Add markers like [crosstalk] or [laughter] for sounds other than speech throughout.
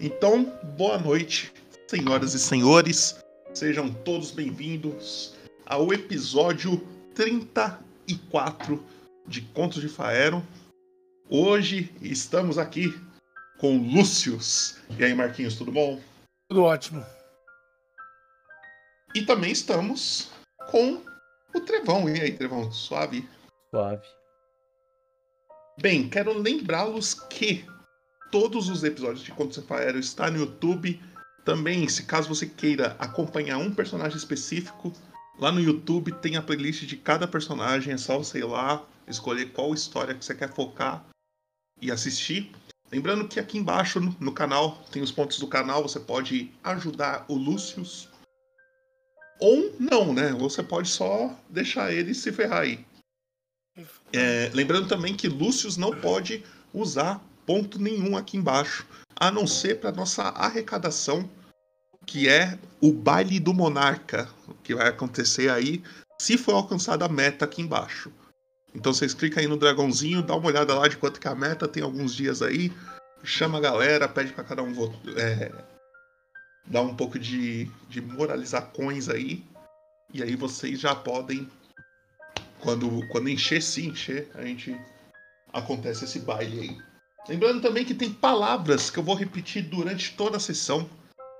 Então, boa noite, senhoras e senhores. Sejam todos bem-vindos ao episódio 34 de Contos de Faero. Hoje estamos aqui com Lúcius. E aí, Marquinhos, tudo bom? Tudo ótimo. E também estamos com o Trevão. E aí, Trevão, suave? Suave. Bem, quero lembrá-los que todos os episódios de Contos Faero estão no YouTube. Também, se caso você queira acompanhar um personagem específico, lá no YouTube tem a playlist de cada personagem. É só você ir lá, escolher qual história que você quer focar e assistir. Lembrando que aqui embaixo no, canal tem os pontos do canal, você pode ajudar o Lúcius. Ou não, né? Você pode só deixar ele se ferrar aí. É, lembrando também que Lúcius não pode usar ponto nenhum aqui embaixo, a não ser para nossa arrecadação, que é o baile do monarca, que vai acontecer aí se for alcançada a meta aqui embaixo. Então vocês clicam aí no dragãozinho, dá uma olhada lá de quanto que é a meta, tem alguns dias aí, chama a galera, pede para cada um é, dar um pouco de, de moralizar coins aí, e aí vocês já podem quando, quando encher, se encher, a gente acontece esse baile aí. Lembrando também que tem palavras que eu vou repetir durante toda a sessão.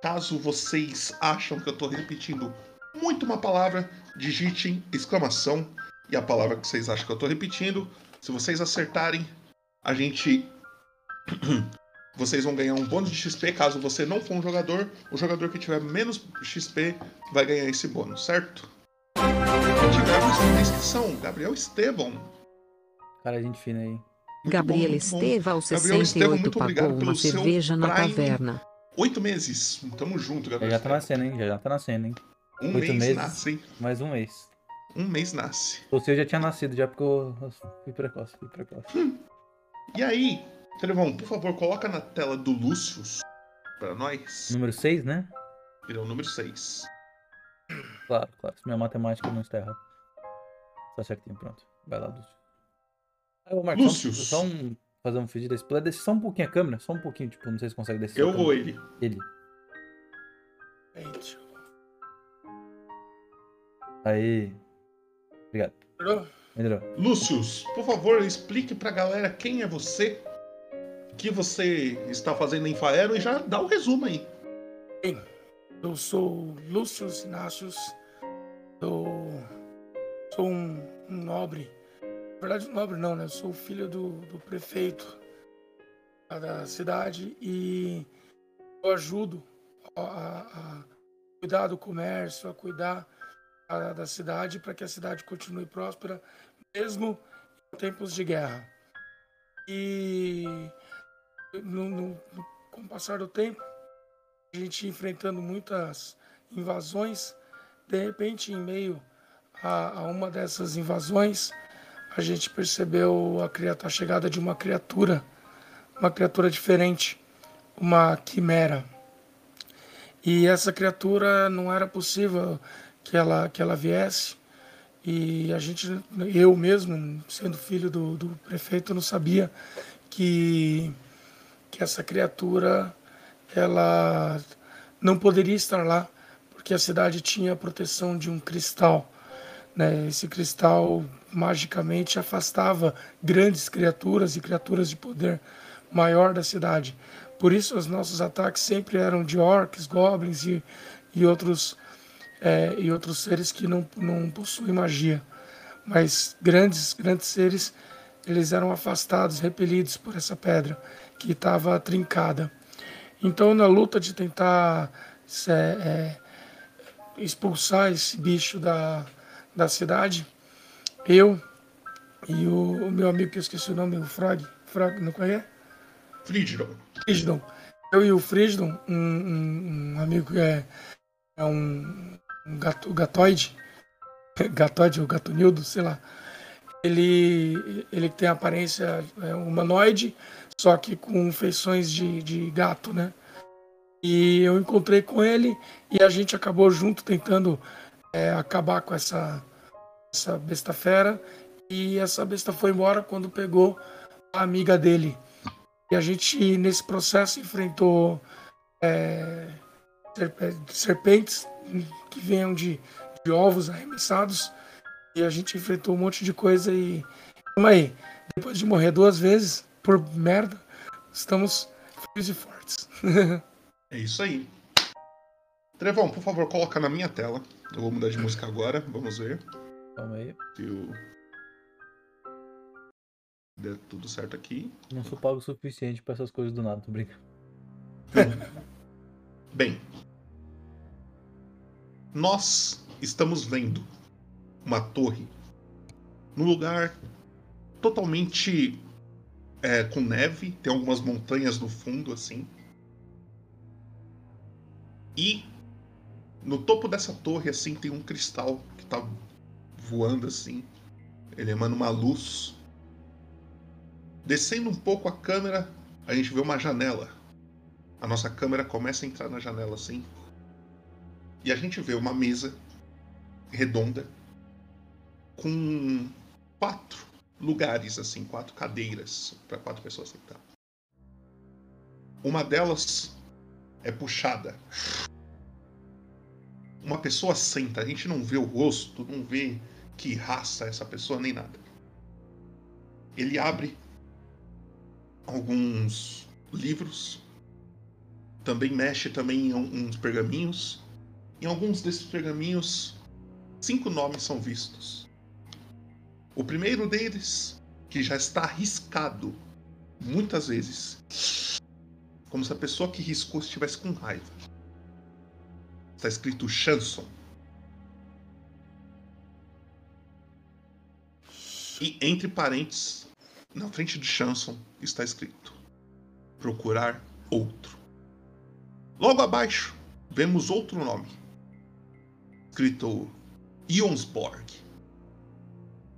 Caso vocês acham que eu estou repetindo muito uma palavra, digitem exclamação e a palavra que vocês acham que eu estou repetindo. Se vocês acertarem, a gente. [coughs] vocês vão ganhar um bônus de XP. Caso você não for um jogador, o jogador que tiver menos XP vai ganhar esse bônus, certo? tivemos na descrição, Gabriel Estevão. Cara, gente fina aí. Gabriel Estevão, 68, pagou uma cerveja na taverna. Oito meses. Tamo junto, Gabriel. Já, já tá nascendo, hein? Já, já tá nascendo, hein? Um Oito mês meses, nasce, hein? Mais um mês. Um mês nasce. O seu já tinha nascido, já porque eu fui precoce, fui precoce. Hum. E aí, Trevão, por favor, coloca na tela do Lúcius pra nós. Número 6, né? Ele é o número 6. Claro, claro. Se minha matemática não está errada. Tá certinho, pronto. Vai lá, Lúcio. Aí, ô, Marcos, Lúcio. Só, um, fazer um pedido desse. Puder descer só um pouquinho a câmera? Só um pouquinho, tipo, não sei se consegue descer. Eu ou ele? Ele. Aí. Obrigado. Melhorou? Melhorou. Lúcius, por favor, explique pra galera quem é você, o que você está fazendo em Faero e já dá o um resumo aí. Bem, eu sou Lúcio Inácios, sou, sou um, um, nobre. Na verdade, nobre não, né? Eu sou filho do, do prefeito da cidade e eu ajudo a, a, cuidar do comércio, a cuidar a, da cidade para que a cidade continue próspera, mesmo em tempos de guerra. E no, no, com o passar do tempo, a gente enfrentando muitas invasões, de repente, em meio a, a uma dessas invasões, a gente percebeu a, a chegada de uma criatura, uma criatura diferente, uma quimera. E essa criatura não era possível que ela, que ela viesse. E a gente, eu mesmo, sendo filho do, do prefeito, não sabia que, que essa criatura ela não poderia estar lá, porque a cidade tinha a proteção de um cristal. Né? Esse cristal magicamente afastava grandes criaturas e criaturas de poder maior da cidade. Por isso, os nossos ataques sempre eram de orcs, goblins e, e, outros, é, e outros seres que não, não possuem magia. Mas grandes, grandes seres, eles eram afastados, repelidos por essa pedra que estava trincada. Então, na luta de tentar é, é, expulsar esse bicho da, da cidade, eu e o, o, meu amigo que eu esqueci o nome, o Frog, Frog não conhece? Frigidon. Frigidon. Eu e o Frigidon, um, um, um amigo que é, é um, um gato, gatoide, [laughs] gatoide ou gatonildo, sei lá. Ele, ele tem aparência é, humanoide, só que com feições de, de gato, né? E eu encontrei com ele e a gente acabou junto tentando é, acabar com essa, essa besta fera. E essa besta foi embora quando pegou a amiga dele. E a gente, nesse processo, enfrentou é, serpentes que venham de, de ovos arremessados. E a gente enfrentou um monte de coisa e. Calma aí. Depois de morrer duas vezes por merda, estamos firmes e fortes. [laughs] é isso aí. Trevão, por favor, coloca na minha tela. Eu vou mudar de música agora, vamos ver. Calma aí. Se o... Der tudo certo aqui. Não sou pago o suficiente pra essas coisas do nada, tô brincando. [laughs] Bem, nós estamos vendo uma torre num lugar totalmente é, com neve, tem algumas montanhas no fundo assim. E no topo dessa torre assim tem um cristal que tá voando assim. Ele emana uma luz. Descendo um pouco a câmera, a gente vê uma janela. A nossa câmera começa a entrar na janela assim. E a gente vê uma mesa redonda com quatro lugares, assim, quatro cadeiras para quatro pessoas sentar. Uma delas é puxada. Uma pessoa senta, a gente não vê o rosto, não vê que raça é essa pessoa nem nada. Ele abre alguns livros, também mexe também em uns pergaminhos. Em alguns desses pergaminhos, cinco nomes são vistos. O primeiro deles, que já está riscado muitas vezes, como se a pessoa que riscou estivesse com raiva. Está escrito Chanson. E entre parênteses, na frente de Chanson, está escrito: Procurar outro. Logo abaixo, vemos outro nome, escrito Ionsborg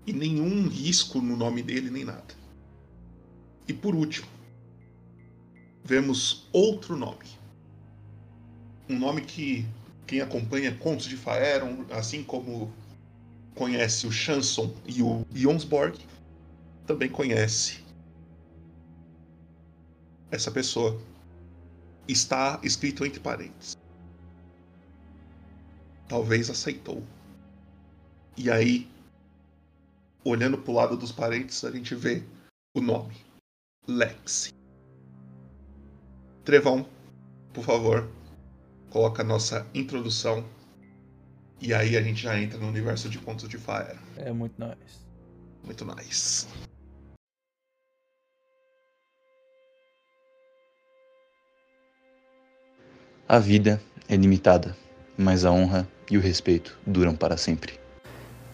e nenhum risco no nome dele nem nada. E por último, vemos outro nome. Um nome que quem acompanha Contos de Faeron, assim como conhece o Chanson e o Jonsborg, também conhece essa pessoa. Está escrito entre parênteses. Talvez aceitou. E aí olhando para o lado dos parentes, a gente vê o nome: Lexi. Trevão, por favor, coloca a nossa introdução. E aí a gente já entra no universo de contos de Fire. É muito nice. Muito nice. A vida é limitada, mas a honra e o respeito duram para sempre.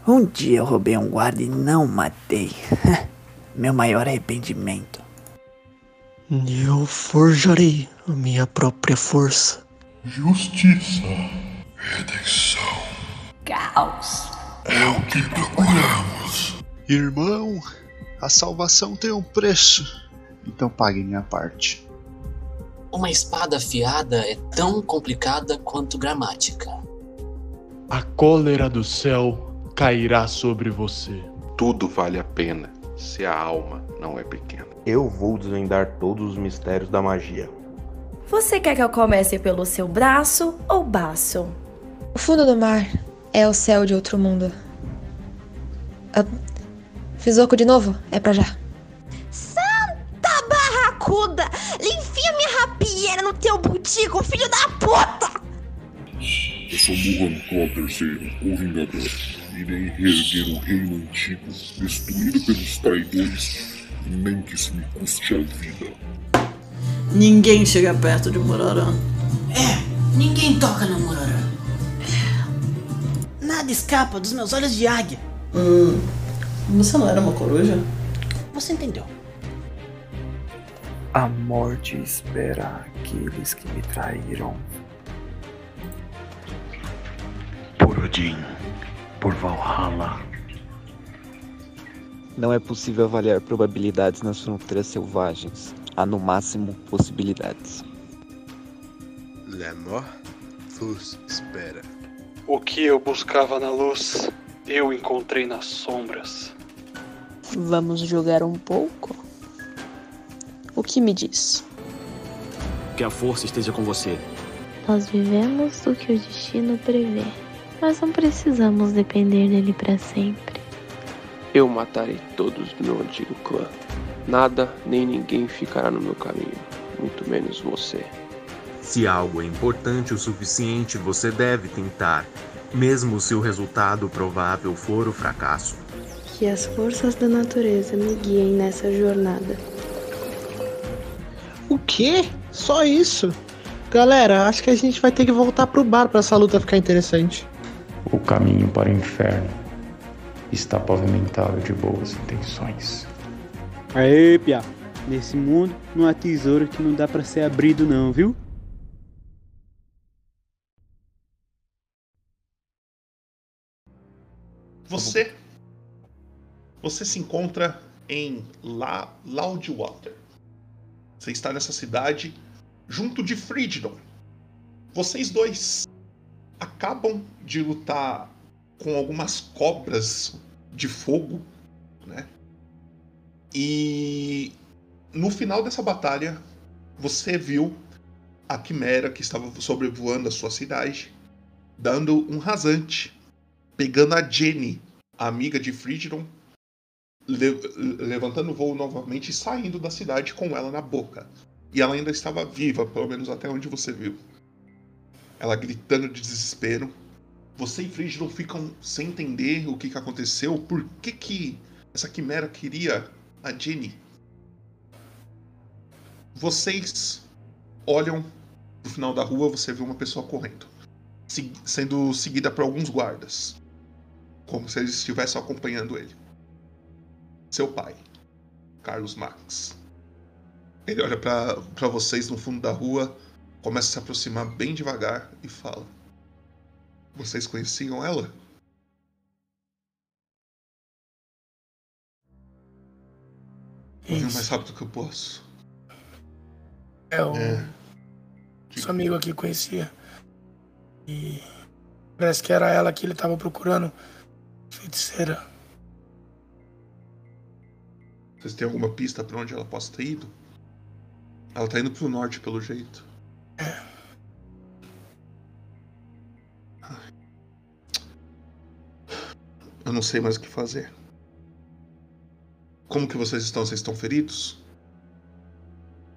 Um dia eu roubei um guarda e não matei. [laughs] Meu maior arrependimento. Eu forjarei a minha própria força. Justiça. Redenção. Caos. É o que procuramos. Irmão, a salvação tem um preço. Então pague minha parte. Uma espada afiada é tão complicada quanto gramática. A cólera do céu cairá sobre você. Tudo vale a pena se a alma não é pequena. Eu vou desvendar todos os mistérios da magia. Você quer que eu comece pelo seu braço ou baço? O fundo do mar é o céu de outro mundo. Ah, fiz oco de novo? É pra já. Santa barracuda! Enfia minha rapieira no teu butico, filho da puta! Eu sou Muhan Claw III, o Vingador. Irei reerguer o reino antigo, destruído pelos traidores, nem que isso me custe a vida. Ninguém chega perto de Mororã. É, ninguém toca no Mororã. Nada escapa dos meus olhos de águia. Hum, você não era uma coruja? Você entendeu. A morte espera aqueles que me traíram. Por Odin por Valhalla. Não é possível avaliar probabilidades nas fronteiras selvagens. Há no máximo possibilidades. Mort vos espera. O que eu buscava na luz, eu encontrei nas sombras. Vamos jogar um pouco? O que me diz? Que a força esteja com você. Nós vivemos do que o destino prevê, mas não precisamos depender dele para sempre. Eu matarei todos do meu antigo clã. Nada nem ninguém ficará no meu caminho, muito menos você. Se algo é importante o suficiente, você deve tentar, mesmo se o resultado provável for o fracasso. Que as forças da natureza me guiem nessa jornada. O quê? Só isso? Galera, acho que a gente vai ter que voltar pro bar para essa luta ficar interessante. O caminho para o inferno está pavimentado de boas intenções. Aê, Pia. Nesse mundo não há tesouro que não dá para ser abrido não, viu? Você você se encontra em La Loudwater. Você está nessa cidade junto de Fridon. Vocês dois acabam de lutar com algumas cobras de fogo, né? E no final dessa batalha, você viu a quimera que estava sobrevoando a sua cidade, dando um rasante, pegando a Jenny, a amiga de Frigidon, le levantando o voo novamente e saindo da cidade com ela na boca. E ela ainda estava viva, pelo menos até onde você viu. Ela gritando de desespero. Você e Frigidon ficam sem entender o que, que aconteceu, por que, que essa quimera queria a Jenny. Vocês olham pro final da rua, você vê uma pessoa correndo, se sendo seguida por alguns guardas, como se eles estivessem acompanhando ele. Seu pai, Carlos Max. Ele olha para vocês no fundo da rua, começa a se aproximar bem devagar e fala: Vocês conheciam ela? Vir o mais rápido que eu posso. É, o é. seu amigo aqui conhecia. E parece que era ela que ele tava procurando. Feiticeira. Vocês têm alguma pista para onde ela possa ter ido? Ela tá indo pro norte, pelo jeito. É. Eu não sei mais o que fazer. Como que vocês estão? Vocês estão feridos?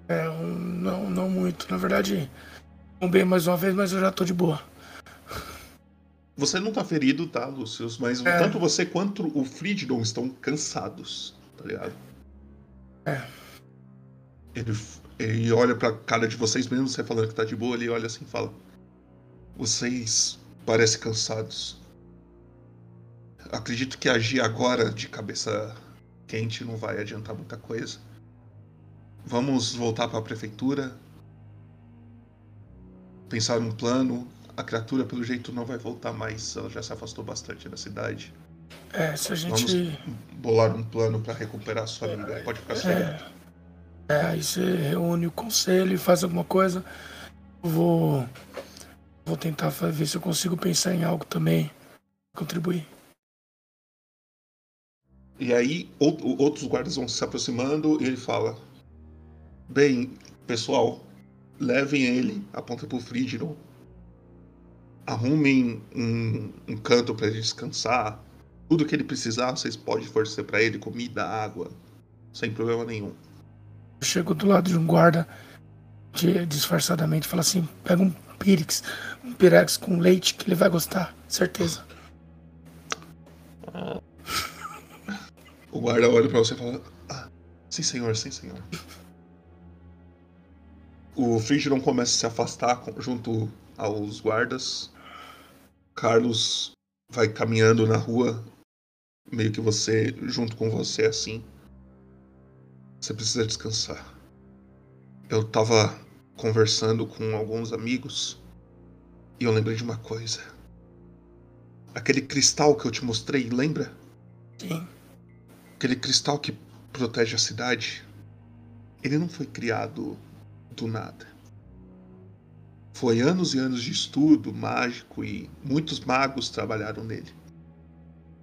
É, não, não muito. Na verdade, um bem mais uma vez, mas eu já tô de boa. Você não tá ferido, tá, Lucius? Mas é. tanto você quanto o Fridon estão cansados, tá ligado? É. Ele, ele olha pra cara de vocês, mesmo você falando que tá de boa, ele olha assim e fala: Vocês parecem cansados. Acredito que agir agora de cabeça quente não vai adiantar muita coisa. Vamos voltar para a prefeitura. Pensar um plano. A criatura, pelo jeito, não vai voltar mais. Ela já se afastou bastante da cidade. É, se a gente. Vamos bolar um plano para recuperar a sua amiga. Pode ficar é, é, aí você reúne o conselho e faz alguma coisa. Eu vou. Vou tentar ver se eu consigo pensar em algo também. Contribuir. E aí outros guardas vão se aproximando e ele fala: Bem, pessoal, levem ele, aponta pro Frígiro. Arrumem um, um canto para ele descansar. Tudo que ele precisar, vocês podem fornecer para ele, comida, água, sem problema nenhum. Eu chego do lado de um guarda de, disfarçadamente fala assim: pega um Pirix, um Pirex com leite que ele vai gostar, certeza. O guarda olha pra você e fala: ah, Sim, senhor, sim, senhor. O Frigiron começa a se afastar junto aos guardas. Carlos vai caminhando na rua, meio que você, junto com você, assim. Você precisa descansar. Eu tava conversando com alguns amigos e eu lembrei de uma coisa. Aquele cristal que eu te mostrei, lembra? Sim. Aquele cristal que protege a cidade, ele não foi criado do nada. Foi anos e anos de estudo mágico e muitos magos trabalharam nele.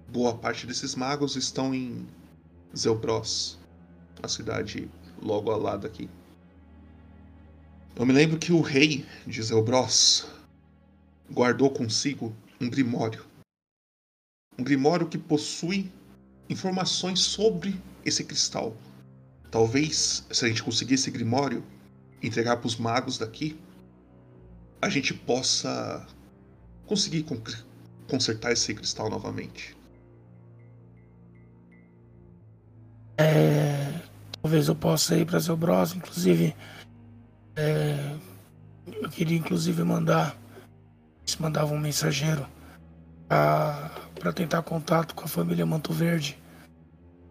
Boa parte desses magos estão em Zelbros, a cidade logo ao lado aqui. Eu me lembro que o rei de Zelbros guardou consigo um grimório. Um grimório que possui informações sobre esse cristal. Talvez, se a gente conseguir esse grimório, entregar para os magos daqui, a gente possa conseguir consertar esse cristal novamente. É, talvez eu possa ir para Zelbros, inclusive. É, eu queria inclusive mandar. Se mandava um mensageiro para tentar contato com a família Manto Verde,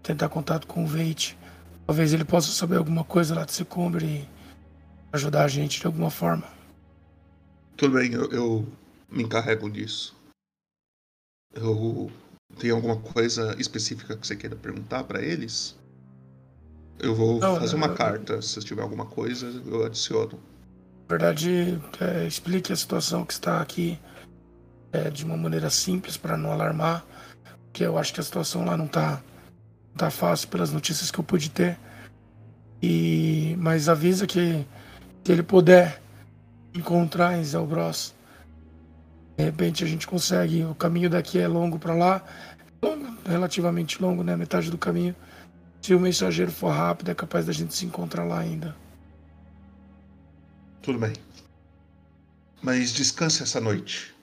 tentar contato com o Veite. Talvez ele possa saber alguma coisa lá de Secumbre e ajudar a gente de alguma forma. Tudo bem, eu, eu me encarrego disso. Eu tenho alguma coisa específica que você queira perguntar para eles? Eu vou Não, fazer uma eu... carta. Se tiver alguma coisa, eu adiciono. Na verdade, é, explique a situação que está aqui é, de uma maneira simples para não alarmar, porque eu acho que a situação lá não está tá fácil pelas notícias que eu pude ter. E mas avisa que se ele puder encontrar em Zelbros, de repente a gente consegue. O caminho daqui é longo para lá, longo, relativamente longo, né? Metade do caminho. Se o mensageiro for rápido, é capaz da gente se encontrar lá ainda. Tudo bem. Mas descanse essa noite.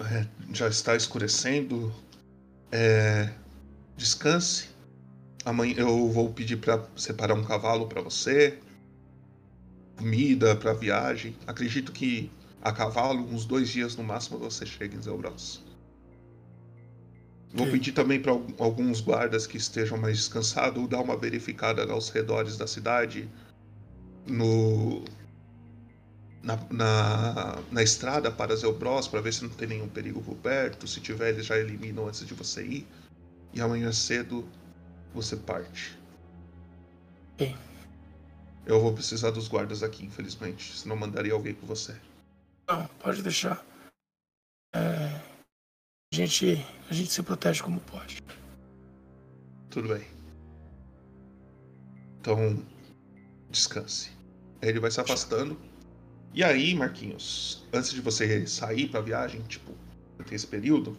É, já está escurecendo. É, descanse. Amanhã eu vou pedir para separar um cavalo para você. Comida para viagem. Acredito que a cavalo, uns dois dias no máximo, você chega em Zelbros. Vou pedir também para alguns guardas que estejam mais descansados dar uma verificada aos redores da cidade, no na, na, na estrada para Zelbros, para ver se não tem nenhum perigo por perto. Se tiver, eles já eliminam antes de você ir. E amanhã cedo você parte. Sim. Eu vou precisar dos guardas aqui, infelizmente. Senão mandaria alguém com você. Não, pode deixar. É... A gente, a gente se protege como pode. Tudo bem. Então, descanse. Ele vai se afastando. E aí, Marquinhos, antes de você sair pra viagem, tipo, tem esse período,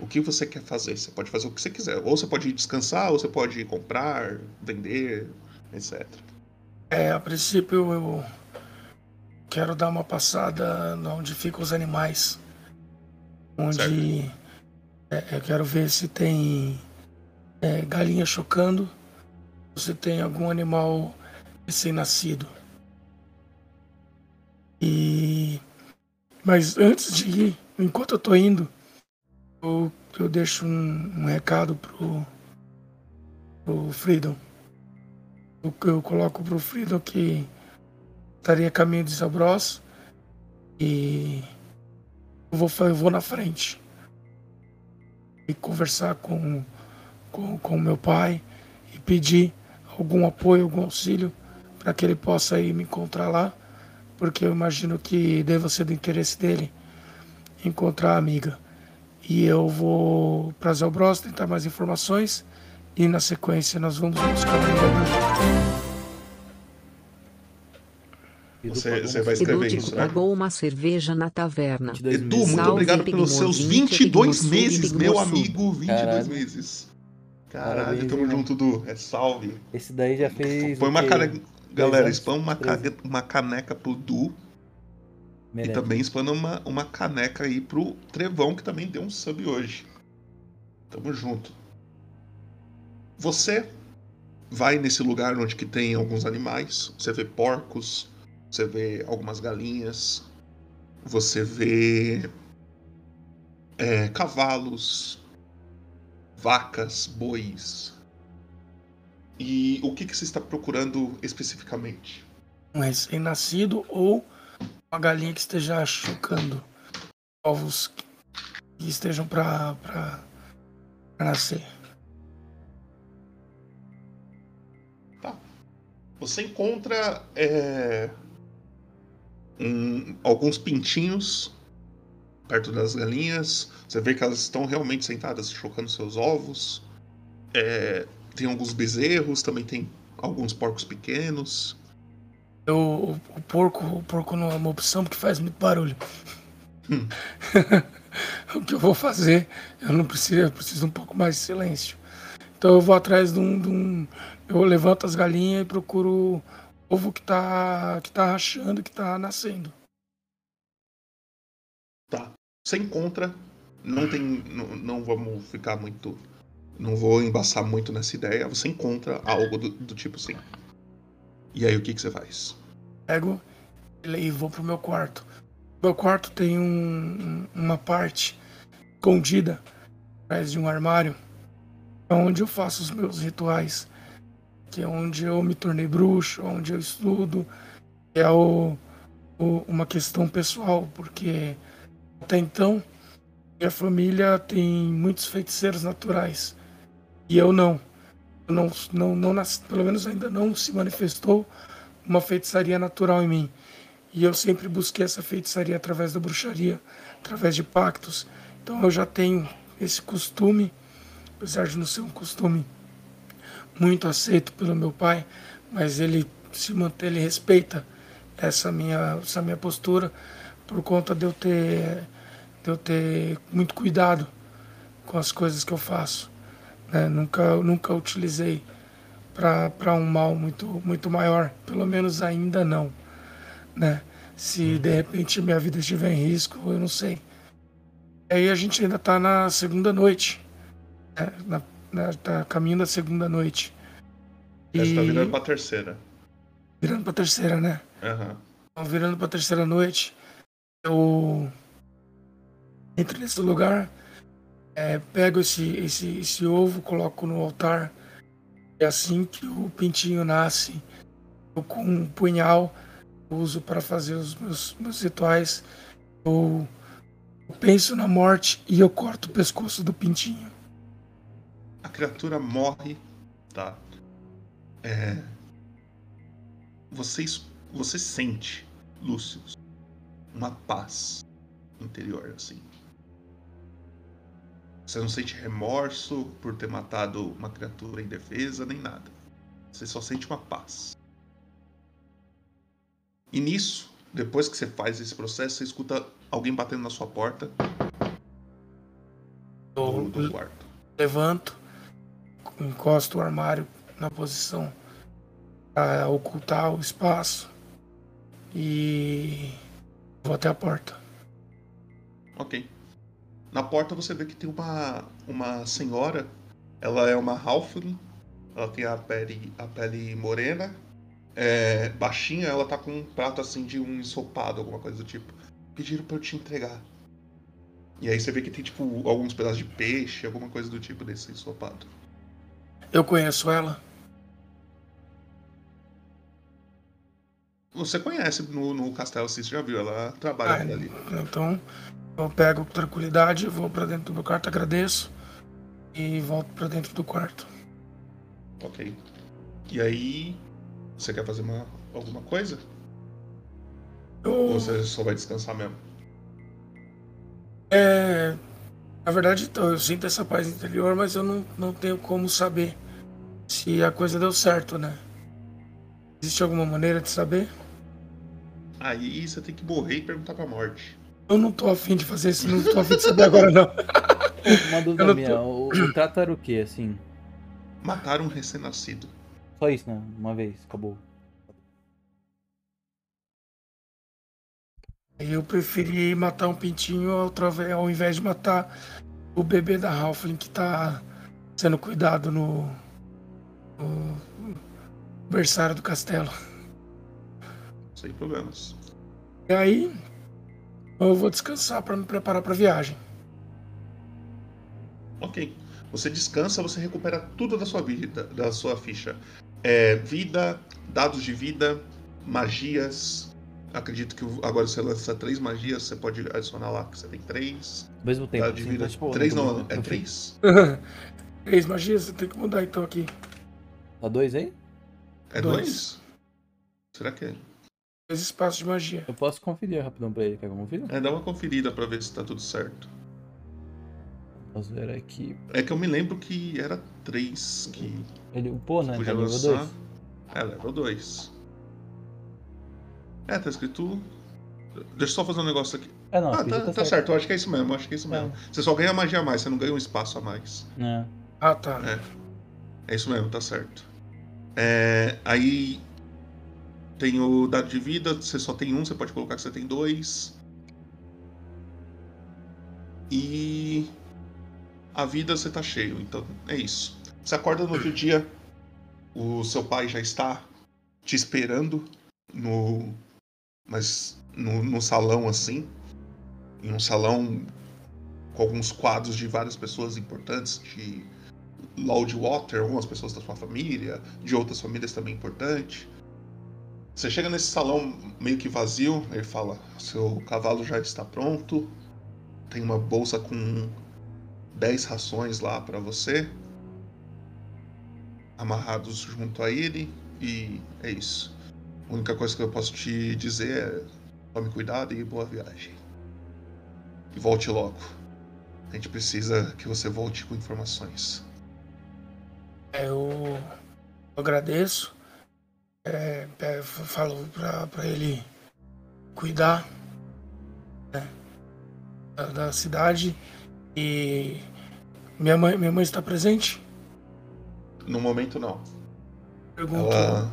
o que você quer fazer? Você pode fazer o que você quiser. Ou você pode ir descansar, ou você pode ir comprar, vender, etc. É, a princípio eu quero dar uma passada onde ficam os animais. Onde. É, eu quero ver se tem é, galinha chocando, se tem algum animal recém-nascido. E mas antes de ir, enquanto eu tô indo, eu, eu deixo um, um recado pro, pro Freedom. Eu, eu coloco pro Freedom que estaria caminho de Zabros e eu vou, eu vou na frente e conversar com com, com meu pai e pedir algum apoio, algum auxílio para que ele possa ir me encontrar lá, porque eu imagino que deva ser do interesse dele encontrar a amiga. E eu vou para Zelbros tentar mais informações e na sequência nós vamos buscar a amiga. Você, você vai escrever Edu isso, né? pagou uma cerveja na taverna. Edu, muito Salve, obrigado pelos seus 22 meses, meu amigo. 22 Caralho. meses. Caralho, Parabéns, tamo junto, Du. É salve. Esse daí já fez. O uma quê? Galera, spam uma, uma caneca pro Du. Merece. E também spam uma, uma caneca aí pro Trevão, que também deu um sub hoje. Tamo junto. Você vai nesse lugar onde que tem alguns animais. Você vê porcos, você vê algumas galinhas, você vê é, cavalos, vacas, bois. E o que, que você está procurando especificamente? Um recém-nascido ou uma galinha que esteja chocando ovos que estejam para nascer. Você encontra é, um- alguns pintinhos perto das galinhas. Você vê que elas estão realmente sentadas chocando seus ovos. É, tem alguns bezerros, também tem alguns porcos pequenos. Eu, o, porco, o porco não é uma opção porque faz muito barulho. [laughs] o que eu vou fazer? Eu não preciso, eu preciso de um pouco mais de silêncio. Então eu vou atrás de um, de um eu levanto as galinhas e procuro o ovo que tá que tá rachando, que tá nascendo. Tá. Você encontra, não tem, não, não vamos ficar muito, não vou embaçar muito nessa ideia. Você encontra algo do, do tipo assim. E aí o que que você faz? Pego e vou pro meu quarto. Meu quarto tem um, uma parte escondida atrás de um armário, é onde eu faço os meus rituais, que é onde eu me tornei bruxo, onde eu estudo, é o, o, uma questão pessoal, porque até então minha família tem muitos feiticeiros naturais e eu não. Não, não, não nasci, pelo menos ainda não se manifestou uma feitiçaria natural em mim. E eu sempre busquei essa feitiçaria através da bruxaria, através de pactos. Então eu já tenho esse costume, apesar de não ser um costume muito aceito pelo meu pai, mas ele se mantém, ele respeita essa minha, essa minha postura por conta de eu ter, de eu ter muito cuidado com as coisas que eu faço. Né? Nunca, nunca utilizei para um mal muito, muito maior, pelo menos ainda não né? Se de repente minha vida estiver em risco, eu não sei. Aí a gente ainda tá na segunda noite. Né? Na, na, tá caminho da segunda noite. E... Você tá virando pra terceira. Virando pra terceira, né? Uhum. Então, virando pra terceira noite, eu entro nesse lugar, é, pego esse, esse, esse ovo, coloco no altar. É assim que o pintinho nasce. Eu com um punhal uso para fazer os meus, meus rituais. Eu, eu penso na morte e eu corto o pescoço do pintinho. A criatura morre, tá? É... Você, você sente, Lúcio, uma paz interior, assim. Você não sente remorso por ter matado uma criatura indefesa, nem nada. Você só sente uma paz. E nisso, depois que você faz esse processo, você escuta alguém batendo na sua porta. Eu do quarto. levanto, encosto o armário na posição para ocultar o espaço e vou até a porta. Ok. Na porta você vê que tem uma, uma senhora. Ela é uma halfling. Ela tem a pele, a pele morena é, baixinha, ela tá com um prato assim de um ensopado, alguma coisa do tipo. Pediram pra eu te entregar. E aí você vê que tem tipo alguns pedaços de peixe, alguma coisa do tipo desse ensopado. Eu conheço ela. Você conhece no, no castelo, você já viu, ela trabalha ah, ali. Então, eu pego com tranquilidade, vou para dentro do meu quarto, agradeço e volto para dentro do quarto. Ok. E aí, você quer fazer uma, alguma coisa? Ou você só vai descansar mesmo? É. Na verdade, então, eu sinto essa paz interior, mas eu não, não tenho como saber se a coisa deu certo, né? Existe alguma maneira de saber? Aí você tem que morrer e perguntar pra morte. Eu não tô afim de fazer isso, não tô afim de saber agora, não. Uma dúvida minha, tô... o, o trato era o que, assim? Mataram um recém-nascido. Só isso, né? Uma vez, acabou. Eu preferi matar um pintinho ao invés de matar o bebê da Halfling que tá sendo cuidado no, no berçário do castelo. Sem problemas. E aí, eu vou descansar para me preparar para a viagem. Ok. Você descansa, você recupera tudo da sua vida, da sua ficha é, vida, dados de vida, magias. Acredito que agora você lança três magias, você pode adicionar lá que você tem três. Ao mesmo tempo. Dado de vida. Tipo, três não, é três. [laughs] três magias, você tem que mudar então aqui. Tá dois aí? É dois? dois? Será que é? Dois espaços de magia. Eu posso conferir rapidão pra ele, quer conferir? É, dá uma conferida pra ver se tá tudo certo. Vamos ver aqui. É que eu me lembro que era três que. Ele upou, né? Podia tá level 2. É, level 2. É, tá escrito. Deixa eu só fazer um negócio aqui. É, não, ah, tá, tá tá certo. certo. eu acho que é isso mesmo, eu acho que é isso mesmo. Você só ganha magia a mais, você não ganha um espaço a mais. É. Ah, tá. É. É isso mesmo, tá certo. É, aí tem o dado de vida, você só tem um, você pode colocar que você tem dois. E a vida você tá cheio, então é isso. Você acorda no outro dia, o seu pai já está te esperando no mas no, no salão assim, em um salão com alguns quadros de várias pessoas importantes de Loudwater, algumas pessoas da sua família, de outras famílias também importantes. Você chega nesse salão meio que vazio, ele fala: seu cavalo já está pronto, tem uma bolsa com 10 rações lá para você, amarrados junto a ele, e é isso. A única coisa que eu posso te dizer é: tome cuidado e boa viagem. E volte logo. A gente precisa que você volte com informações. Eu agradeço. É, é, falo pra, pra ele cuidar né, da, da cidade. E minha mãe, minha mãe está presente? No momento, não. Pergunto. Ela.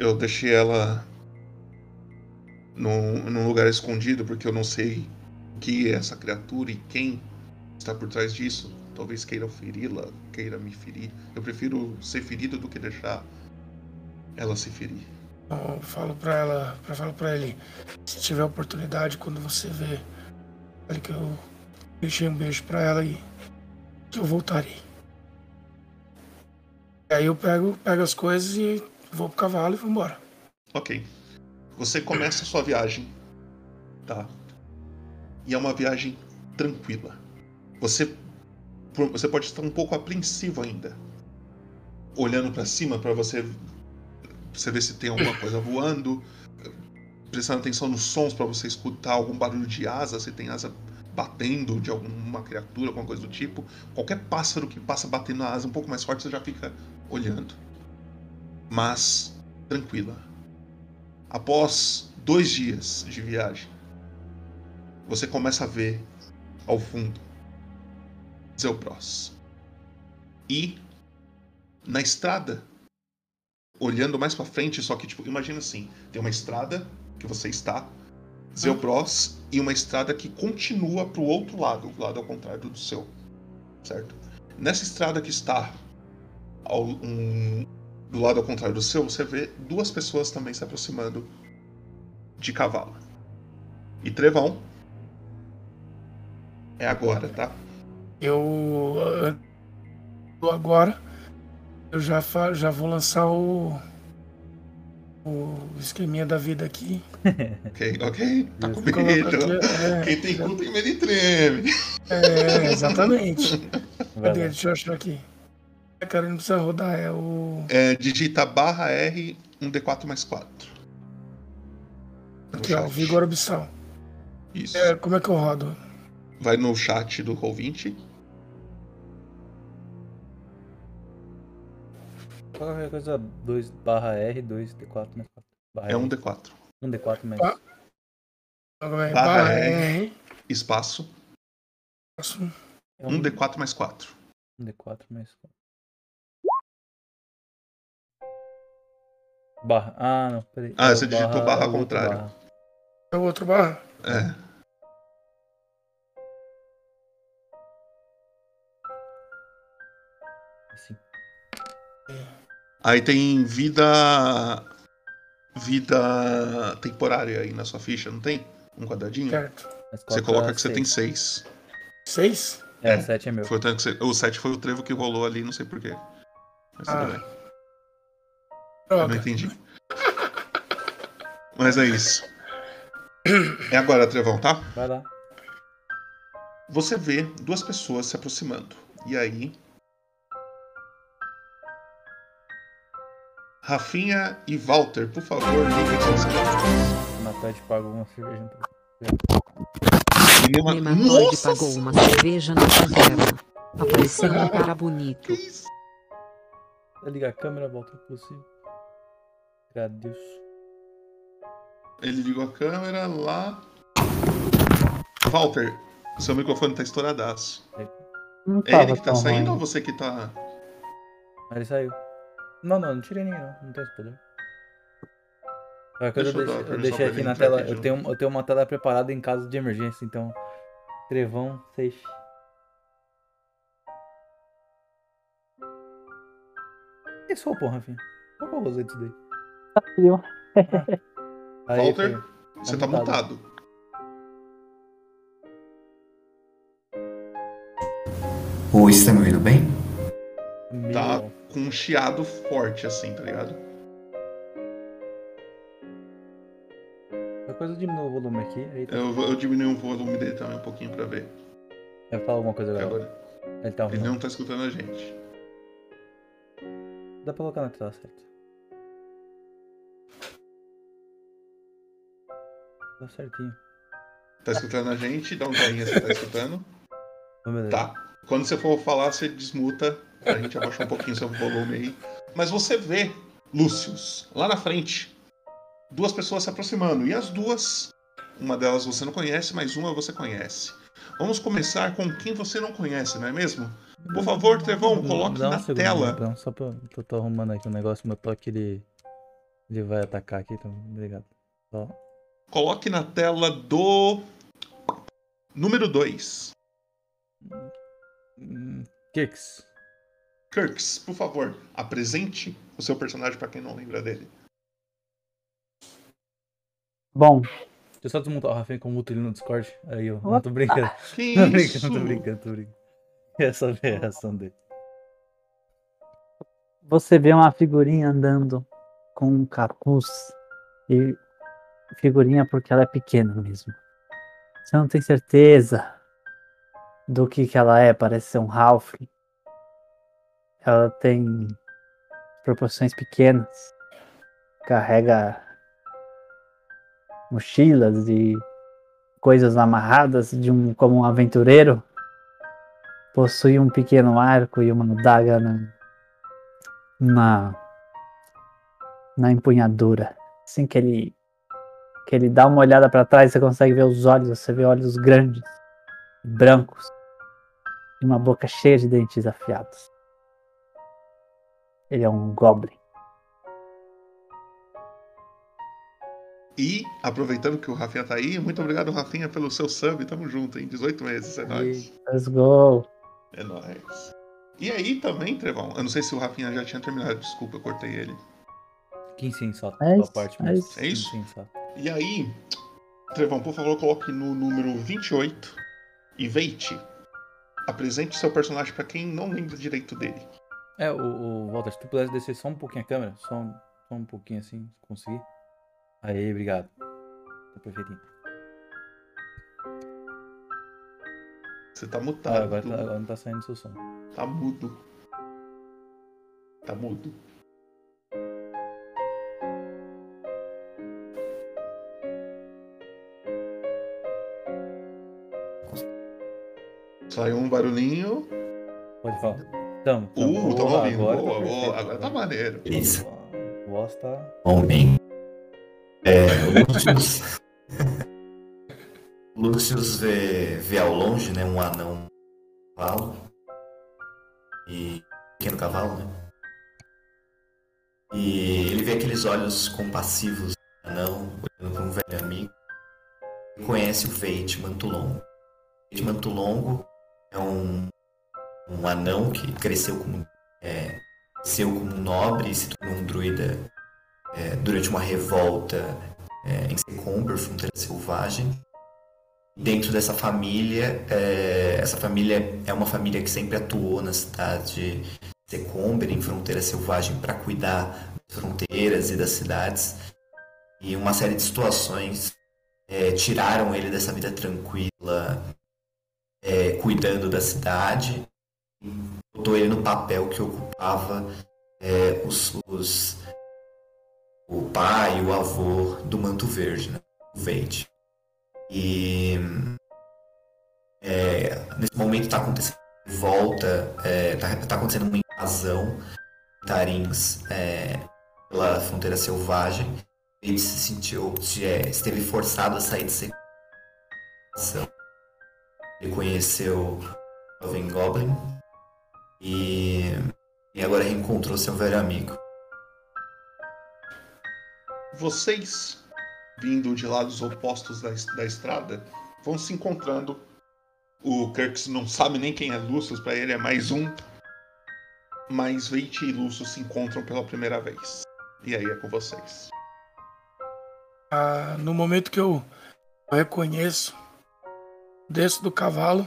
Eu deixei ela num, num lugar escondido porque eu não sei o que é essa criatura e quem está por trás disso. Talvez queira feri-la, queira me ferir. Eu prefiro ser ferido do que deixar ela se ferir. Eu falo pra ela, pra falo pra ele, se tiver oportunidade, quando você vê, fale que eu deixei um beijo pra ela e que eu voltarei. E aí eu pego, pego as coisas e vou pro cavalo e vou embora. Ok. Você começa a sua viagem, tá? E é uma viagem tranquila. Você você pode estar um pouco apreensivo ainda, olhando pra cima pra você você ver se tem alguma coisa voando, prestando atenção nos sons pra você escutar algum barulho de asa, se tem asa batendo de alguma criatura, alguma coisa do tipo. Qualquer pássaro que passa batendo a asa um pouco mais forte, você já fica olhando. Mas tranquila. Após dois dias de viagem, você começa a ver ao fundo Zeupros. E na estrada, olhando mais pra frente, só que tipo, imagina assim, tem uma estrada que você está, Zeupros, e uma estrada que continua pro outro lado, o lado ao contrário do seu, certo? Nessa estrada que está ao, um- do lado ao contrário do seu, você vê duas pessoas também se aproximando de cavalo. E Trevão. É agora, tá? Eu ah, eu agora eu já fa- já vou lançar o o esqueminha da vida aqui. [laughs] Ok, ok. Tá com medo. aqui, é, Quem tem cu tem medo e treme. É, exatamente. Vai [laughs] Cadê? lá. Deixa eu achar aqui. É, cara, não precisa rodar, é o. É, digita barra R, um D4 mais 4. Aqui, ó, Vigor Abissal. Isso. É, como é que eu rodo? Vai no chat do Roll20. Qualquer coisa 2 barra R, 2 D4 mais 4. Barra É um R. D4. Um D4 mais. Ba- é? Barra Barra R, R. espaço, Espaço. um D4 mais 4. Um D4 mais 4. Barra. Ah, não, peraí. Ah, É você digitou barra é o outro contrário. barra. É o outro barra? É. Assim. Aí tem vida. Vida temporária aí na sua ficha, não tem? Um quadradinho? Certo. Você coloca que você tem 6. Seis? É, 7 é meu. Foi o, tanto que você- o 7 foi o trevo que rolou ali, não sei porquê. Mas Ah. tudo bem. Eu não Droga. entendi. Mas é isso. É agora, Trevão, tá? Vai lá. Você vê duas pessoas se aproximando. E aí. Rafinha e Walter, por favor, liguem seus celulares. Nataide pagou uma cerveja pra Menina- Nematóide Nossa pagou uma cerveja na taverna. Apareceu um cara bonito. Liga a câmera, volta possível. Agradeço. Ele ligou a câmera lá. Walter, seu microfone tá estouradaço. Não É ele que tá saindo ruim. ou você que tá. Ele saiu. Não, não, não tirei ninguém não. Não tem esse poder. Qualquer coisa eu, deixei, eu deixei aqui na tela. Eu tenho, eu tenho uma tela preparada em caso de emergência, então. Trevão, safe. Que sou, porra, Rafinha? Qual que eu usei disso daí? Saiu. Aí, Walter, filho. você tá mutado. Oi, você tá me ouvindo bem? Tá com um chiado forte assim, tá ligado? Coisa eu diminuo o volume aqui. Aí tá. Eu, eu diminui o volume dele também um pouquinho pra ver. Vai falar alguma coisa agora. Agora. Ele tá Ele não tá escutando a gente. Dá pra colocar na tela certo. Tá certinho. Tá escutando a gente? Dá um joinha se tá escutando. [laughs] Tá. Quando você for falar, você desmuta. A gente abaixar um pouquinho seu volume aí. Mas você vê, Lúcius, lá na frente, duas pessoas se aproximando. E as duas, uma delas você não conhece, mas uma você conhece. Vamos começar com quem você não conhece, não é mesmo? Por favor, Trevão, coloque Dá um na segundo, tela. Então, só pra. Eu tô arrumando aqui um negócio, meu toque ele. Ele vai atacar aqui, então. Obrigado. Só. Coloque na tela do número 2. Kicks. Kirks, por favor, apresente o seu personagem pra quem não lembra dele. Bom, Deixa eu só desmontar o Rafinha com o muto ele no Discord. Aí [laughs] eu. [laughs] Não tô brincando. Que tô isso? brincando, tô brincando, tô brincando. Essa é a reação dele. você vê uma figurinha andando com um capuz e figurinha porque ela é pequena mesmo. Você não tem certeza do que que ela é, parece ser um Ralph. Ela tem proporções pequenas. Carrega mochilas e coisas amarradas de um como um aventureiro. Possui um pequeno arco e uma daga na, na na empunhadura. Assim que ele que ele dá uma olhada para trás, você consegue ver os olhos, você vê olhos grandes, brancos, e uma boca cheia de dentes afiados. Ele é um goblin. E, aproveitando que o Rafinha tá aí, muito obrigado, Rafinha, pelo seu sub. Tamo junto, hein? 18 meses, é nóis. Let's go. É nóis. E aí também, Trevão, eu não sei se o Rafinha já tinha terminado, desculpa, eu cortei ele. 15 sim, só. É isso, parte, é mas isso. É isso? 15 sim, só. E aí, Trevão, por favor, coloque no número 28 e Veite. Apresente seu personagem pra quem não lembra direito dele. É, o, o Walter, se tu pudesse descer só um pouquinho a câmera, só um, só um pouquinho assim, se conseguir. Aí, obrigado. Tá perfeitinho. Você tá Ah, mutado. agora, tá, agora não tá saindo seu som. Tá mudo. Tá mudo. Saiu um barulhinho. Pode falar. Tamo, tamo. Uh, Boa, ouvindo. agora Boa, tá boa. perfeito. Agora tá maneiro. Isso. O voz tá. Homem. É, Lucius. Lucius vê, vê ao longe, né, um anão cavalo. E. pequeno cavalo, né? E ele vê aqueles olhos compassivos do anão, olhando para um velho amigo. E conhece o Veit Mantulongo. Veit Mantulongo é um, um anão que cresceu como. É, cresceu como nobre e se tornou um druida é, durante uma revolta é, em Secomber, fronteira selvagem. Dentro dessa família, é, essa família é uma família que sempre atuou na cidade de Secomber, em fronteira selvagem, para cuidar das fronteiras e das cidades. E uma série de situações é, tiraram ele dessa vida tranquila, é, cuidando da cidade, botou ele no papel que ocupava é, os, os o pai e o avô do Manto Verde, né? o Vade. E é, nesse momento está acontecendo volta, está tá acontecendo uma invasão Tarins é, pela fronteira selvagem. Ele se sentiu, se é, esteve forçado a sair de situação. Ele conheceu o Jovem Goblin e, e agora reencontrou seu velho amigo. Vocês, vindo de lados opostos da, da estrada, vão se encontrando. O Kirks não sabe nem quem é Lucius, para ele é mais um. Mas Veit e Lucius se encontram pela primeira vez. E aí é com vocês. Ah, no momento que eu reconheço, desço do cavalo,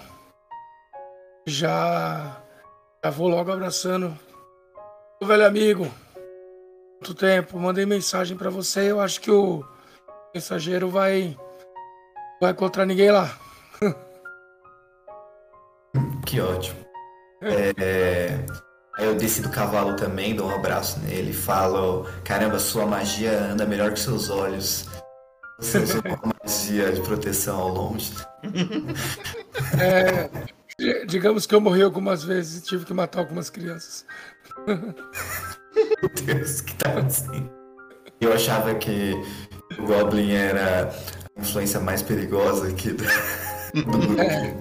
já, já vou logo abraçando o velho amigo. Quanto tempo? Mandei mensagem para você. Eu acho que o mensageiro vai vai encontrar ninguém lá. [laughs] Que ótimo. É, aí eu desci do cavalo também, dou um abraço nele, falo: Caramba, sua magia anda melhor que seus olhos. Você usou uma [laughs] magia de proteção ao longe. [laughs] É, digamos que eu morri algumas vezes e tive que matar algumas crianças. Meu Deus, o que tá acontecendo? Eu achava que o Goblin era a influência mais perigosa aqui do, do grupo. É.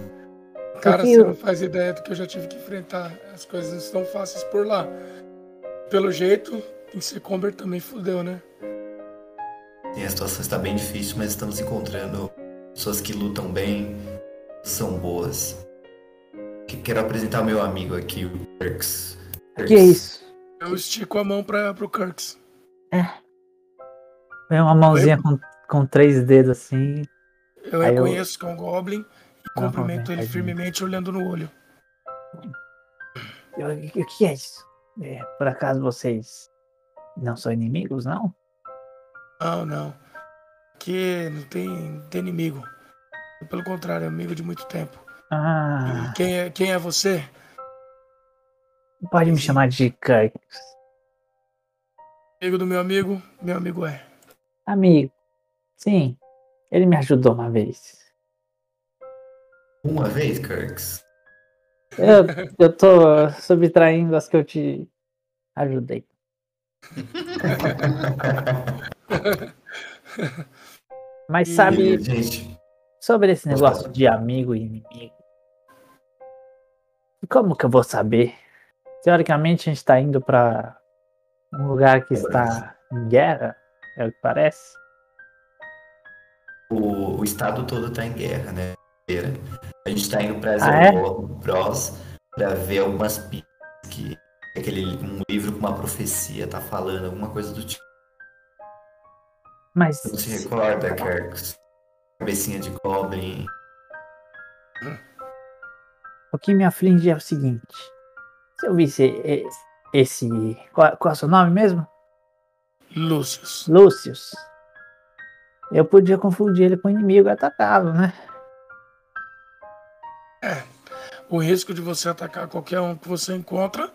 Cara, você não faz ideia do que eu já tive que enfrentar. As coisas não estão fáceis por lá. Pelo jeito, em Secomber também fudeu, né? Sim, a situação está bem difícil, mas estamos encontrando pessoas que lutam bem, são boas. Que- Quero apresentar o meu amigo aqui, o Kirks. Que é isso? Eu estico a mão pra, pro Kirks. Vem uma mãozinha com, com três dedos assim. Eu Aí eu- reconheço que é um Goblin e Ah, cumprimento ele tadinho. firmemente olhando no olho. Eu- O que é isso? É, por acaso vocês não são inimigos, não? Não, não. Aqui não tem, não tem inimigo. Pelo contrário, é amigo de muito tempo. Ah, quem é, quem é você? pode me chamar de Kirk. Amigo do meu amigo, meu amigo é. Amigo. Sim, ele me ajudou uma vez. Uma vez, Kirks? Eu, eu tô subtraindo as que eu te ajudei. [laughs] Mas sabe, E, gente, sobre esse negócio de amigo e inimigo, como que eu vou saber? Teoricamente a gente tá indo pra um lugar que está em guerra, é o que parece. o, o estado todo tá em guerra, né? A gente tá indo pra Ah, é? Bros pra ver algumas pistas que aquele um livro com uma profecia tá falando, alguma coisa do tipo. Mas Você se recorda, Kirks? Cabecinha de Goblin. O que me aflige é o seguinte: se eu visse esse. Qual, qual é o seu nome mesmo? Lúcius. Lúcius. Eu podia confundir ele com inimigo e atacá-lo, né? O risco de você atacar qualquer um que você encontra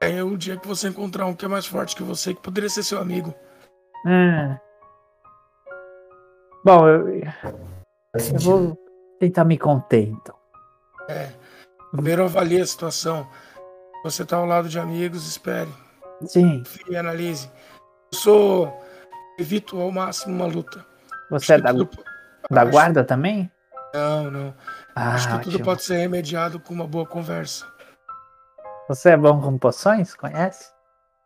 é o dia que você encontrar um que é mais forte que você, que poderia ser seu amigo. É. Bom, eu, eu vou tentar me conter, então. É. Primeiro avalie a situação. Você tá ao lado de amigos, espere. Sim. E analise. Eu sou. Evito ao máximo uma luta. Você é da, da guarda também? Não, não. Ah, Acho que tudo ótimo. pode ser remediado com uma boa conversa. Você é bom com poções? Conhece?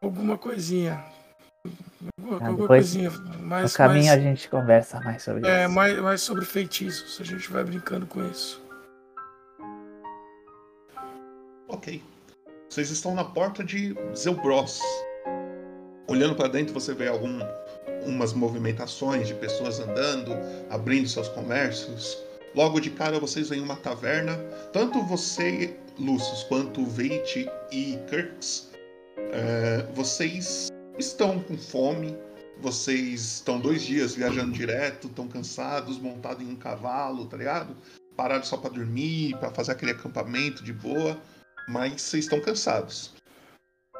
Alguma coisinha. Alguma, Ah, alguma coisinha. Mas, no caminho mas- a gente conversa mais sobre É, isso. mais, mais sobre feitiços. A gente vai brincando com isso. Ok. Vocês estão na porta de Zelbros. Olhando para dentro, você vê algumas movimentações de pessoas andando, abrindo seus comércios. Logo de cara, vocês veem uma taverna. Tanto você, Lucius, quanto Veit e Kirks, é, vocês estão com fome. Vocês estão dois dias viajando direto, estão cansados, montados em um cavalo, tá ligado? Parados só para dormir, para fazer aquele acampamento de boa mas vocês estão cansados.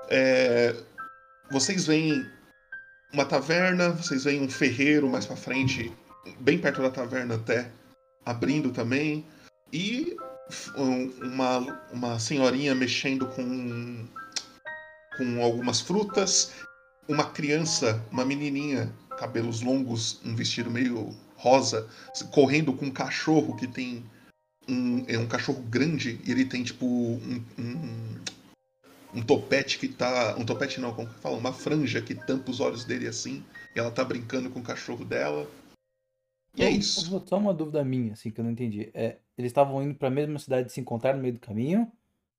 É, vocês veem uma taverna, vocês veem um ferreiro mais pra frente, bem perto da taverna até, abrindo também, e um- uma, uma senhorinha mexendo com, com algumas frutas, uma criança, uma menininha cabelos longos, um vestido meio rosa, correndo com um cachorro que tem um, é um cachorro grande e ele tem tipo um, um, um topete que tá. Um topete não, como que fala? Uma franja que tampa os olhos dele assim. E ela tá brincando com o cachorro dela. E é isso. Só uma dúvida minha, assim, que eu não entendi. É, eles estavam indo pra mesma cidade e se encontrar no meio do caminho?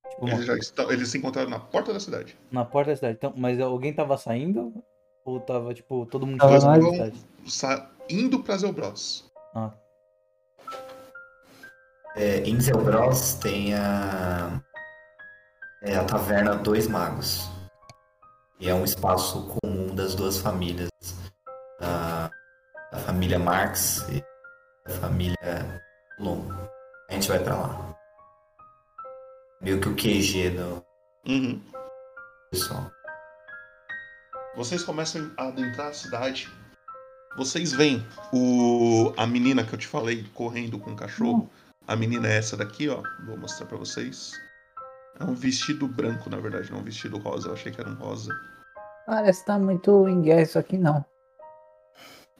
Tipo, uma- Eles, já estão, eles se encontraram na porta da cidade. na porta da cidade. Então, mas alguém tava saindo? Ou tava, tipo, todo mundo Tava na cidade? sa- indo pra Zelbros. Ah, É, em Zelbros tem a, é, a taverna Dois Magos. E é um espaço comum das duas famílias. A, a família Marx e a família Longo. A gente vai pra lá. Meio que o QG do Uhum. pessoal. Vocês começam a adentrar a cidade. Vocês veem o, a menina que eu te falei correndo com o cachorro. A menina é essa daqui, ó. Vou mostrar pra vocês. É um vestido branco, na verdade, não um vestido rosa. Eu achei que era um rosa. Parece que tá muito em guerra isso aqui, não.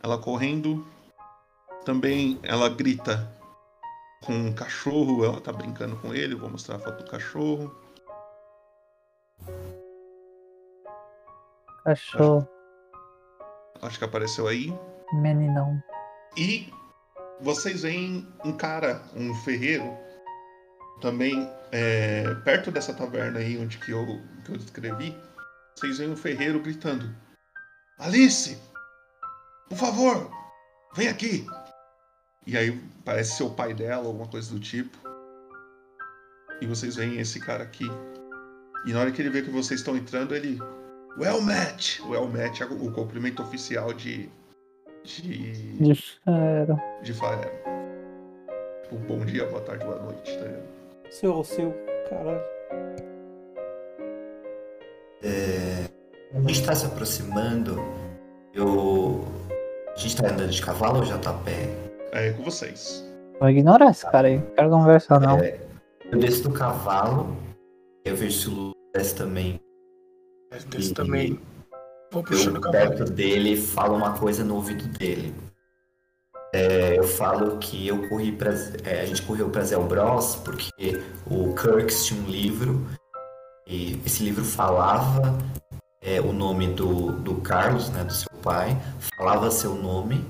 Ela correndo. Também ela grita com um cachorro. Ela tá brincando com ele. Vou mostrar a foto do cachorro. Cachorro, Acho que apareceu aí. meninão. E vocês veem um cara, um ferreiro, também é, perto dessa taverna aí onde que eu, que eu descrevi. Vocês veem um ferreiro gritando: Alice, por favor, vem aqui. E aí parece ser o pai dela, alguma coisa do tipo. E vocês veem esse cara aqui. E na hora que ele vê que vocês estão entrando, ele. Well met! Well met é o cumprimento oficial de. De. Disseram. de Faero. Tipo, bom dia, boa tarde, boa noite, tá ligado? seu ou seu, caralho. É, a gente tá se aproximando. Eu. A gente tá andando de cavalo ou já tá a pé? É com vocês. Vou ignorar esse cara aí. Não quero conversar, não. É, eu desço do cavalo. Eu vejo se o Lu desce também. Desse também. Vou Eu puxando o cavalo. perto dele e falo uma coisa no ouvido dele. É, eu falo que eu corri pra, é, a gente correu pra Zelbros porque o Kirks tinha um livro e esse livro falava é, o nome do, do Carlos, né, do seu pai, falava seu nome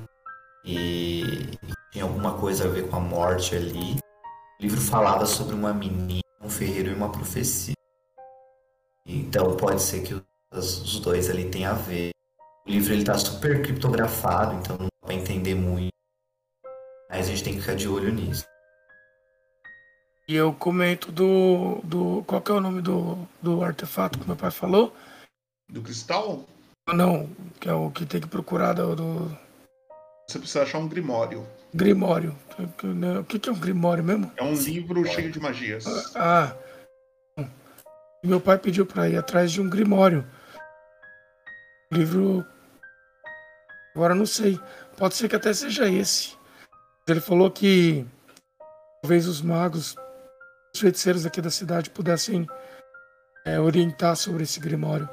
e, e tinha alguma coisa a ver com a morte ali. O livro falava sobre uma menina, um ferreiro e uma profecia. Então pode ser que os, os dois ali tenham a ver. O livro ele tá super criptografado, então não dá pra entender muito. Mas a gente tem que ficar de olho nisso. E eu comento do. do qual que é o nome do, do artefato que meu pai falou? Do cristal? Não, que é o que tem que procurar do, do Você precisa achar um grimório. Grimório. O que, que é um Grimório mesmo? É um livro cheio de magias. Ah. E meu pai pediu pra ir atrás de um Grimório. Livro. Agora não sei. Pode ser que até seja esse. Ele falou que talvez os magos, os feiticeiros aqui da cidade pudessem é, orientar sobre esse Grimório.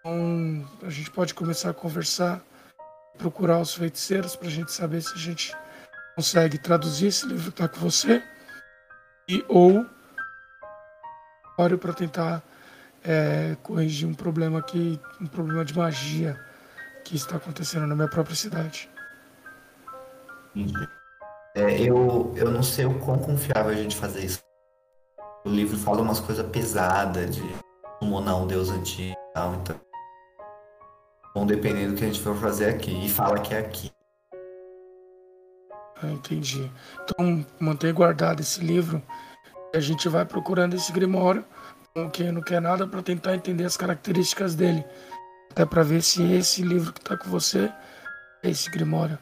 Então a gente pode começar a conversar, procurar os feiticeiros pra gente saber se a gente consegue traduzir esse livro que tá com você e ou para tentar é, corrigir um problema aqui, um problema de magia que está acontecendo na minha própria cidade. É, eu, eu não sei o quão confiável a gente fazer isso. O livro fala umas coisas pesadas de summonar um deus antigo e tal, então. Bom, dependendo do que a gente for fazer aqui. E fala que é aqui. Ah, entendi. Então mantenha guardado esse livro a gente vai procurando esse Grimório, com quem não quer nada, para tentar entender as características dele. Até para ver se esse livro que tá com você é esse Grimório.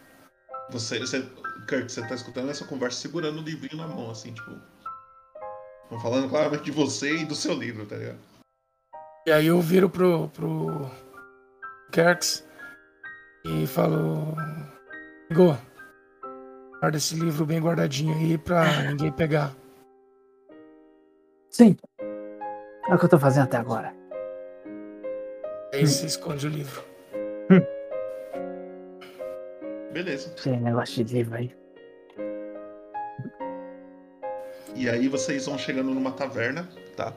Você, você, Kurt, você tá escutando essa conversa segurando o livrinho na mão, assim, tipo. Estão falando claramente de você e do seu livro, tá ligado? E aí eu viro pro, pro Kerks e falo: Igor, guarda esse livro bem guardadinho aí pra ninguém pegar. Sim. É o que eu tô fazendo até agora. Aí você esconde o livro. Beleza. Esse negócio de livro aí. E aí vocês vão chegando numa taverna, tá?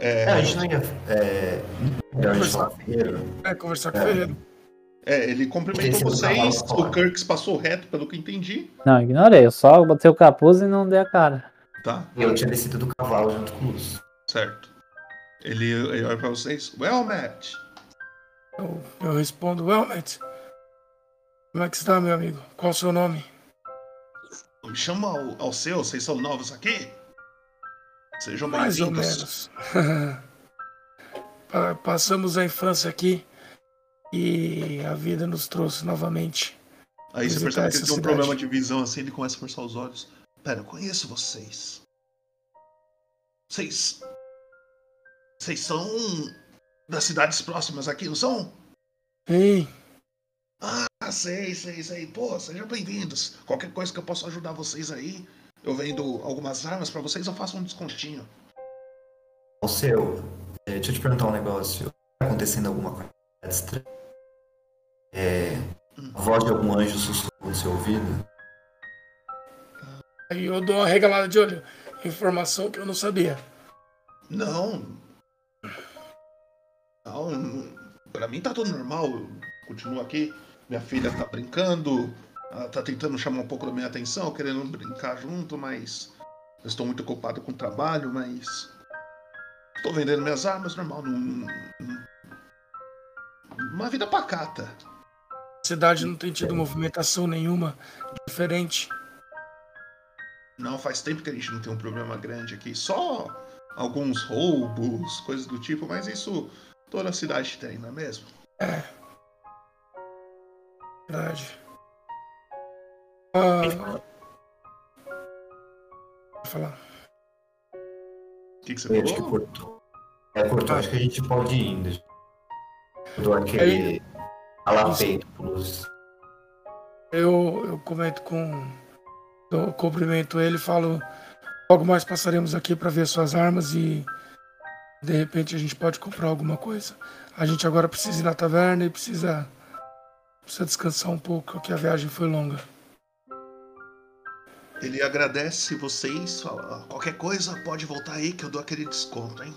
É, a gente não ia. É, ferreiro. É, conversar com o É. Ferreiro. É, ele cumprimentou é vocês, o Kirks passou reto, pelo que entendi. Não, ignorei. Eu só botei o capuz e não dei a cara. Tá. Eu tinha descido do cavalo junto com o Lúcio. Certo. Ele, ele olha pra vocês. Well met. Eu, eu respondo, well, Matt. Como é que está, meu amigo? Qual o seu nome? Me chama ao, ao seu, vocês são novos aqui? Sejam Mais ou menos. [laughs] Pa- Passamos a infância aqui e a vida nos trouxe novamente. Aí você percebe que ele tem um problema de visão assim, ele começa a forçar os olhos. Pera, eu conheço vocês. Vocês. Vocês são das cidades próximas aqui, não são? Ei, Ah, sei, sei, sei. Pô, sejam bem-vindos. Qualquer coisa que eu possa ajudar vocês aí, eu vendo algumas armas pra vocês, eu faço um descontinho. O seu, é, deixa eu te perguntar um negócio. Tá acontecendo alguma coisa estranha? É, a voz de algum anjo sussurrou no seu ouvido? aí eu dou uma regalada de olho. Informação que eu não sabia. Não. Não, pra mim tá tudo normal. Eu continuo aqui. Minha filha tá brincando. Ela tá tentando chamar um pouco da minha atenção, querendo brincar junto, mas. Eu estou muito ocupado com o trabalho, mas. Estou vendendo minhas armas, normal. Num, num- uma vida pacata. A cidade não tem tido movimentação nenhuma diferente. Não, faz tempo que a gente não tem um problema grande aqui. Só alguns roubos, coisas do tipo, mas isso toda a cidade tem, não é mesmo? É. Verdade. Ah, Vou falar. O que, que você Foi, acho que falou? cortou. É, cortou, acho que a gente pode ir indo. Eu dou aquele alapeito Lúcio. Eu, eu comento com. Eu cumprimento ele e falo. Logo mais passaremos aqui para ver suas armas e. De repente a gente pode comprar alguma coisa. A gente agora precisa ir na taverna e precisa. Precisa descansar um pouco, porque a viagem foi longa. Ele agradece vocês, fala, "Ah, qualquer coisa pode voltar aí que eu dou aquele desconto, hein?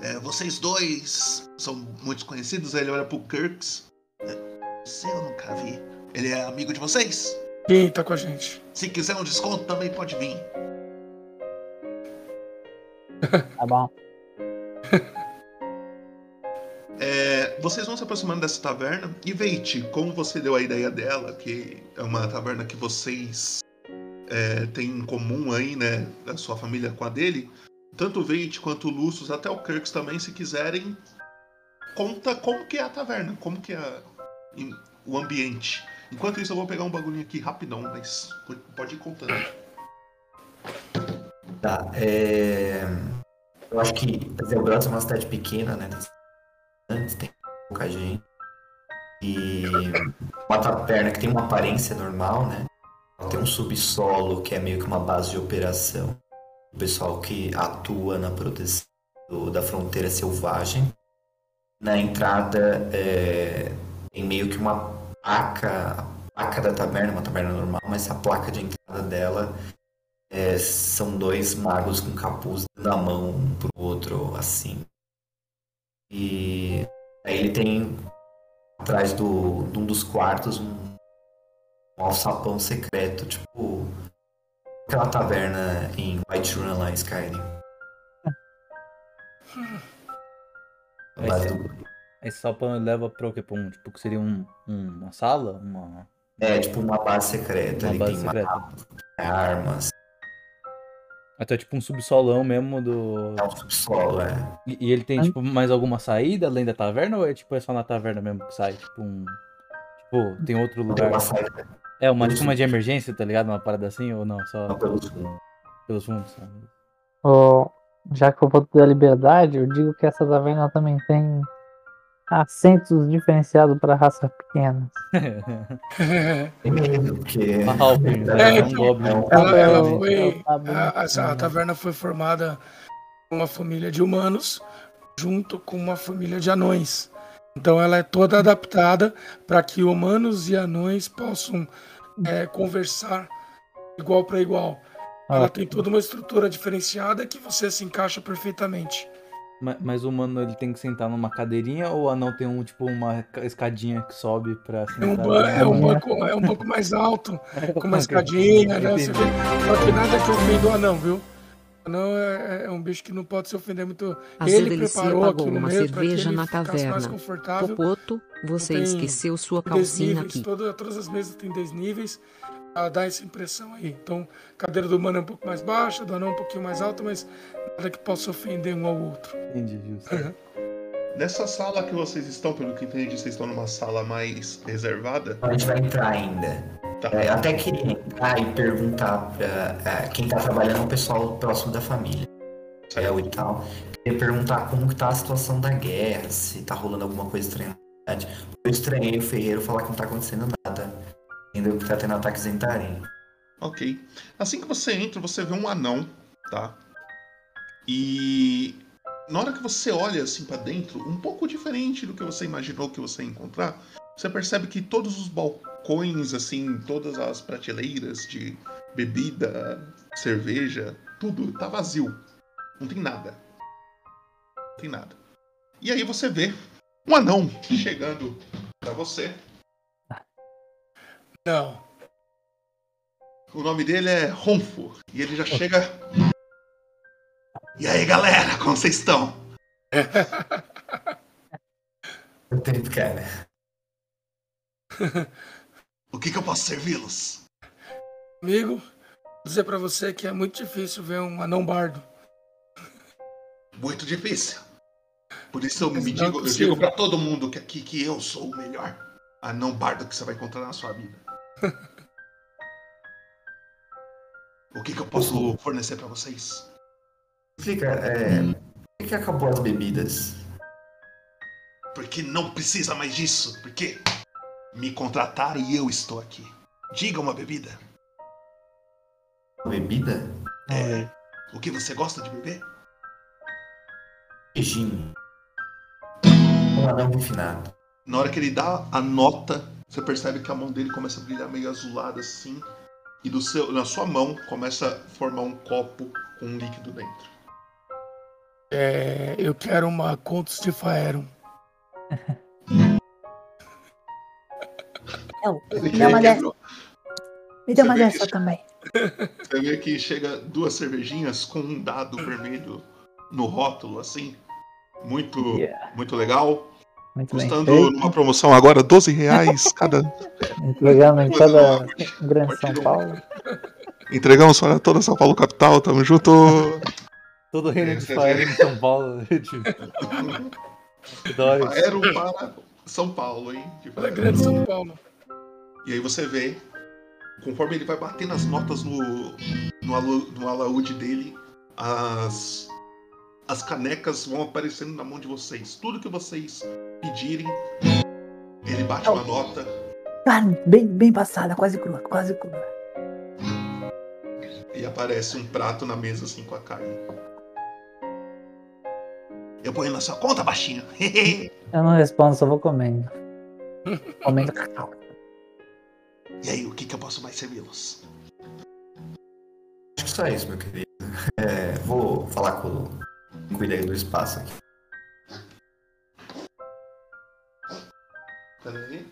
É, vocês dois são muito conhecidos, aí ele olha pro Kirks. É, Você eu nunca vi. Ele é amigo de vocês? Quem tá com a gente? Se quiser um desconto também pode vir. Tá bom. [laughs] É, vocês vão se aproximando dessa taverna e Veit, como você deu a ideia dela, que é uma taverna que vocês é, têm em comum aí, né, da sua família com a dele, tanto o Veit quanto o Lucius, até o Kirks também, se quiserem, conta como que é a taverna, como que é a- em- o ambiente. Enquanto isso, eu vou pegar um bagulhinho aqui rapidão, mas pode ir contando. Tá, é... Eu acho que Zelbrand é uma cidade pequena, né? Tem pouca gente. E uma taverna que tem uma aparência normal, né? Tem um subsolo que é meio que uma base de operação. O pessoal que atua na proteção da fronteira selvagem. Na entrada é, tem meio que uma placa, a placa da taverna, uma taverna normal, mas a placa de entrada dela é, são dois magos com capuz na mão um pro outro, assim. E aí ele tem atrás do, de um dos quartos um, um alçapão secreto, tipo aquela taverna em Whiterun lá em Skyrim. [laughs] Você- do- leva pra o quê? Pra um, tipo, que seria um, um- uma sala? Uma... É, tipo uma base secreta. Uma base tem secreta. mapas, armas. Então é tipo um subsolão mesmo do. É um subsolo, é. E, e ele tem, tipo, mais alguma saída além da taverna ou é tipo é só na taverna mesmo que sai? Tipo um. Tipo, tem outro Tem lugar. uma saída É, uma, tipo uma de emergência, tá ligado? Uma parada assim ou não? Só pelos fundos. pelos fundos. sabe? Ô, já que eu vou ter a liberdade, eu digo que essa taverna também tem assentos diferenciados para raças pequenas. [laughs] Porque. É, né? então. Ela, ela Eu- foi. tava A, taverna foi formada por uma família de humanos junto com uma família de anões. Então ela é toda adaptada para que humanos e anões possam é, conversar igual para igual. Ela Ah. tem toda uma estrutura diferenciada que você se encaixa perfeitamente. Ma- Mas o humano ele tem que sentar numa cadeirinha ou o anão tem um tipo uma ca- escadinha que sobe pra É um, sentar? ba- é um banco é um pouco mais alto, [laughs] com uma escadinha, né? Você vê. Só que nada que ofenda o anão, viu? O anão é, é um bicho que não pode se ofender muito. Ele preparou pagou aquilo uma cerveja na confortável. Popoto, você Tem esqueceu sua calcinha aqui. toda- todas as mesas têm desníveis a dar essa impressão aí. Então, a cadeira do humano é um pouco mais baixa, do anão um pouquinho mais alta, mas nada que possa ofender um ao outro. Entendi, justo. Nessa sala que vocês estão, pelo que entendi, vocês estão numa sala mais reservada. A gente vai entrar ainda. Tá. É, eu até queria entrar e perguntar pra é, quem tá trabalhando, o pessoal próximo da família. É, o e tal. Queria perguntar como que tá a situação da guerra, se tá rolando alguma coisa estranha na cidade. Eu estranhei o Ferreiro falar que não tá acontecendo nada. Entendeu? Que tá tendo ataques em Tarém. Ok. Assim que você entra, você vê um anão, tá? E na hora que você olha assim pra dentro, um pouco diferente do que você imaginou que você ia encontrar, você percebe que todos os balcões, assim, todas as prateleiras de bebida, cerveja, tudo tá vazio. Não tem nada. Não tem nada. E aí você vê um anão chegando pra você. Não. O nome dele é Ronfo. E ele já chega. E aí, galera, como vocês estão? [laughs] Eu tempo, cara. [laughs] O que, que eu posso servi-los? Amigo, vou dizer pra você que é muito difícil ver um anão bardo. Muito difícil. Por isso eu me Mas não é digo, eu possível. digo pra todo mundo que aqui que eu sou o melhor anão bardo que você vai encontrar na sua vida. [laughs] o que, que eu posso fornecer pra vocês? Explica, é. Por que, acabou as bebidas? Porque não precisa mais disso. Porque me contrataram e eu estou aqui. Diga uma bebida. Bebida? É. O que você gosta de beber? Gin. Um anão refinado. Na hora que ele dá a nota, você percebe que a mão dele começa a brilhar meio azulada assim. E do seu, na sua mão começa a formar um copo com um líquido dentro. É, eu quero uma Contos de Faeron. [laughs] Me dá uma dessa. Me dá uma dessa também. [laughs] Você vê que chega duas cervejinhas com um dado vermelho no rótulo, assim. Muito, muito legal. Muito bem Custando feito. numa promoção agora 12 reais cada. [laughs] Entregando em toda Grande São Paulo. Entregamos para toda São Paulo capital, tamo junto. Todo reino de Esse- Fael em São Paulo. [laughs] tipo. Era para São Paulo, hein? Tipo, grande São Paulo. E aí você vê, conforme ele vai batendo as notas no, no, alu- no alaúde dele, as, as canecas vão aparecendo na mão de vocês. Tudo que vocês pedirem, ele bate uma nota. Carne bem, bem passada, quase crua, quase crua. E aparece um prato na mesa assim com a carne. Eu ponho na sua conta, baixinho. [laughs] Eu não respondo, só vou comendo. Comendo cacau. e aí, o que, que eu posso mais servi-los? Acho que só isso, meu querido. É, vou falar com o aí do espaço aqui. Peraí.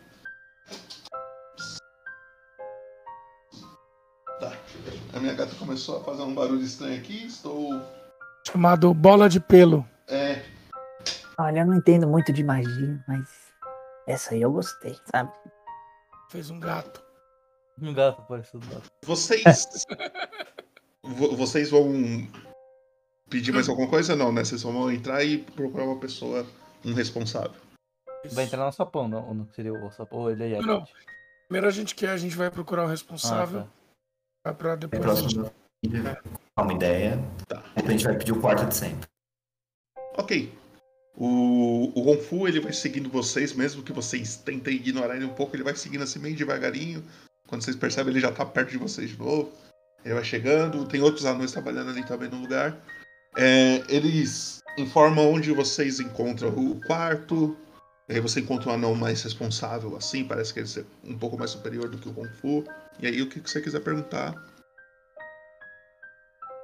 Tá. A minha gata começou a fazer um barulho estranho aqui. Estou. Chamado Bola de Pelo. É. Olha, eu não entendo muito de magia, mas essa aí eu gostei, sabe? Fez um gato. Um gato apareceu do lado. Vocês. [laughs] Vo- vocês vão pedir mais alguma coisa? Não, né? Vocês só vão entrar e procurar uma pessoa, um responsável. Vai entrar no sapão, não? Ou não seria o sapão? Ou ele é Não, não. Primeiro a gente quer, a gente vai procurar o responsável. Ah, Vai pra É depois a gente. família, dar uma ideia. Tá. Depois a gente vai pedir o quarto de sempre. Ok. O, o Ronfu ele vai seguindo vocês, mesmo que vocês tentem ignorar ele um pouco, ele vai seguindo assim meio devagarinho. Quando vocês percebem, ele já tá perto de vocês de novo. Ele vai chegando, tem outros anões trabalhando ali também no lugar. É, eles informam onde vocês encontram o quarto, Aí você encontra um anão mais responsável, assim, parece que ele é um pouco mais superior do que o Kung. E aí o que você quiser perguntar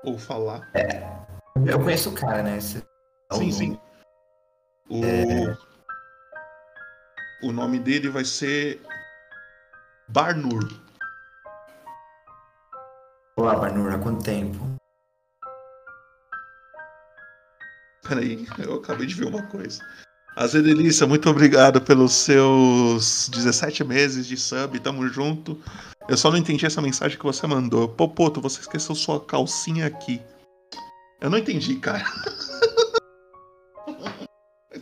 ou falar. Eu conheço o cara, né? É o Sim, sim. O, É. o nome dele vai ser Barnur. Olá, Barnur, há quanto tempo? Peraí, eu acabei de ver uma coisa. Azedelícia, muito obrigado pelos seus 17 meses de sub, tamo junto. Eu só não entendi essa mensagem que você mandou. Popoto, você esqueceu sua calcinha aqui. Eu não entendi, cara. [laughs]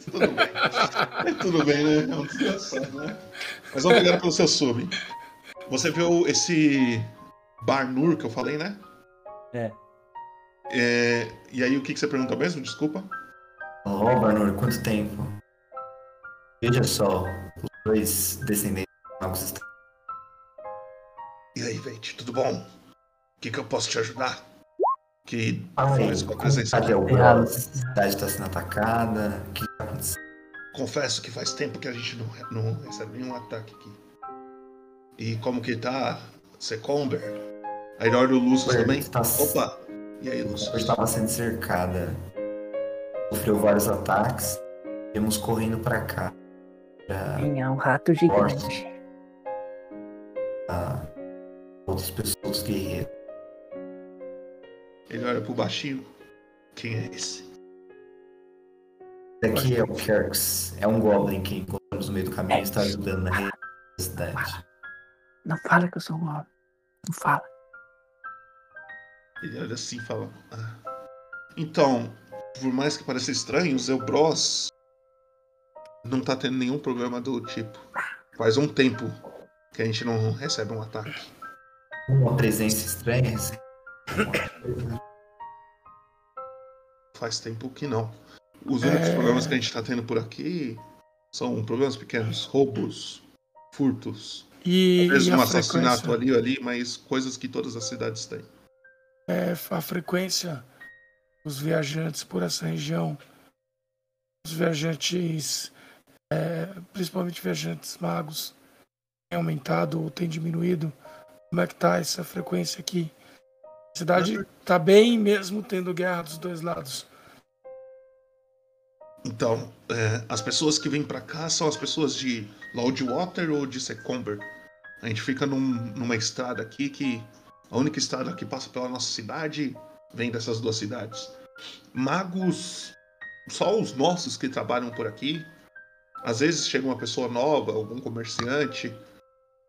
Tudo bem. Tudo bem, né? É um desgraçado, né? Mas obrigado pelo seu sub. Você viu esse Barnur que eu falei, né? É. É, E aí, o que, que você perguntou mesmo? Desculpa. Ó, Barnur, quanto tempo? Veja só, os dois descendentes de magos estão. E aí, Vente, tudo bom? O que, que eu posso te ajudar? Que Fala aí, faz com a presença cadê o? Bros? A cidade está sendo atacada. Que? Confesso que faz tempo que a gente não, não recebe nenhum ataque aqui. E como que tá? Secomber? Aí olha o Lúcio também. tá- Opa! E aí, Lúcio? Eu estava sendo cercada. Sofreu vários ataques. Viemos correndo pra cá. Pra Sim, é um rato gigante. pra outras pessoas guerreiras. Ele olha pro baixinho. Quem é esse? Esse aqui é o Kerks. É um Goblin que encontramos no meio do caminho e está ajudando na da cidade. Não fala que eu sou um homem. Não fala. Ele olha assim e fala. "Ah, Então, por mais que pareça estranho, o Zeubros não tá tendo nenhum problema do tipo. Faz um tempo que a gente não recebe um ataque. Uma presença estranha. assim. Faz tempo que não. Os únicos É. problemas que a gente tá tendo por aqui são problemas pequenos, roubos, furtos. E, Às vezes e um assassinato frequência? ali ou ali, mas coisas que todas as cidades têm. É, a frequência dos viajantes por essa região, os viajantes, é, principalmente viajantes magos, tem aumentado ou tem diminuído? Como é que tá essa frequência aqui? A cidade tá bem mesmo tendo guerra dos dois lados. Então, é, as pessoas que vêm pra cá são as pessoas de Loudwater ou de Secomber. A gente fica num- numa estrada aqui que a única estrada que passa pela nossa cidade vem dessas duas cidades. Magos, só os nossos que trabalham por aqui. Às vezes chega uma pessoa nova, algum comerciante,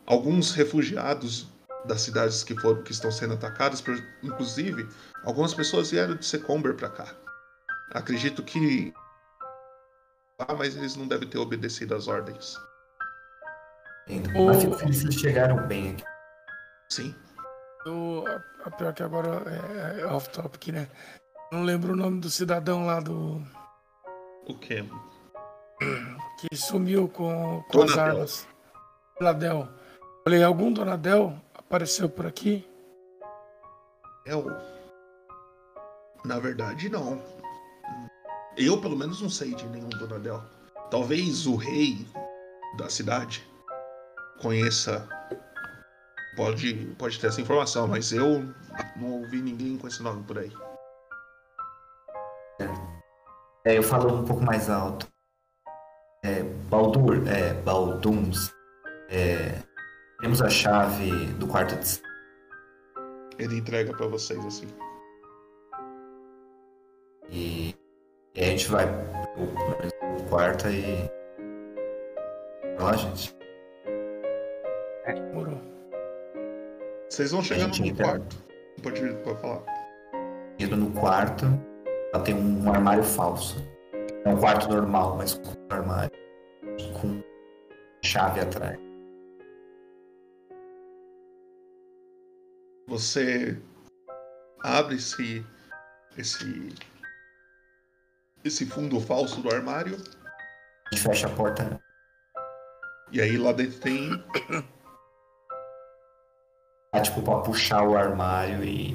alguns refugiados das cidades que foram que estão sendo atacadas, inclusive algumas pessoas vieram de Secomber pra cá. Acredito que mas eles não devem ter obedecido às ordens. Mas fico feliz que eles chegaram bem aqui. Sim. Eu, a, a pior que agora é, é off topic, né? Não lembro o nome do cidadão lá do. O quê? que sumiu com, com as armas. Donadel. Falei, algum Donadel apareceu por aqui? Eu. Na verdade, não. Eu, pelo menos, não sei de nenhum Donadel. Talvez o rei da cidade conheça. Pode, pode ter essa informação, mas eu não ouvi ninguém com esse nome por aí. É, eu falo um pouco mais alto. É, Baldur, é, Balduns. É, temos a chave do quarto de Ele entrega pra vocês assim. E, e a gente vai quarto e. Lá, gente. Demorou. Vocês vão chegando no então. quarto. Pode, pode falar. Entra no quarto, ela tem um armário falso. É um quarto normal, mas com um armário. Com chave atrás. Você abre esse esse esse fundo falso do armário A gente fecha a porta. e aí lá dentro tem Tá [coughs] tipo pra puxar o armário e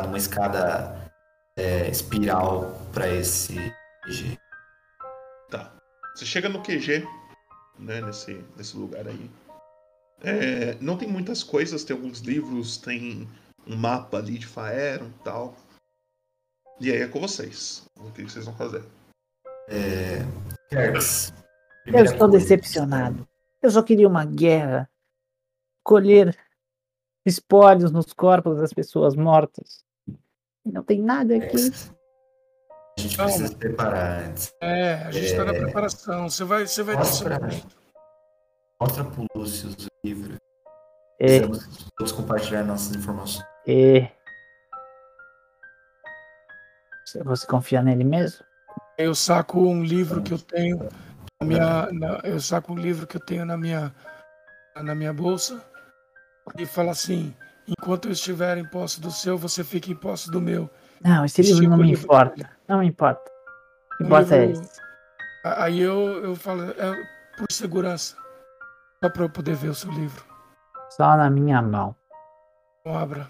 numa escada é, espiral pra esse. Tá. Você chega no QG, né, nesse, nesse lugar aí. É, não tem muitas coisas, tem alguns livros, tem um mapa ali de Faeron e tal. E aí é com vocês. O que vocês vão fazer? É. Kerks. Eu estou decepcionado. Eu só queria uma guerra. Colher espólios nos corpos das pessoas mortas. Não tem nada aqui. A gente precisa se preparar antes. É, a gente tá na É. preparação. Você vai, você vai Mostra, mostra pro Lúcio os livros. É. Precisamos todos compartilhar nossas informações. E... Você- confia nele mesmo? Eu saco um livro que eu tenho na minha, na- eu saco um livro que eu tenho na minha na minha bolsa e fala assim: enquanto eu estiver em posse do seu, você fica em posse do meu. Não, esse livro não o me livro importa. Não me importa. Que importa é esse. Aí eu, eu falo, é por segurança, só para eu poder ver o seu livro. Só na minha mão. Não abra.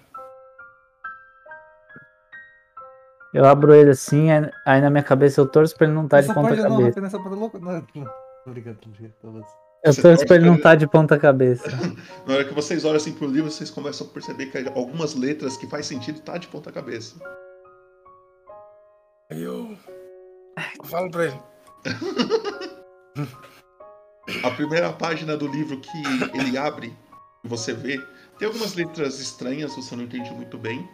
Eu abro ele assim, aí- aí na minha cabeça eu torço pra ele não estar de Essa ponta não, cabeça. nessa. Não, não. Brincando. Eu torço pra ele não estar de ponta cabeça. [laughs] Na hora que vocês olham assim pro livro, vocês começam a perceber que algumas letras que faz sentido tá de ponta cabeça. Aí eu, eu falo pra ele. [laughs] A primeira página do livro que ele abre, você vê, tem algumas letras estranhas, você não entende muito bem.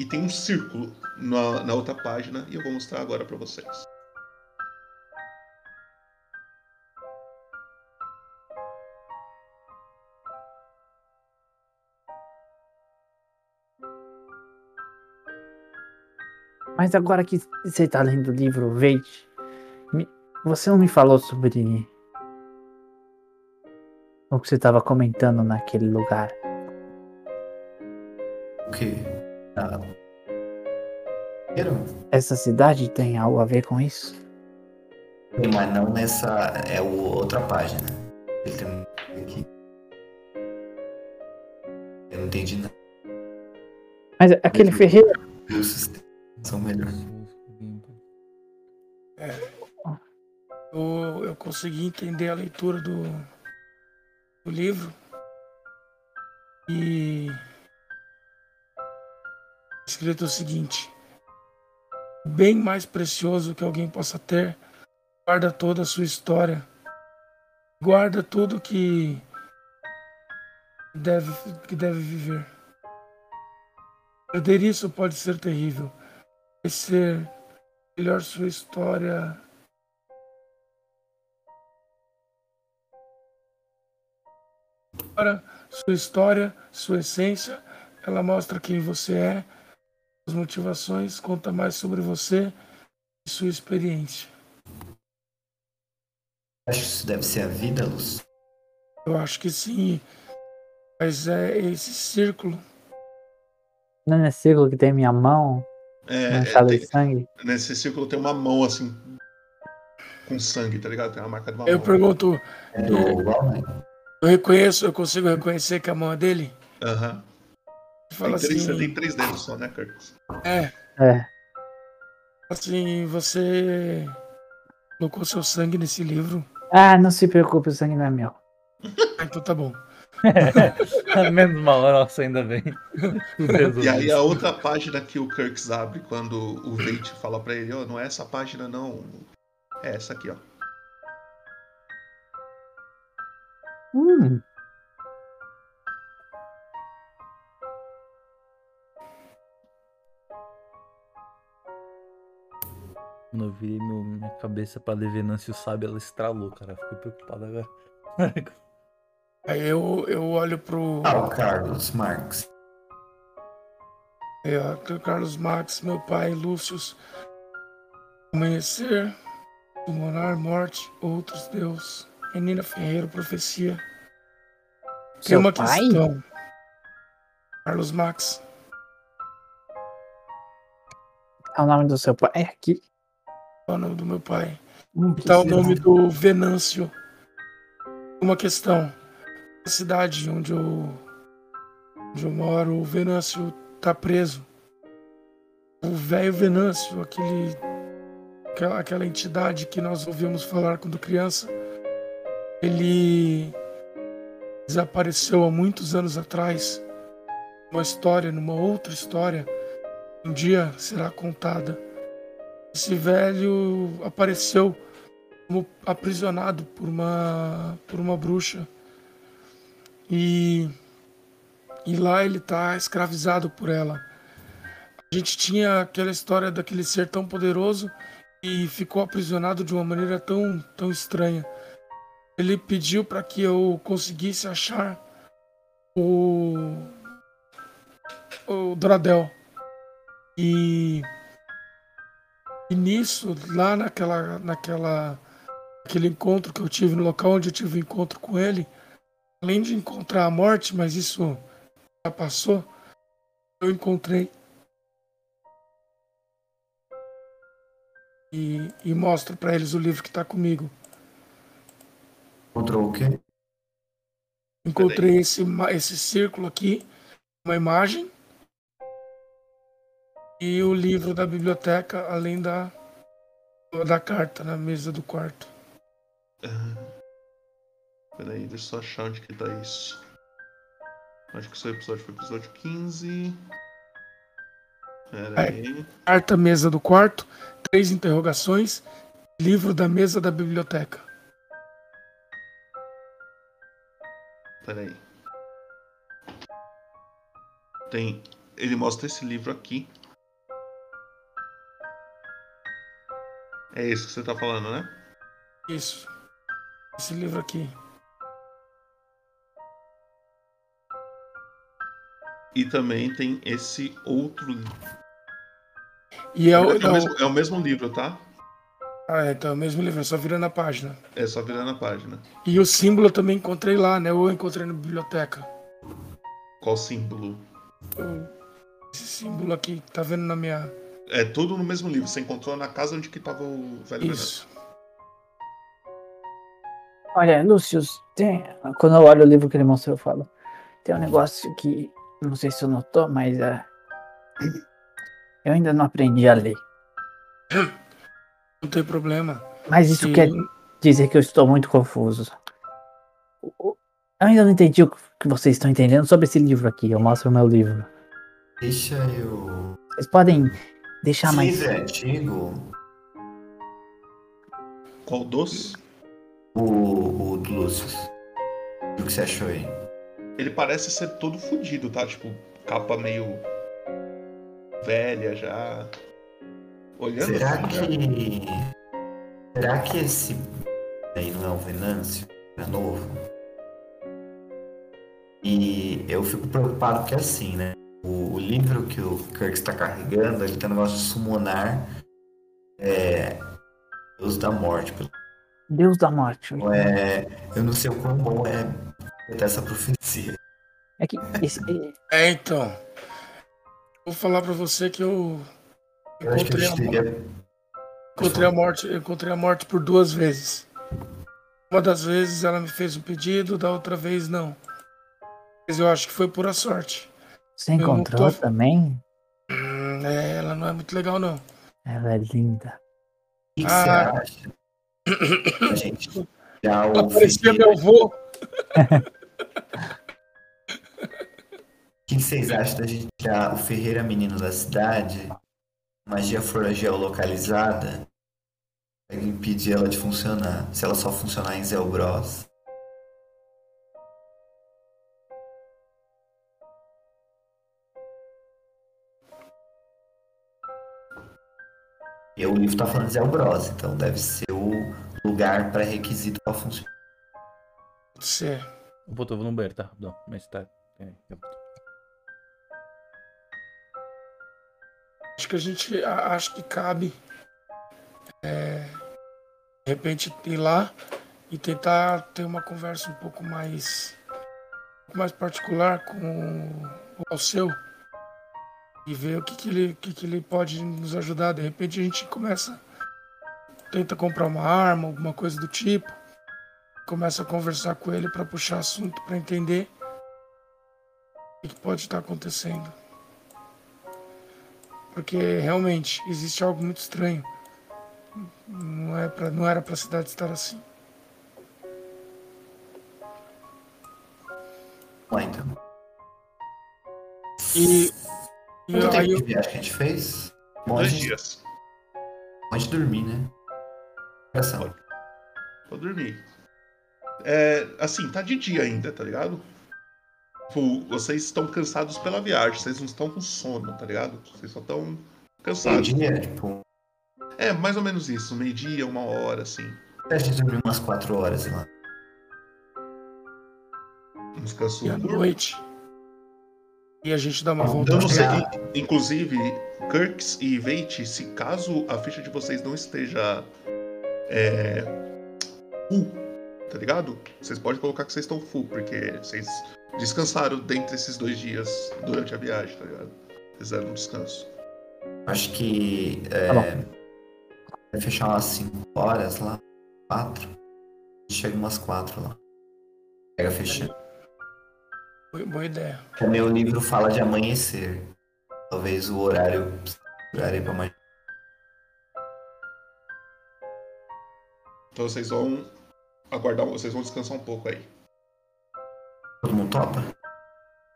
E tem um círculo na, na outra página, e eu vou mostrar agora pra vocês. Mas agora que você tá lendo o livro Veit, me- você não me falou sobre o que você tava comentando naquele lugar. O quê? Ah. Essa cidade tem algo a ver com isso? Sim, mas não nessa. É o, outra página. Ele tem aqui. Eu não entendi nada. Mas aquele ferreiro. Os sistemas são melhores. É, eu, eu consegui entender a leitura do, do livro e escrito o seguinte: bem mais precioso que alguém possa ter, guarda toda a sua história, guarda tudo que deve, que deve viver. Perder isso pode ser terrível. Esquecer melhor sua história. Sua história, sua essência, ela mostra quem você é, as motivações, conta mais sobre você e sua experiência. Acho que isso deve ser a vida, Luz. Eu acho que sim, mas é esse círculo. Não é nesse círculo que tem minha mão É, manchada tem- sangue? nesse círculo tem uma mão assim, com sangue, tá ligado? Tem uma marca de uma Eu mão. pergunto, É do eu reconheço, eu consigo reconhecer que a mão é dele? Aham. Fala Tem três, assim, tem três dedos só, né, Curtis? é, É. assim, você colocou seu sangue nesse livro? Ah, não se preocupe, o sangue não é meu. Ah, então tá bom. [laughs] Menos mal, nossa, ainda bem. E aí a outra página que o Kirks abre quando o Veit fala pra ele, ó, não é essa página não. É essa aqui, ó. Hum. Quando eu virei meu- minha cabeça pra ler Venâncio Sabe, ela estralou, cara. Fiquei preocupado agora. Aí eu, eu olho pro. Ah, o Carlos Marx. É, Carlos Max, meu pai, Lúcius. Amanhecer, Pulmonar, Morte, Outros Deus. Menina Ferreira, Profecia. Tem Seu uma pai? questão. Carlos Max. É o nome do seu pai? É aqui. Nome do meu pai. Que tá o nome do Venâncio. Uma questão. A cidade onde eu, onde eu moro, o Venâncio tá preso. O velho Venâncio, aquele aquela, aquela entidade que nós ouvimos falar quando criança, ele desapareceu há muitos anos atrás. Uma história, numa outra história, um dia será contada. Esse velho apareceu como aprisionado por uma por uma bruxa e e lá ele está escravizado por ela. A gente tinha aquela história daquele ser tão poderoso e ficou aprisionado de uma maneira tão tão estranha. Ele pediu para que eu conseguisse achar o o Dradel. E, e nisso, lá naquela naquela aquele encontro que eu tive no local onde eu tive o um encontro com ele, além de encontrar a morte, mas isso já passou, eu encontrei e, e mostro para eles o livro que está comigo. Encontrou o quê? Encontrei esse, esse círculo aqui, uma imagem e o livro da biblioteca, além da, da carta na mesa do quarto. Peraí, deixa eu só achar onde que tá isso. Acho que o seu episódio foi episódio 15. Peraí. É, carta mesa do quarto, três interrogações, livro da mesa da biblioteca. Peraí. Tem. Ele mostra esse livro aqui. É isso que você tá falando, né? Isso. Esse livro aqui. E também tem esse outro livro. E é, o, é, o mesmo, é o mesmo livro, tá? Ah, é, então é o mesmo livro, é só virando a página. É só virando a página. E o símbolo eu também encontrei lá, né? Ou eu encontrei na biblioteca. Qual símbolo? Esse símbolo aqui, tá vendo na minha. É tudo no mesmo livro. Você encontrou na casa onde que tava o velho Isso. Olha, Lúcio, tem... quando eu olho o livro que ele mostrou, eu falo. Tem um negócio que não sei se você notou, mas é. Eu ainda não aprendi a ler. Não tem problema. Mas isso Se- quer dizer que eu estou muito confuso. Eu ainda não entendi o que vocês estão entendendo sobre esse livro aqui. Eu mostro o meu livro. Deixa eu. Vocês podem deixar Esse mais. é antigo. Qual dos? O, o do Lúcio. O que você achou aí? Ele parece ser todo fudido, tá? Tipo, capa meio velha já. Olhando Será assim, que. Será que esse aí não é o Venâncio? É novo? E eu fico preocupado porque assim, né? O, o livro que o Kirk está carregando, ele tem um negócio de summonar é, Deus da Morte. Deus da morte. É, eu não sei o quão bom é essa profecia. É que esse, É, então. Vou falar pra você que eu Eu acho que a encontrei teria. encontrei a morte, eu encontrei a morte por duas vezes. Uma das vezes ela me fez um pedido, da outra vez não. Mas eu acho que foi pura sorte. Você encontrou tô- também? Hum, é, ela não é muito legal não. Ela é linda. O que, que Ah. você acha? A [coughs] gente já Ela ouviu. parecia meu avô. [laughs] O que vocês acham da gente tirar o Ferreira Menino da cidade? Magia for geolocalizada? Pra impedir ela de funcionar. Se ela só funcionar em Zelbros. E o livro tá falando de Zelbros, então deve ser o lugar pré-requisito pra funcionar. Pode ser. Eu vou no banheiro, tá? Não, mas tá. É, eu- Acho que a gente a- acho que cabe é, de repente ir lá e tentar ter uma conversa um pouco mais um pouco mais particular com o Alceu e ver o que, que ele que, que ele pode nos ajudar. De repente a gente começa tenta comprar uma arma, alguma coisa do tipo, começa a conversar com ele para puxar assunto para entender o que pode estar acontecendo. Porque realmente existe algo muito estranho. Não, é pra, não era pra cidade estar assim. Lá então. E Quanto tempo de eu, viagem que a gente fez? Bom, a Dois gente dias. pode dormir, né? Ação. Vou dormir. É, assim, tá de dia ainda, tá ligado? Tipo, vocês estão cansados pela viagem, vocês não estão com sono, tá ligado? Vocês só estão cansados. Meio-dia, tipo, É, mais ou menos isso, meio-dia, uma hora, assim. a gente dormiu umas 4 horas lá. Um descanso e à noite. E a gente dá uma volta. Não sei, pra- in- inclusive, Kirks e Veit, se caso a ficha de vocês não esteja é, full, tá ligado? Vocês podem colocar que vocês estão full, porque vocês descansaram dentre esses dois dias durante a viagem, tá ligado? Fizeram um descanso. Acho que é, Tá vai fechar umas 5 horas lá. 4. Chega umas 4 lá. Pega fechando. Boa, ideia. Também o livro fala de amanhecer. Talvez o horário. horário pra mais. Então vocês vão aguardar, vocês vão descansar um pouco aí. Todo mundo topa?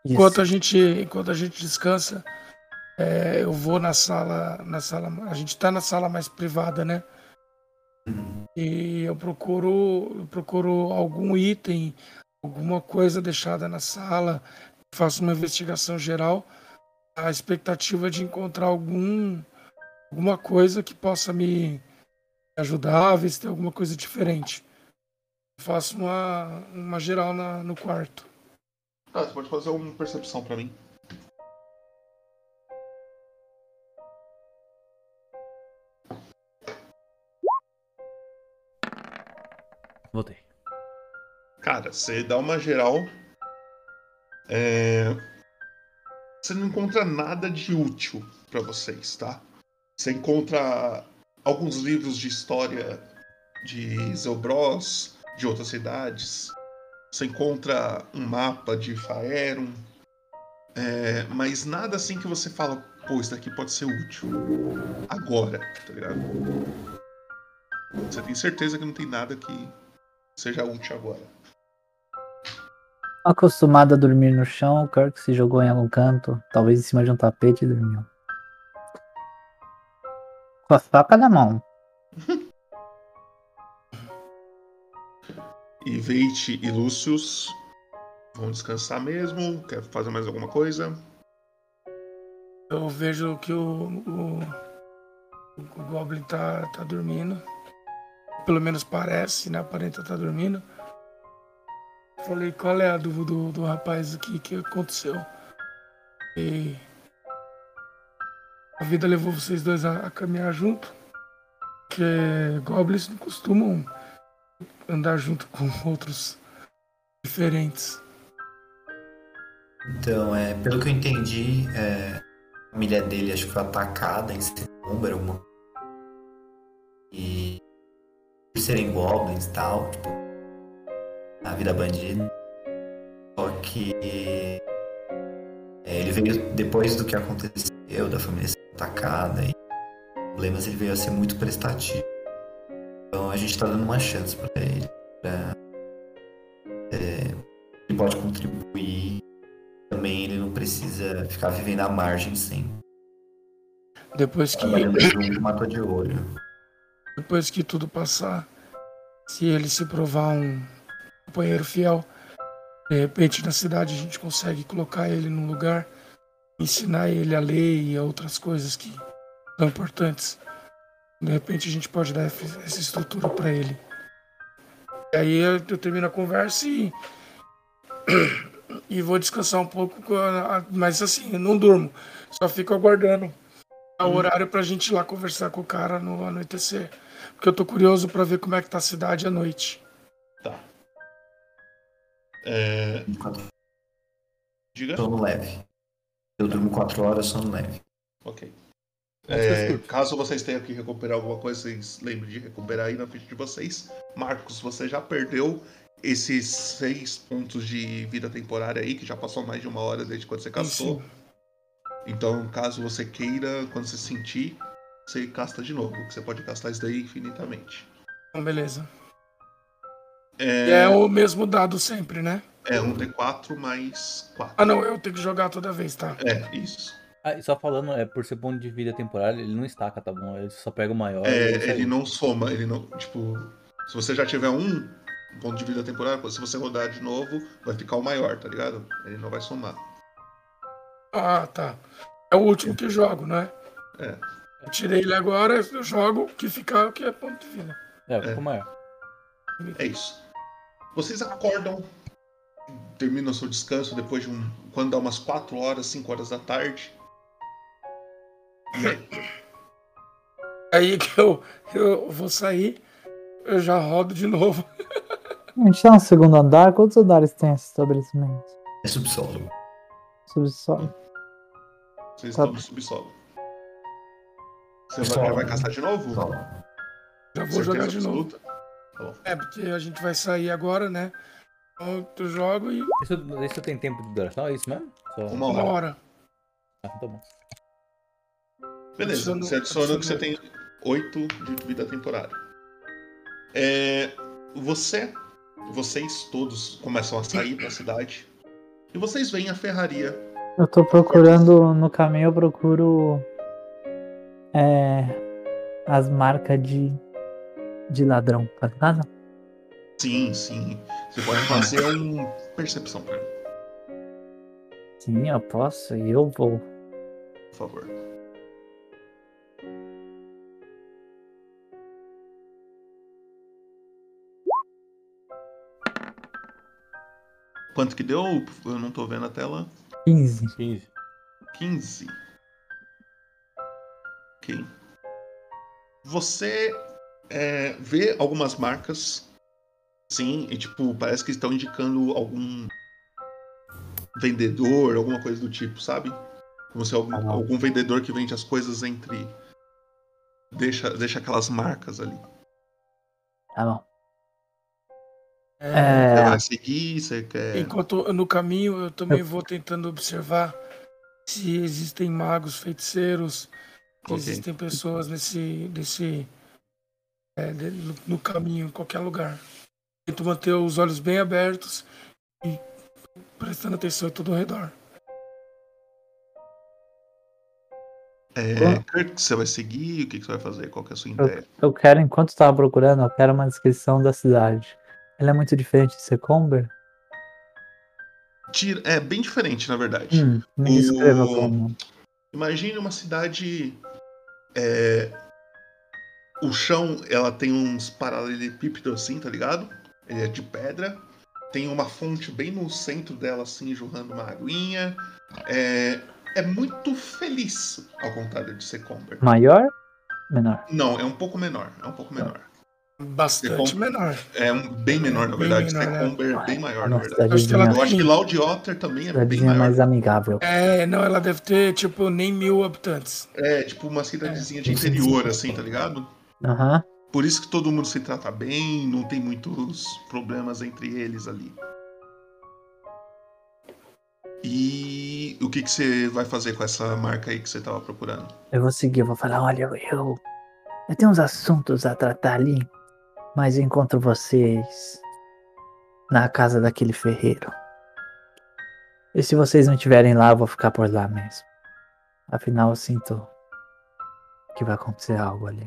Enquanto a gente, enquanto a gente descansa, é, eu vou na sala, na sala. A gente tá na sala mais privada, né? E eu procuro, eu procuro algum item, alguma coisa deixada na sala. Faço uma investigação geral. A expectativa de encontrar algum, alguma coisa que possa me ajudar a ver se tem alguma coisa diferente. Faço uma, uma geral na, no quarto. Tá, você pode fazer uma percepção pra mim. Voltei. Cara, você dá uma geral. é, Você não encontra nada de útil pra vocês, tá? Você encontra alguns livros de história de Zelbros, de outras cidades. Você encontra um mapa de Faerun. é, mas nada assim que você fala, pô, isso daqui pode ser útil. Agora, tá ligado? Você tem certeza que não tem nada que seja útil agora. Acostumado a dormir no chão, o Kirk se jogou em algum canto, talvez em cima de um tapete e dormiu. Com a faca na mão. [laughs] E Veit e Lúcius vão descansar mesmo? Quer fazer mais alguma coisa? Eu vejo que o, o, o Goblin tá, tá dormindo. Pelo menos parece, né? Aparenta tá dormindo. Falei, qual é a dúvida do, do rapaz aqui que aconteceu? E a vida levou vocês dois a, a caminhar junto. Porque goblins não costumam andar junto com [laughs] outros diferentes. Então, é, pelo que eu entendi, é, a família dele acho que foi atacada em setembro. E por serem goblins e tal, tipo, a vida bandida. Só que é, ele veio depois do que aconteceu, da família ser atacada e problemas, ele veio a ser muito prestativo. Então a gente tá dando uma chance pra ele. Pra, é, ele pode contribuir também ele não precisa ficar vivendo à margem sempre. Depois que, junto, matou de olho. depois que tudo passar, se ele se provar um companheiro fiel, de repente na cidade a gente consegue colocar ele num lugar, ensinar ele a ler e a outras coisas que são importantes. De repente a gente pode dar essa estrutura para ele. E aí eu, termino a conversa e, [coughs] e vou descansar um pouco, mas assim, não durmo, só fico aguardando o horário pra gente ir lá conversar com o cara no anoitecer. Porque eu tô curioso pra ver como é que tá a cidade à noite. É... Diga. Sono leve. Eu durmo 4 horas, sono leve. Ok. É, caso vocês tenham que recuperar alguma coisa, vocês lembrem de recuperar aí na ficha de vocês. Marcos, você já perdeu esses seis pontos de vida temporária aí, que já passou mais de uma hora desde quando você castou. Então, caso você queira, quando você sentir, você casta de novo. que Você pode castar isso daí infinitamente. Então, beleza. É, E é o mesmo dado sempre, né? é um D4 mais 4. Ah, não, eu tenho que jogar toda vez, tá? É, isso. Ah, e só falando, é por ser ponto de vida temporário, ele não estaca, tá bom? Ele só pega o maior. É, aí. ele não soma, ele não. Tipo, se você já tiver um ponto de vida temporário, se você rodar de novo, vai ficar o maior, tá ligado? Ele não vai somar. Ah, tá. É o último que eu jogo, né? É. Eu tirei ele agora, eu jogo o que ficar, o que é ponto de vida. É, fica o maior. É isso. Vocês acordam, terminam o seu descanso depois de um. Quando dá umas 4 horas, 5 horas da tarde. E aí? Aí que eu, eu vou sair, eu já rodo de novo. A gente tá no segundo andar. Quantos andares tem esse estabelecimento? É subsolo. Subsolo. Vocês Tá. estão no subsolo. Você vai, vai caçar de novo? Já vou Certeza jogar de novo. absoluta? Bom. É, porque a gente vai sair agora, né? Então eu jogo e. Isso, isso tem tempo de duração? É isso mesmo? Só... Uma Uma hora. hora. Ah, tá bom. Beleza, Adiciona- você adiciona que você tem 8 de vida temporária. É, você, vocês todos começam a sair da cidade e vocês veem a ferraria. Eu tô procurando, no caminho eu procuro é, as marcas de, de ladrão, tá ligado? Sim, sim. Você pode fazer um percepção pra mim, Sim, eu posso e eu vou. por favor. Quanto que deu? Eu não tô vendo a tela. 15. 15. 15. Ok. Você é, vê algumas marcas, sim, e tipo, parece que estão indicando algum vendedor, alguma coisa do tipo, sabe? Como se algum, algum vendedor que vende as coisas entre. Deixa, deixa aquelas marcas ali. Tá bom. Você É, vai seguir, você quer. Enquanto no caminho eu também vou tentando observar se existem magos, feiticeiros, se Ok. existem pessoas nesse, nesse é, no, no caminho, em qualquer lugar. Tento manter os olhos bem abertos e prestando atenção em todo ao redor. É, Kirk, você vai seguir? O que, que você vai fazer? Qual que é a sua eu, ideia? eu quero, enquanto tava procurando, eu quero uma descrição da cidade. Ela é muito diferente de Secomber? Tira- É bem diferente, na verdade. Hum, me descreva O- como. Imagine uma cidade. é, O chão, ela tem uns paralelepípedos assim, tá ligado? Ele é de pedra. Tem uma fonte bem no centro dela, assim, jorrando uma aguinha. É, é muito feliz, ao contrário de Secomber. Maior? Menor. Não, é um pouco menor. É um pouco menor. Bastante Secom- menor. É um bem menor, na Bem verdade. menor, né? Secomber é bem maior, na Nossa, verdade. Acho que ela Eu acho que Laudiotter também é bem maior. mais amigável. É, não, ela deve ter, tipo, nem mil habitantes. É, tipo uma cidadezinha de interior, assim, tá ligado? Aham. Por isso que todo mundo se trata bem, não tem muitos problemas entre eles ali. E o que, que você vai fazer com essa marca aí que você tava procurando? Eu vou seguir, eu vou falar, olha, eu, eu, eu tenho uns assuntos a tratar ali, mas eu encontro vocês na casa daquele ferreiro. E se vocês não estiverem lá, eu vou ficar por lá mesmo. Afinal, eu sinto que vai acontecer algo ali.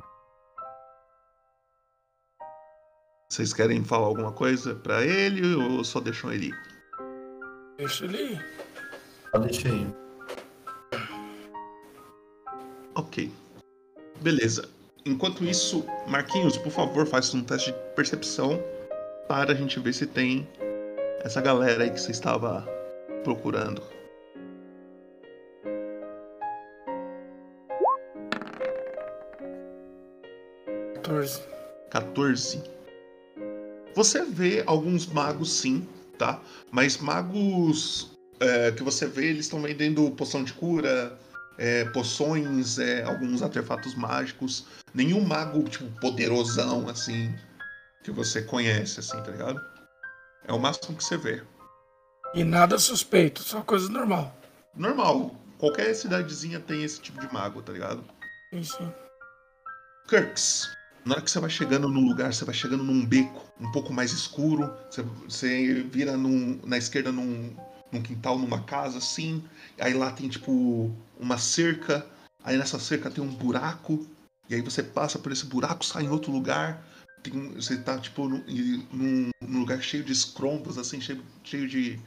Vocês querem falar alguma coisa pra ele ou só deixam ele ir? Deixa ele ir. Só deixa aí. Ok. Beleza. Enquanto isso, Marquinhos, por favor, faça um teste de percepção para a gente ver se tem essa galera aí que você estava procurando. Quatorze. 14. Você vê alguns magos sim, tá? Mas magos é, que você vê, eles estão vendendo poção de cura, é, poções, é, alguns artefatos mágicos. Nenhum mago, tipo, poderosão, assim, que você conhece, assim, tá ligado? É o máximo que você vê. E nada suspeito, só coisa normal. Normal. Qualquer cidadezinha tem esse tipo de mago, tá ligado? Sim, sim. Kirks, na hora que você vai chegando no lugar, você vai chegando num beco um pouco mais escuro, você, você vira num- na esquerda num, num quintal, numa casa assim, aí lá tem tipo uma cerca, aí nessa cerca tem um buraco, e aí você passa por esse buraco, sai em outro lugar, tem você tá tipo num, num- num lugar cheio de escrombos, assim, cheio, cheio de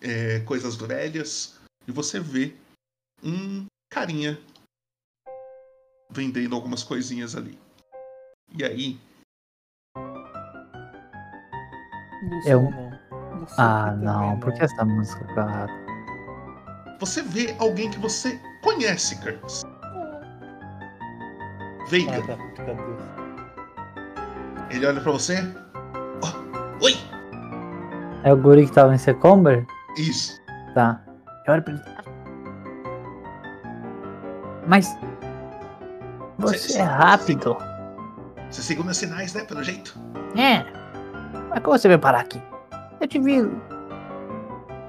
é, coisas velhas, e você vê um carinha vendendo algumas coisinhas ali. E aí, Eu. Ah, não. Por que essa música, cara? você vê alguém que você conhece, Kurtz. Veiga. Ah, tá. Ele olha pra você. Ó, oi! É o guri que tava em Secomber? Isso. Tá. Eu olho pra ele. Mas. Você é rápido. Você seguiu meus sinais, né? Pelo jeito. É. Mas como você veio parar aqui? Eu te vi.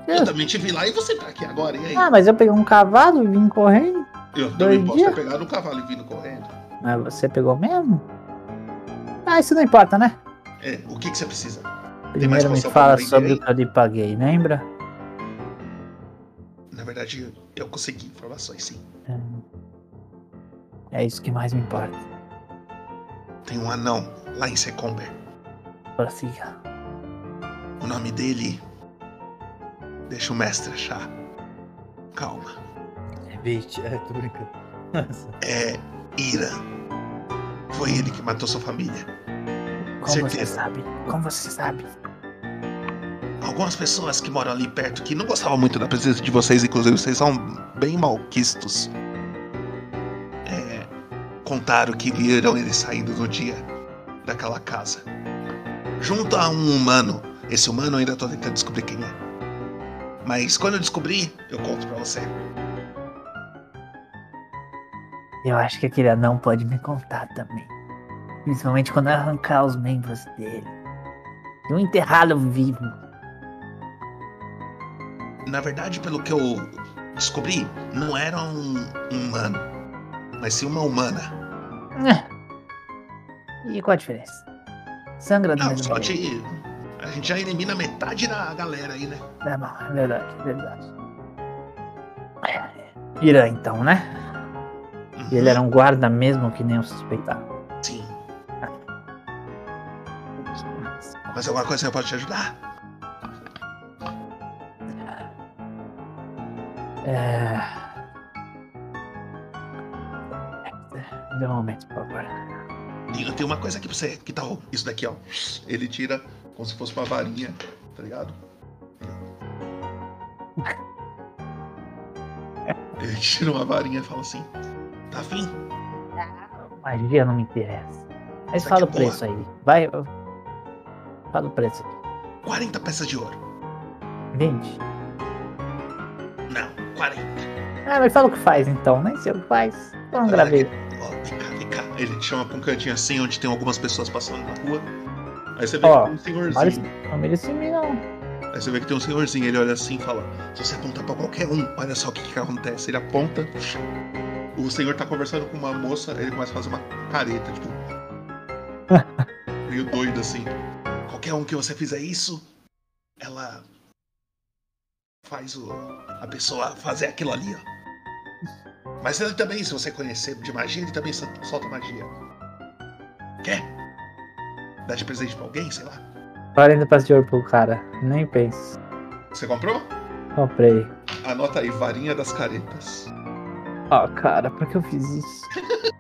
Eu também te vi lá e você tá aqui agora, e aí? Ah, mas eu peguei um cavalo e vim correndo. eu também posso dias. ter pegado o cavalo e vindo correndo. Mas você pegou mesmo? Ah, isso não importa, né? É, o que, que você precisa? Primeiro me fala sobre o que eu lhe paguei, lembra? Na verdade, eu consegui informações, sim. É isso que mais me importa. Tem um anão lá em Secomber. Prossiga. O nome dele. Deixa o mestre achar. Calma. É bait, é, tô brincando. Nossa. É Ira. Foi ele que matou sua família. Como você sabe? Como você sabe? Algumas pessoas que moram ali perto que não gostavam muito da presença de vocês, inclusive vocês são bem malquistos. Contaram que viram ele saindo no dia daquela casa. Junto a um humano. Esse humano eu ainda tô tentando descobrir quem é. Mas quando eu descobrir, eu conto pra você. Eu acho que aquele anão pode me contar também. Principalmente quando eu arrancar os membros dele. E um enterrá-lo vivo. Na verdade, pelo que eu descobri, não era um humano, mas sim uma humana. E qual a diferença? Sangra do Não, só de. A gente já elimina metade da galera aí, né? É bom, é verdade, é verdade. Irã, então, né? E ele era um guarda mesmo que nem eu suspeitava. Sim. Mas alguma coisa que eu posso te ajudar? É... Dê um momento, por favor. Tem, tem uma coisa aqui pra você. Que tal? Isso daqui, ó. Ele tira como se fosse uma varinha, tá ligado? [laughs] Ele tira uma varinha e fala assim: Tá afim? Magia não me interessa. Mas fala o é preço aí. Vai. Fala o preço aqui. 40 peças de ouro. 20. Não, 40. Ah, mas fala o que faz então. Nem sei o que faz. Então gravei. Ó, vem cá, vem cá. Ele te chama pra um cantinho assim, onde tem algumas pessoas passando na rua. Aí você vê Ó, que tem um senhorzinho. não merece mim não. Aí você vê que tem um senhorzinho, ele olha assim e fala: Se você apontar pra qualquer um, olha só o que, que acontece. Ele aponta, o senhor tá conversando com uma moça, ele começa a fazer uma careta, tipo. [laughs] meio doido assim. Qualquer um que você fizer isso, ela faz o, a pessoa fazer aquilo ali, ó. Mas ele também, se você conhecer de magia, ele também sol- solta magia. Quer? Dá de presente pra alguém, sei lá. 40 peças de ouro pro cara. Nem penso. Você comprou? Comprei. Anota aí, varinha das caretas. Ó, cara, por que eu fiz isso? [laughs]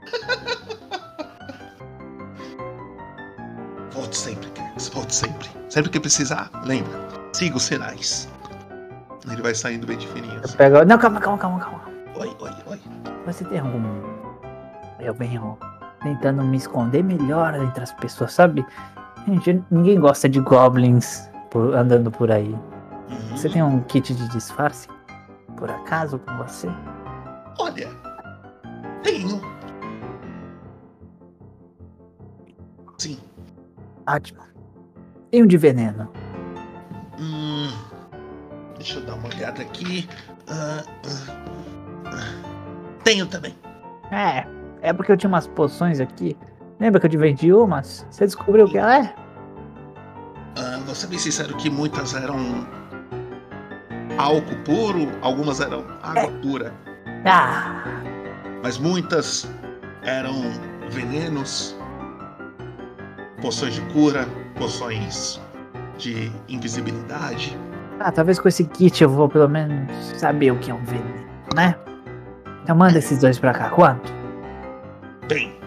Volte sempre, Kirks. Volte sempre. Sempre que precisar, lembra. Siga os sinais. Ele vai saindo bem de fininho. Eu assim. pego. Não, calma, calma, calma, calma. Oi, oi, oi. Você tem algum. Eu venho tentando me esconder melhor entre as pessoas, sabe? Gente, ninguém gosta de goblins por- andando por aí. Você tem um kit de disfarce? Por acaso com você? Olha, tenho. Sim. Ótimo. E um de veneno? Hum, deixa eu dar uma olhada aqui. Ah, ah. Tenho também. É, É porque eu tinha umas poções aqui. Lembra que eu te vendi umas? Você descobriu o que ela é? Ah, vou ser bem sincero que muitas eram álcool puro, algumas eram água pura. Ah, Mas muitas eram venenos, poções de cura, poções de invisibilidade. ah, talvez com esse kit eu vou pelo menos saber o que é um veneno, né? Então manda esses dois pra cá. Quanto? Bem,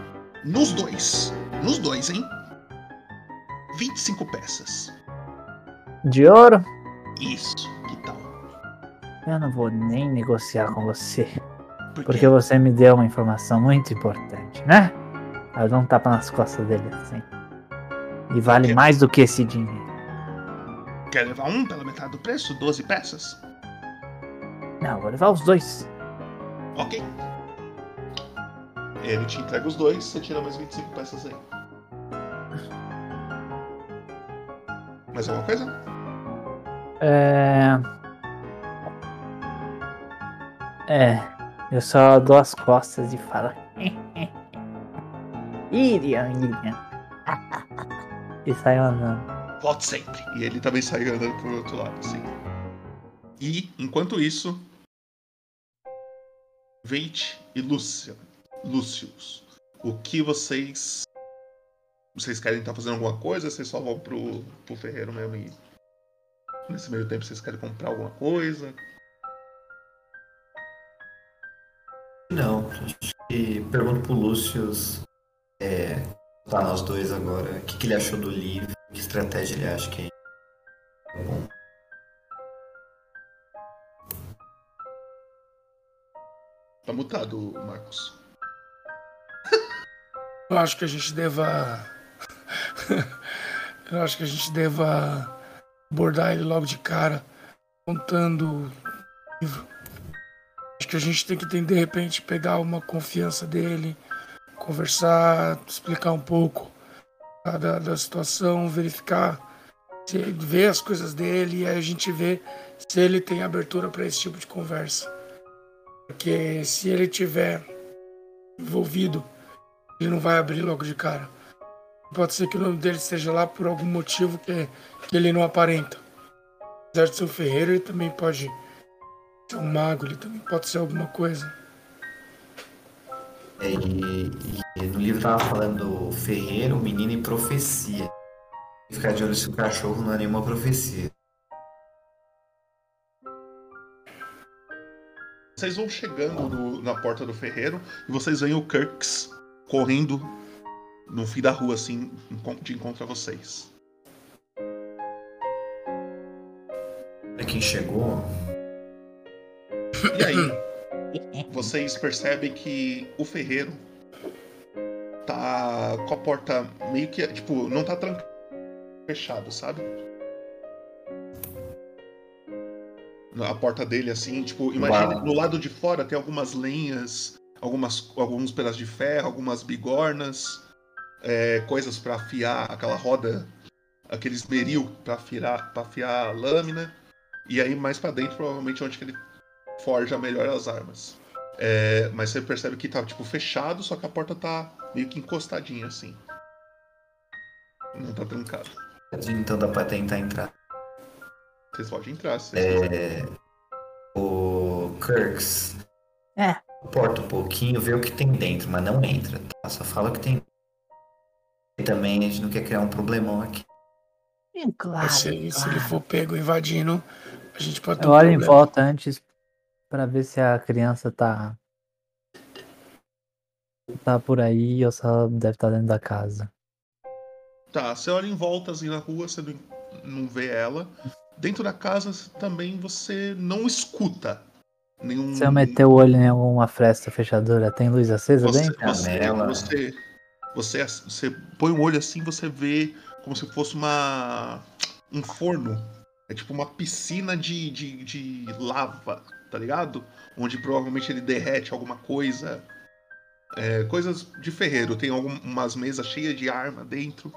nos dois, nos dois, hein? 25 peças. De ouro? Isso, que tal? Eu não vou nem negociar com você. Porque você me deu uma informação muito importante, né? Eu dou um tapa nas costas dele assim. E vale mais do que esse dinheiro. Quer levar um pela metade do preço? 12 peças? Não, vou levar os dois. Ok. Ele te entrega os dois, você tira mais 25 peças aí. Mais alguma coisa? É. É. Eu só dou as costas e falo. [laughs] Irian, Irian. e saio andando. Volte sempre. E ele também sai andando pro outro lado, assim. E, enquanto isso, Veit e Lúcia, Lúcius, o que vocês. Vocês querem estar fazendo alguma coisa? Vocês só vão pro, pro ferreiro mesmo e. Nesse meio tempo vocês querem comprar alguma coisa? Não, acho que pergunto pro Lúcius. É, tá nós dois agora. O que, que ele achou do livro? Que estratégia ele acha que mutado, Marcos. [laughs] Eu acho que a gente deva. [laughs] Eu acho que a gente deva abordar ele logo de cara, contando o livro. Acho que a gente tem que de repente pegar uma confiança dele, conversar, explicar um pouco da, da, da situação, verificar, ver as coisas dele e aí a gente vê se ele tem abertura para esse tipo de conversa. Porque se ele tiver envolvido, ele não vai abrir logo de cara. Pode ser que o nome dele esteja lá por algum motivo que, que ele não aparenta. Apesar de ser um ferreiro, ele também pode ser um mago, ele também pode ser alguma coisa. É, E, e no livro tava falando ferreiro, menino e profecia. Ficar de olho se o cachorro não é nenhuma profecia. Vocês vão chegando no- na porta do ferreiro e vocês veem o Kirks correndo no fim da rua, assim, de encontro a vocês. É quem chegou. E aí, vocês percebem que o ferreiro tá com a porta meio que, tipo, não tá trancado, fechado, sabe? A porta dele, assim, tipo, imagine Uau. no lado de fora tem algumas lenhas, algumas, alguns pedaços de ferro, algumas bigornas, é, coisas pra afiar aquela roda, aquele esmeril pra afiar, pra afiar a lâmina. E aí mais pra dentro, provavelmente onde que ele forja melhor as armas. É, mas você percebe que tá tipo fechado, só que a porta tá meio que encostadinha assim. Não tá trancado. Então dá pra tentar entrar. Vocês podem entrar, se vocês. É, o Kirks. É. Porta um pouquinho, vê o que tem dentro, mas não entra, tá? Só fala o que tem. E também a gente não quer criar um problemão aqui. É claro. se, ele- se ele for pego invadindo, a gente pode ter Eu um olho em volta antes pra ver se a criança tá. tá por aí ou ela deve estar dentro da casa. Tá, você olha em volta assim na rua, você não, não vê ela. Dentro da casa também você não escuta nenhum. Se eu meter o olho em alguma fresta fechadura, tem luz acesa Você, dentro? você, você, você, você põe o olho assim, você vê como se fosse uma um forno. É tipo uma piscina de, de, de lava, tá ligado? Onde provavelmente ele derrete alguma coisa. É, coisas de ferreiro. Tem algumas mesas cheias de arma dentro.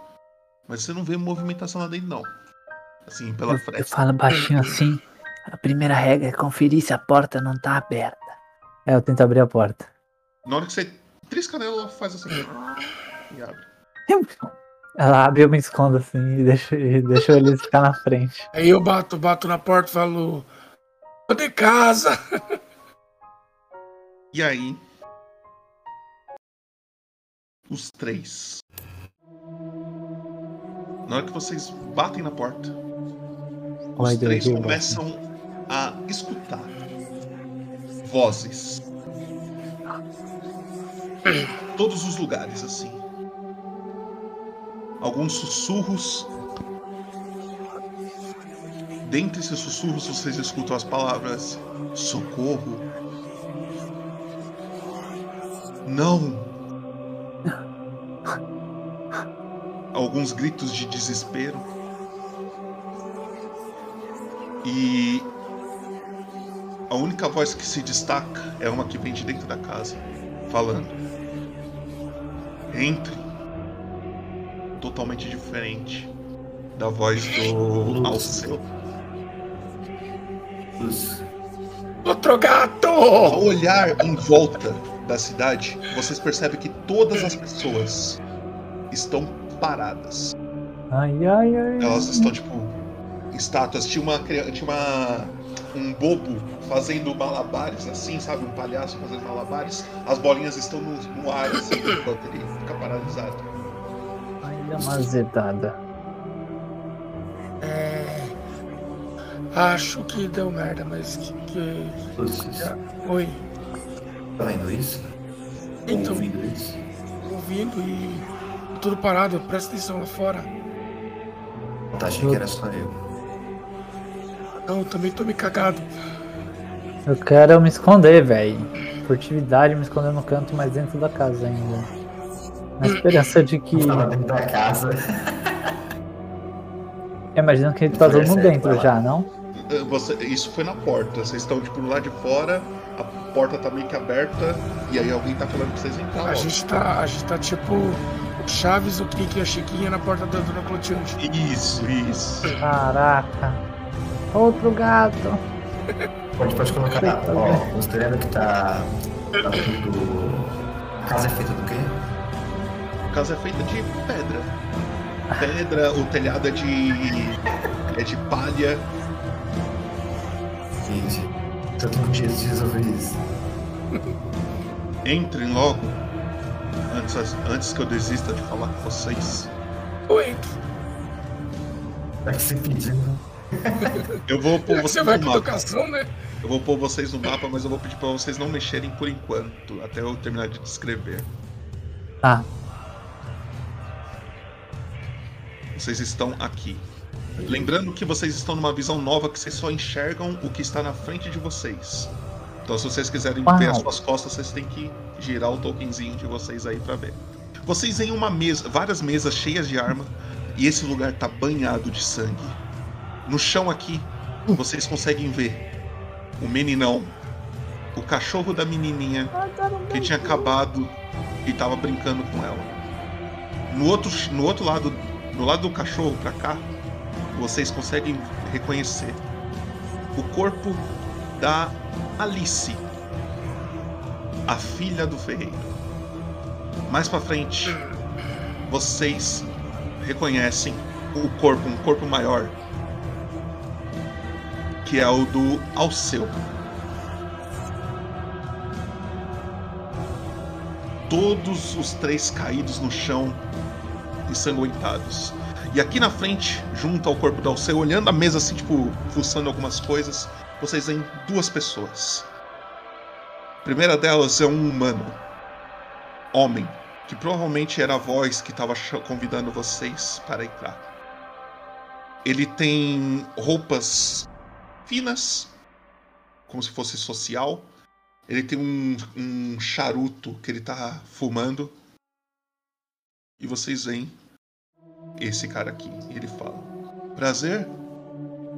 Mas você não vê movimentação lá dentro, não. Assim, pela Eu, eu fresta. falo baixinho assim. A primeira regra é conferir se a porta não tá aberta. É, eu tento abrir a porta. Na hora que você Trisca nela faz assim. E abre. Ela abre e eu me escondo assim e deixo, e deixo eles ficar na frente. Aí eu bato, bato na porta e falo. Tô de casa! E aí. Os três. Na hora que vocês batem na porta, os Ai, três Deus, começam a escutar vozes. Todos os lugares, assim. Alguns sussurros. Dentre esses sussurros, vocês escutam as palavras socorro. Não. Alguns gritos de desespero. E a única voz que se destaca é uma que vem de dentro da casa, falando. Entre. Totalmente diferente da voz do Alceu. Outro gato! Ao olhar em volta da cidade, vocês percebem que todas as pessoas estão paradas. Ai, ai, ai. Elas estão tipo estátuas. Tinha uma tinha uma um bobo fazendo malabares assim, sabe, um palhaço fazendo malabares. As bolinhas estão no, no ar assim, enquanto ele fica paralisado. Uma azedada. É. Acho que deu merda, mas que. que... Oi. Tá vendo isso? Então. Ouvindo isso? Ouvindo e. Tudo parado, presta atenção lá fora. Tá, achei que era só eu. Não, eu também tô me cagado. Eu quero me esconder, velho. Furtividade, me esconder no canto mais dentro da casa ainda. Na esperança de que. Tava dentro da casa. Eu imagino que ele tá todo mundo dentro lá. já, não? Eh, Você, isso foi na porta. Vocês estão tipo lado de fora, a porta tá meio que aberta e aí alguém tá falando pra vocês entrar. A ó. gente tá. A gente tá tipo. o Chaves, o Kiki e a Chiquinha na porta da Dona Clotilde. Isso, isso. Caraca. Outro gato. Pode, pode colocar. Ó, considerando que tá. Tá tudo. A casa é feita do quê? A casa é feita de pedra. Pedra, o telhado é de. é de palha. Gente, tô com dias de resolver isso. Entrem logo. Antes, antes que eu desista de falar com vocês. Entro. Tá que se pedindo. [laughs] Eu vou pôr vocês você vai no mapa. educação, né? Eu vou pôr vocês no mapa, mas eu vou pedir pra vocês não mexerem por enquanto, até eu terminar de descrever. Tá. Vocês estão aqui. Lembrando que vocês estão numa visão nova que vocês só enxergam o que está na frente de vocês. Então, se vocês quiserem Uau. ver as suas costas, vocês têm que girar o tokenzinho de vocês aí pra ver. Vocês em uma mesa, várias mesas cheias de arma, e esse lugar tá banhado de sangue. No chão aqui, vocês conseguem ver o meninão, o cachorro da menininha que tinha acabado e tava brincando com ela. No outro, no outro lado, no lado do cachorro pra cá, vocês conseguem reconhecer o corpo da Alice, a filha do ferreiro. Mais pra frente, vocês reconhecem o corpo, um corpo maior, que é o do Alceu. Todos os três caídos no chão, ensanguentados. E aqui na frente, junto ao corpo do Alceu, olhando a mesa assim, tipo, fuçando algumas coisas, vocês veem duas pessoas. A primeira delas é um humano, homem, que provavelmente era a voz que estava convidando vocês para entrar. Ele tem roupas finas, como se fosse social. Ele tem um, um charuto que ele tá fumando. E vocês veem esse cara aqui. Ele fala: Prazer,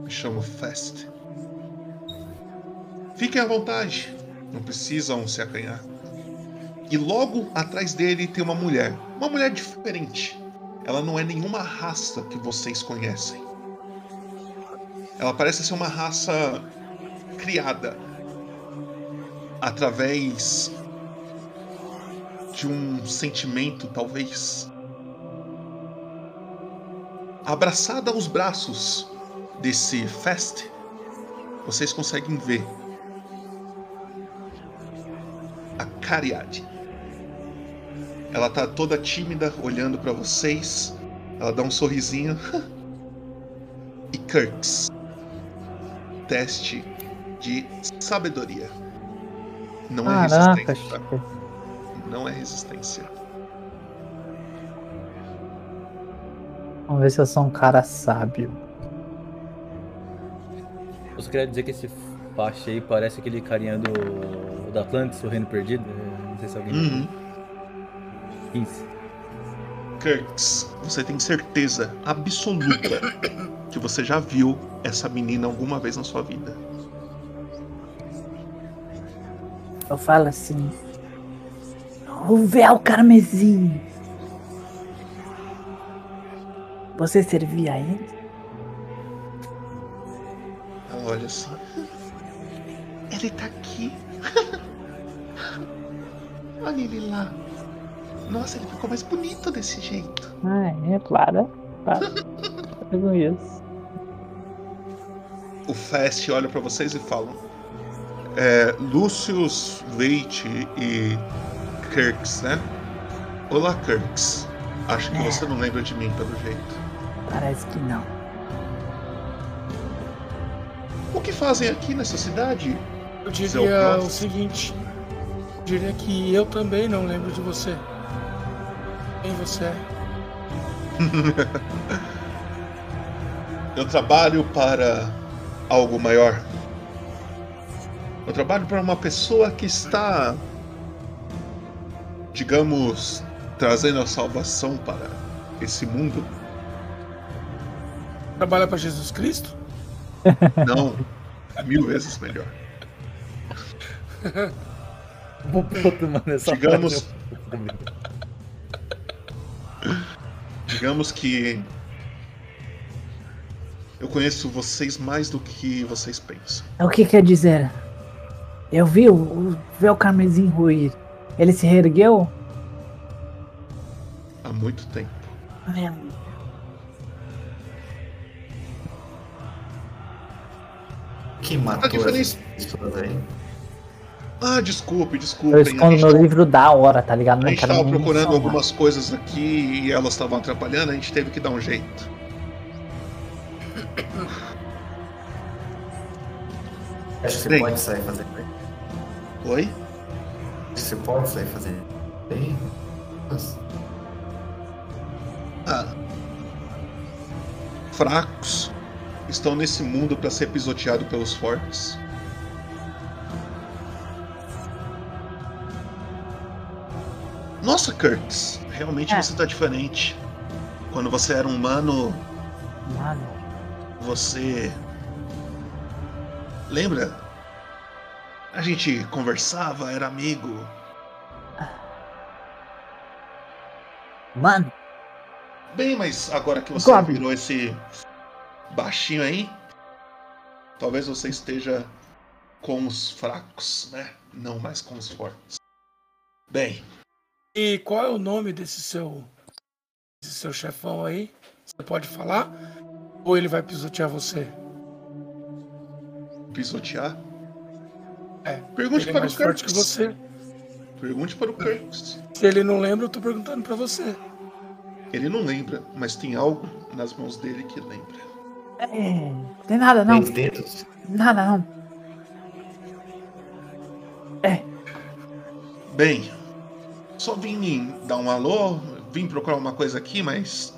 me chamo Fest. Fiquem à vontade, não precisam se acanhar. E logo atrás dele tem uma mulher, uma mulher diferente. Ela não é nenhuma raça que vocês conhecem. Ela parece ser uma raça criada através de um sentimento, talvez. Abraçada aos braços desse Fest, vocês conseguem ver a Cariade. Ela tá toda tímida, olhando pra vocês. Ela dá um sorrisinho. [laughs] e Kirks. Teste de sabedoria. Não é Caraca, resistência. tá? Não é resistência. Vamos ver se eu sou um cara sábio. Eu só queria dizer que esse faixa aí parece aquele carinha do, do Atlantis, o Reino Perdido. Eu Não sei se alguém. Uhum. 15. Kirks, você tem certeza absoluta que você já viu essa menina alguma vez na sua vida. Eu falo assim. O véu carmesim. Você servia a ele? Ela olha assim. Ele tá aqui. [laughs] olha ele lá. Nossa, ele ficou mais bonito desse jeito. Ah, é, claro. Tá. [laughs] Eu conheço. O Fast olha pra vocês e falam: é, Lucius, Veit e Kirks, né? Olá, Kirks. Acho que É. você não lembra de mim, pelo jeito. Parece que não. O que fazem aqui nessa cidade? Eu diria o seguinte: eu diria que eu também não lembro de você. Quem você é? [laughs] Eu trabalho para algo maior. Eu trabalho para uma pessoa que está, digamos, trazendo a salvação para esse mundo. Trabalha pra Jesus Cristo? [laughs] Não, mil vezes melhor. Puta, mano, essa Digamos- [laughs] Digamos que eu conheço vocês mais do que vocês pensam. O que quer dizer? Eu vi o, o véu carmesim ruir. Ele se reergueu? Há muito tempo. Ai, Que matou que essas feliz. pessoas aí? Ah, desculpe, Eu desculpem. escondo meu livro da hora, tá ligado? A gente nem procurando algumas coisas aqui e elas estavam atrapalhando, a gente teve que dar um jeito. Acho que você Bem. pode sair fazendo bem. Oi? Você pode sair fazendo bem? Ah. Fracos estão nesse mundo para ser pisoteado pelos fortes. Nossa, Kurtz, realmente É. você tá diferente. Quando você era um humano, Mano, você. Lembra? A gente conversava, era amigo. mano, Bem, mas agora que você Goblin. virou esse baixinho aí, talvez você esteja com os fracos, né? Não mais com os fortes. Bem, E qual é o nome desse seu, desse seu chefão aí? Você pode falar? Ou ele vai pisotear você? Pisotear? É. Pergunte ele é para mais o forte que você. Pergunte para o Kirks. Se ele não lembra, eu tô perguntando pra você. Ele não lembra, mas tem algo nas mãos dele que lembra. é, tem nada não. Três dedos? Nada não. Bem, só vim dar um alô, vim procurar uma coisa aqui, mas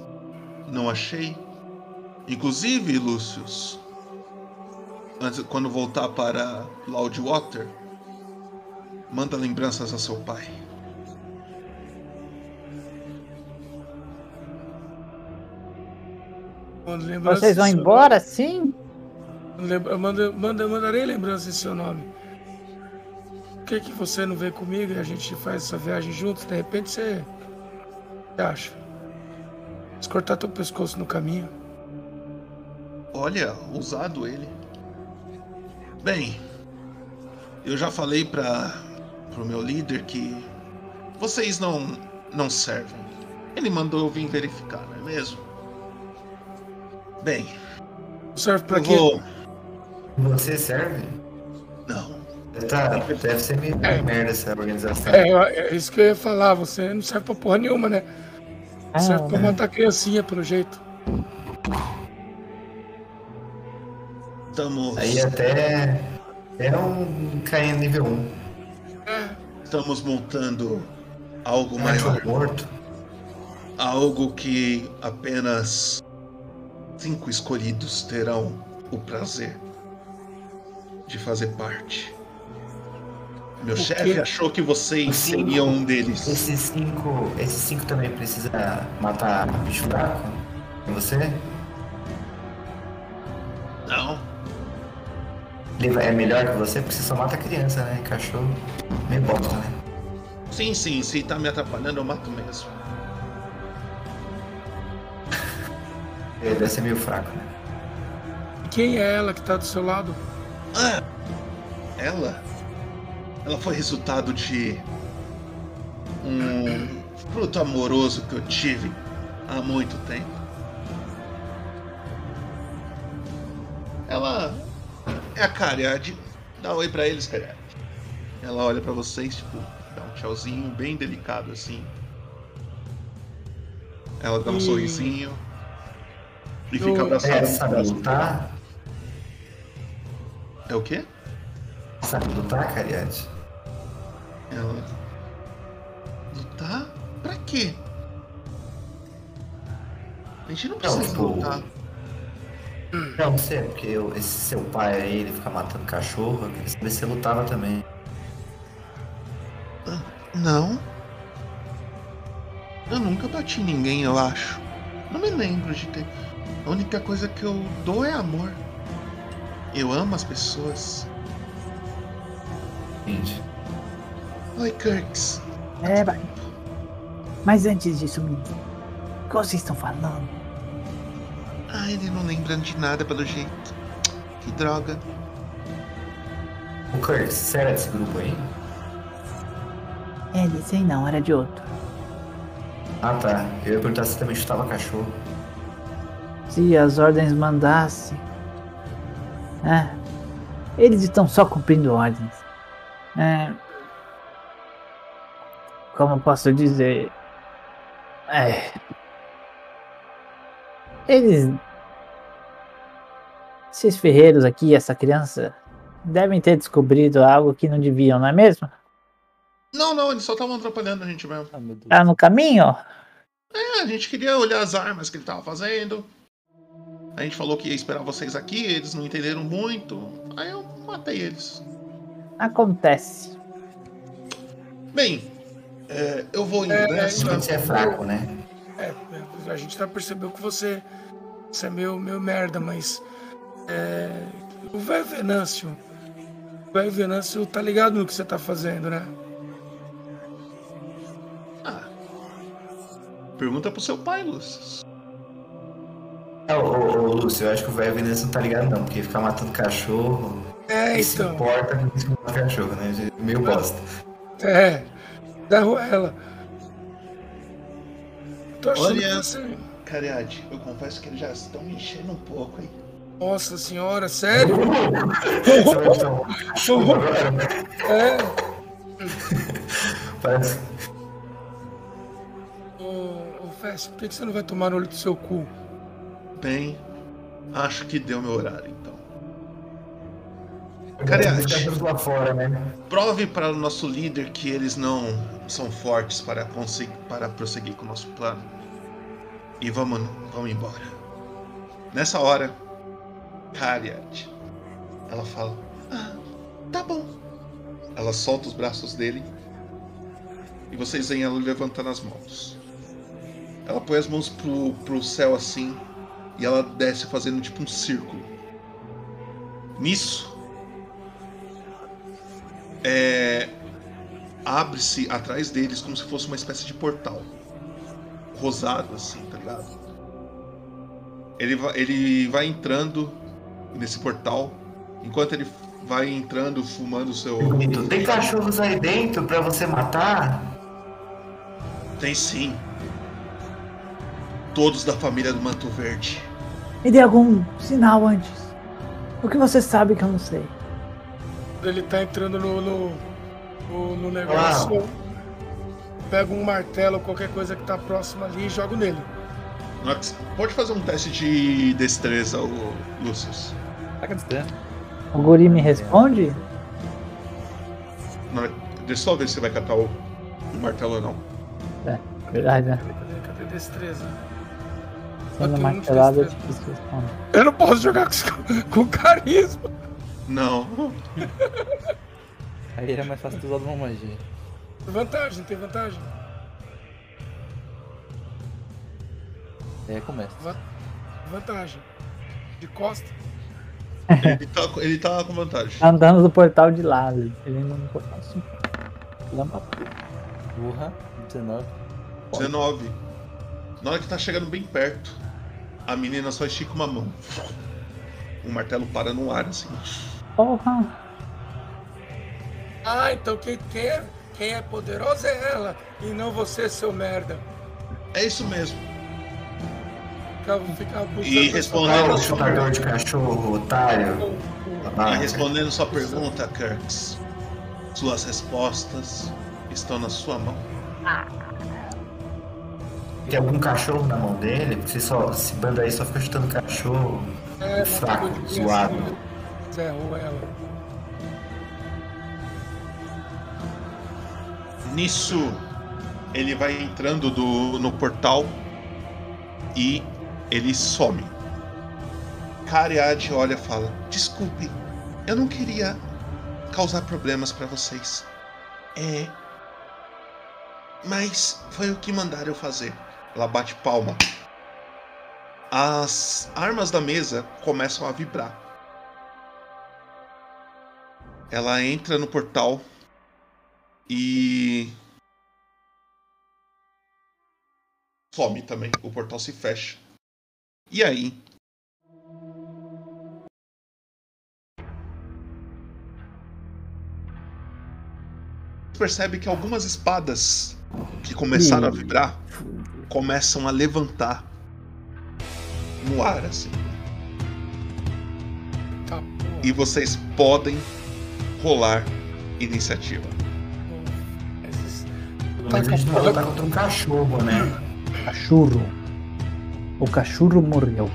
não achei. Inclusive, Lucius, antes, quando voltar para Loudwater, manda lembranças a seu pai. Vocês vão embora sim? nome. Lembra- manda, manda, mandarei lembrança em seu nome. Por que, que você não vem comigo e a gente faz essa viagem juntos? De repente você. você acha? Se cortar teu pescoço no caminho. Olha, ousado ele. Bem, eu já falei para pro meu líder que Vocês não, não servem. Ele mandou eu vir verificar, não é mesmo? Bem. Serve pra eu quê? vou. Você serve? Não. Tá, deve ser meio merda essa organização. É, é isso que eu ia falar, você não serve pra porra nenhuma, né? Serve pra é. matar criancinha, pelo jeito. Estamos. Aí até. É um carinha nível 1. Estamos montando algo Ah, maior. morto. Algo que apenas cinco escolhidos terão o prazer de fazer parte. Meu O chefe quê? achou que vocês Cinco? seriam um deles. Esses cinco. Esses cinco também precisa matar bicho fraco? E você? Não. Ele é melhor que você porque você só mata criança, né? Cachorro. Meio bosta, né? Sim, sim, se tá me atrapalhando, eu mato mesmo. Ele [laughs] deve ser meio fraco, né? Quem é ela que tá do seu lado? Ah, ela? Ela foi resultado de um fruto amoroso que eu tive há muito tempo. Ela é a Cariade. Dá um oi pra eles, Cariade. Ela olha pra vocês, tipo, dá um tchauzinho bem delicado assim. Ela dá um E- sorrisinho. E Eu- fica abraçada É, no sabe braço. lutar? É o quê? Sabe lutar, Cariade? Ela. Lutar? Pra quê? A gente não precisa tipo, lutar. Não, sei, porque eu- esse seu pai aí, ele fica matando cachorro, eu queria saber se você lutava também. Não. Eu nunca bati em ninguém, eu acho. Não me lembro de ter. A única coisa que eu dou é amor. Eu amo as pessoas. Entendi. Oi, Kirks. É, vai. Mas antes disso, me diga, o que vocês estão falando? Ah, ele não lembra de nada pelo jeito. Que droga. O Kurt, você era desse grupo aí? É, desse aí não, era de outro. Ah tá, eu ia perguntar se também chutava cachorro. Se as ordens mandassem. É. Eles estão só cumprindo ordens. É. Como eu posso dizer? É. Eles. Esses ferreiros aqui, essa criança, devem ter descobrido algo que não deviam, não é mesmo? Não, não, eles só estavam atrapalhando a gente mesmo. Tá no caminho? É, a gente queria olhar as armas que ele tava fazendo. A gente falou que ia esperar vocês aqui, eles não entenderam muito. Aí eu matei eles. Acontece. Bem, é, eu vou indo É, nessa. Você é fraco, né? É, a gente já percebeu que você, você é meio, meio merda, mas. É, o velho Venâncio. O velho Venâncio tá ligado no que você tá fazendo, né? Pergunta pro seu pai, Lúcio. É, ô, ô, ô, Lúcio, eu acho que o velho Venâncio não tá ligado não, porque ficar matando cachorro. É, ele se então. importa com isso que mata cachorro, né? Meio bosta. É, derrubou ela. Tô achando Olha, que você. Cariade, eu confesso que eles já estão me enchendo um pouco, hein? Nossa senhora, sério? é. Parece. Ô, ô Fess, por que você não vai tomar no olho do seu cu? Bem, acho que deu meu horário, cachorros lá fora, né? prove para o nosso líder que eles não são fortes para, conseguir, para prosseguir com o nosso plano. E vamos, vamos embora. Nessa hora, Cariad, ela fala: Ah, tá bom. Ela solta os braços dele e vocês veem ela levantando as mãos. Ela põe as mãos pro, pro céu assim e ela desce fazendo tipo um círculo. Nisso, é, abre-se atrás deles como se fosse uma espécie de portal. Rosado, assim, tá ligado? Ele vai, ele vai entrando nesse portal. Enquanto ele vai entrando, fumando o seu. Bonito. Tem cachorros aí dentro pra você matar? Tem sim. Todos da família do Manto Verde. Me dê algum sinal antes. O que você sabe que eu não sei? Ele tá entrando no, no, no, no negócio. Pego um martelo, qualquer coisa que tá próximo ali e jogo nele. Pode fazer um teste de destreza, o Lucius. Taca destreza. O guri me responde? Hora- Deixa eu só ver se você vai catar o, o martelo ou não. É, verdade, né? Cadê, cadê destreza? Sendo martelado é difícil responder. Eu não posso jogar com, com carisma. Não. [laughs] Aí era mais fácil tu usar uma magia. Vantagem, tem vantagem. Aí começa. Va- Vantagem. De costa. Ele tá, ele tá com vantagem. Tá andando do portal de lado. Ele não no portal assim. Lâmpada. Burra, 19. 19. Na hora que tá chegando bem perto, a menina só estica uma mão. O martelo para no ar, assim. Porra! Ah, então quem, quem, é, quem é poderosa é ela e não você, seu merda. É isso mesmo. E respondendo sua- Chutador de cachorro, otário. E respondendo sua pergunta, Kirks, suas respostas estão na sua mão. Tem algum cachorro na mão dele? Porque você só, esse bando aí só fica chutando cachorro É, fraco, matador de zoado. Ela. Nisso, ele vai entrando do, no portal e ele some. Cariad olha e fala: Desculpe, eu não queria causar problemas pra vocês. É. Mas foi o que mandaram eu fazer. Ela bate palma. As armas da mesa começam a vibrar. Ela entra no portal e. Some também. O portal se fecha. E aí? Você percebe que algumas espadas que começaram a Ih. vibrar começam a levantar no ar, assim. Tá, E vocês podem rolar iniciativa. A gente não vai lutar contra um cachorro, né? Cachorro. O cachorro morreu.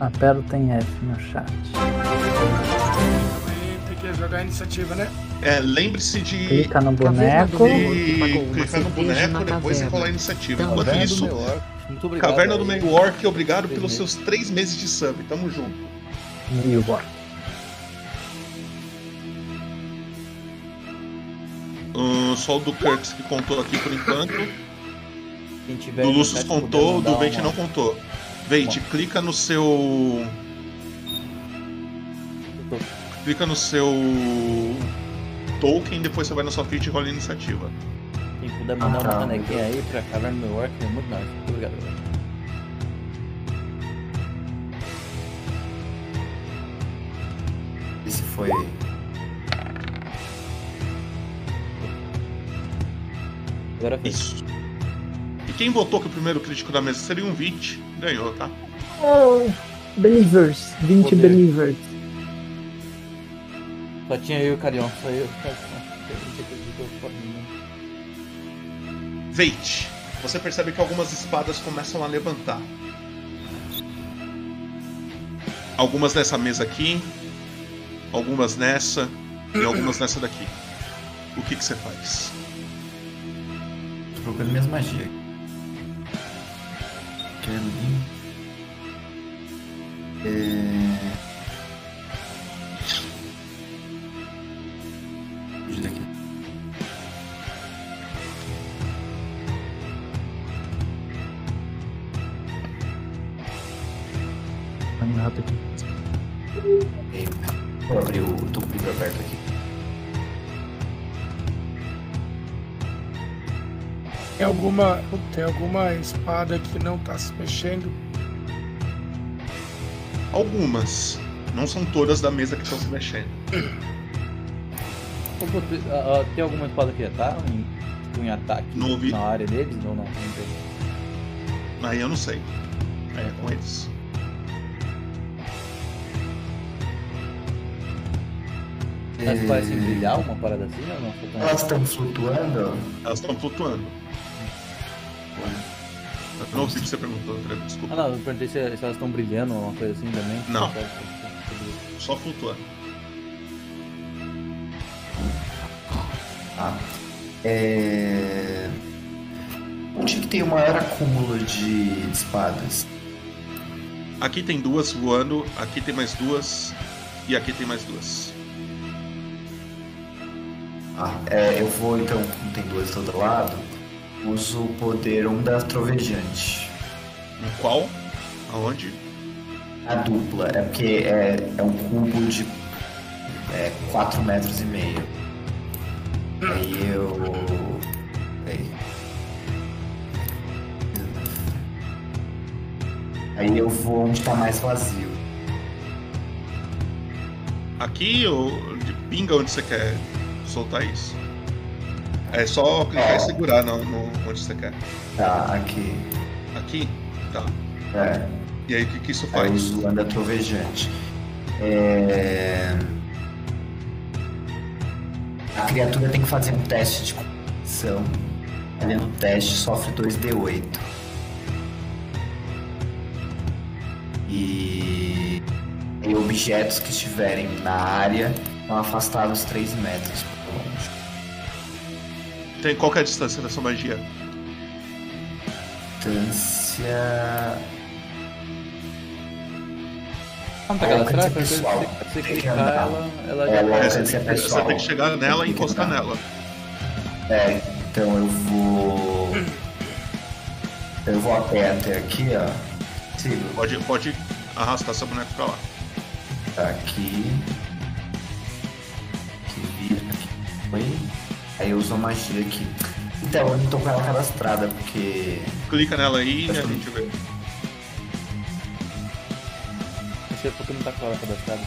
A Pero tem F no chat. Tem que jogar a iniciativa, né? É, lembre-se de. Clica no boneco. E clicar no boneco, depois você taverna. rolar a iniciativa. Também. Enquanto isso. Caverna do. Meio Orc, obrigado pelos seus três meses de sub. Tamo junto. Ahn, só o do Kurtz que contou aqui por enquanto. Quem tiver Do Lucius contou, do Veit uma- não contou. Veit, clica no seu. Clica no seu token, depois você vai na sua ficha e rola a iniciativa. Quem puder mandar Ah, uma tá. canequinha aí pra Caverna do Meio Orc é muito nice. Muito obrigado. Foi. Agora fez. Isso. E quem votou que o primeiro crítico da mesa seria um Vit, ganhou, tá? Oh, Believers. 20 Poder. Believers. Só tinha eu e o Carion. Só eu. Veit, você percebe que algumas espadas começam a levantar. Algumas nessa mesa aqui, algumas nessa e algumas nessa daqui. O que, que você faz? Tô procurando minhas magias. Querendo. É... alguma espada que não tá se mexendo? Algumas. Não são todas da mesa que estão se mexendo. Ah, ah, tem alguma espada que já tá em, em ataque na área deles ou não? Não tem. Aí eu não sei. Aí é com eles. Elas parecem brilhar, uma parada assim ou não? Elas estão flutuando? Elas estão flutuando. Eu não sei o que você perguntou, André, desculpa. Ah não, eu perguntei se, se elas estão brilhando ou uma coisa assim também. Não. Só- flutuando. Tá. É... Onde que tem o maior acúmulo de espadas? Aqui tem duas voando, aqui tem mais duas e aqui tem mais duas. Ah, é, eu vou então, como tem duas de todo lado, uso o poder Onda Trovejante. Qual? Aonde? A dupla, é porque é, é um cubo de é, 4 metros e meio. Aí eu. Aí. Aí eu vou onde tá mais vazio. Aqui ou de pinga onde você quer soltar isso? É só clicar e segurar no, no- onde você quer. Tá, aqui. Aqui? Tá. É. E aí o que, que isso faz? eu uso Onda Trovejante. É... A criatura tem que fazer um teste de constituição. Falhando o teste, sofre 2d8. E... e objetos que estiverem na área estão afastados 3 metros. Tem qual que é a distância dessa magia? Distância. Como tá coisa pessoal. que você clicar, ela, ela É, tá. Você é tem, que- pessoal. você tem que chegar nela e encostar nela. É, então eu vou. Eu vou a pé até aqui, ó. Sigo. Pode, pode arrastar seu boneco pra lá. Aqui. Aqui vira. Aqui foi. Aí eu uso a magia aqui. Então, eu não tô com ela cadastrada, porque. Clica nela aí e a gente vê. Não sei porque não tá com ela cadastrada.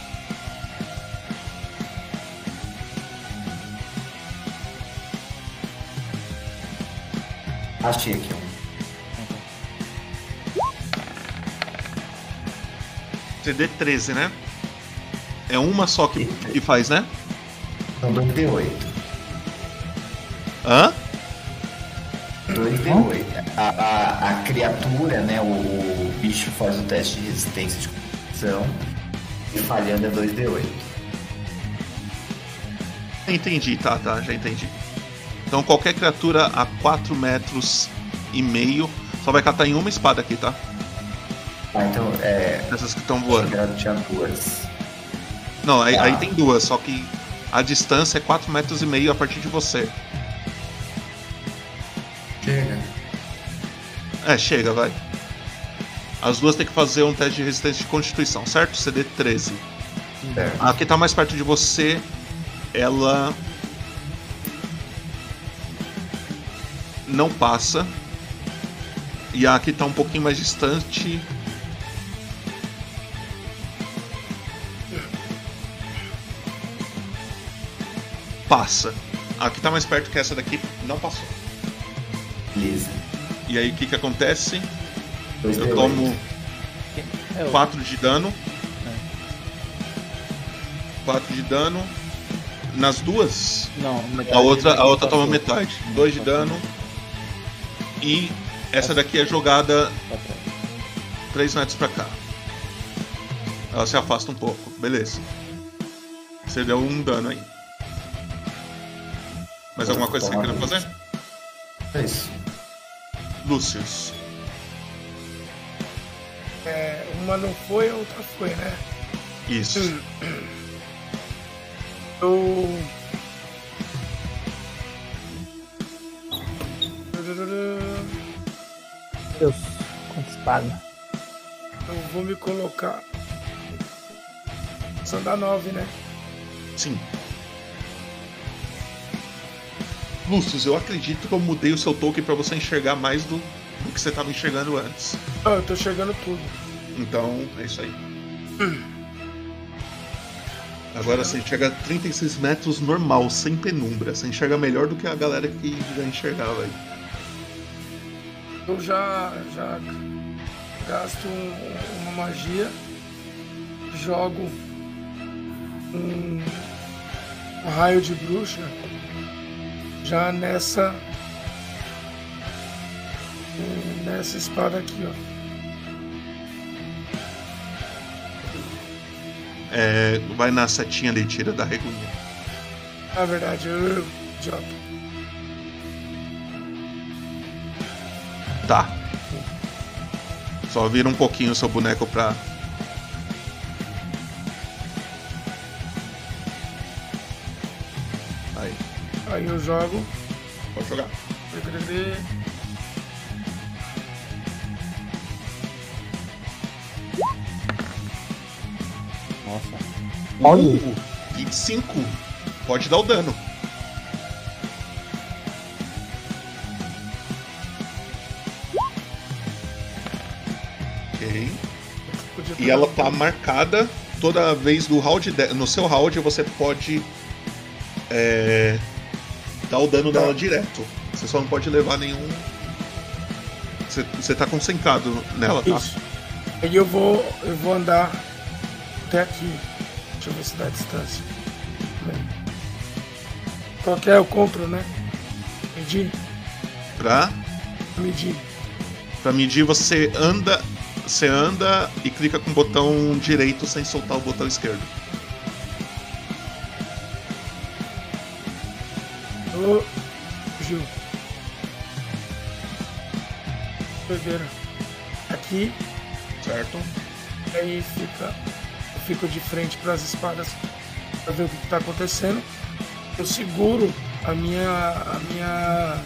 Achei aqui um. CD 13, né? É uma só que, que faz, né? São 2d8. Hã? 2d8. A, a, a criatura, né? O, o bicho faz o teste de resistência de constituição. E falhando é 2d8. Entendi, tá, tá, já entendi. Então qualquer criatura a 4 metros e meio só vai catar em uma espada aqui, tá? Ah, então é. Essas que estão voando. Tinha duas. Não, aí, Tá. aí tem duas, só que a distância é 4 metros e meio a partir de você. Chega. É, chega, vai. As duas têm que fazer um teste de resistência de constituição, certo? CD 13. A que tá mais perto de você, ela. Não passa. E a que tá um pouquinho mais distante. Passa. A que tá mais perto que essa daqui não passou. Beleza. E aí o que que acontece? Dois Eu D8. tomo É, o- 4 de dano. 4 de dano. Nas duas? Não, metade A outra, a outra toma metade. 2 de dano. E essa daqui é jogada 3 metros pra cá. Ela se afasta um pouco. Beleza. Você deu um dano aí. Mais alguma coisa que você queira fazer? É isso. Lúcius. É, uma não foi, a outra foi, né? Isso. Eu. Deus, quanta espada. Eu vou me colocar. São da 9, né? Sim. Lúcius, eu acredito que eu mudei o seu token pra você enxergar mais do, do que você tava enxergando antes. Ah, eu tô chegando tudo. Então, é isso aí. Agora você enxerga 36 metros normal, sem penumbra. Você enxerga melhor do que a galera que já enxergava aí. Eu já, já gasto um- uma magia, jogo um, um raio de bruxa já nessa nessa espada aqui, ó. É, vai na setinha ali, tira da reguinha. Na verdade, eu idiota. Tá. Só vira um pouquinho o seu boneco pra. Aí eu jogo. Pode jogar. Nossa. Olha. Uh, 25. Pode dar o dano. Ok. E ela tá marcada toda vez do round. de- No seu round você pode é, dar o dano dela direto. Você só não pode levar nenhum. Você, você tá concentrado nela, tá? Isso. Aí eu vou, eu vou andar até aqui. Deixa eu ver se dá a distância. Qual que é o control, né? Medir? Pra, Medir. pra medir, você anda. Você anda e clica com o botão direito sem soltar o botão esquerdo. Aqui. Certo. E aí fica. Eu fico de frente para as espadas para ver o que está acontecendo. Eu seguro a minha. a minha.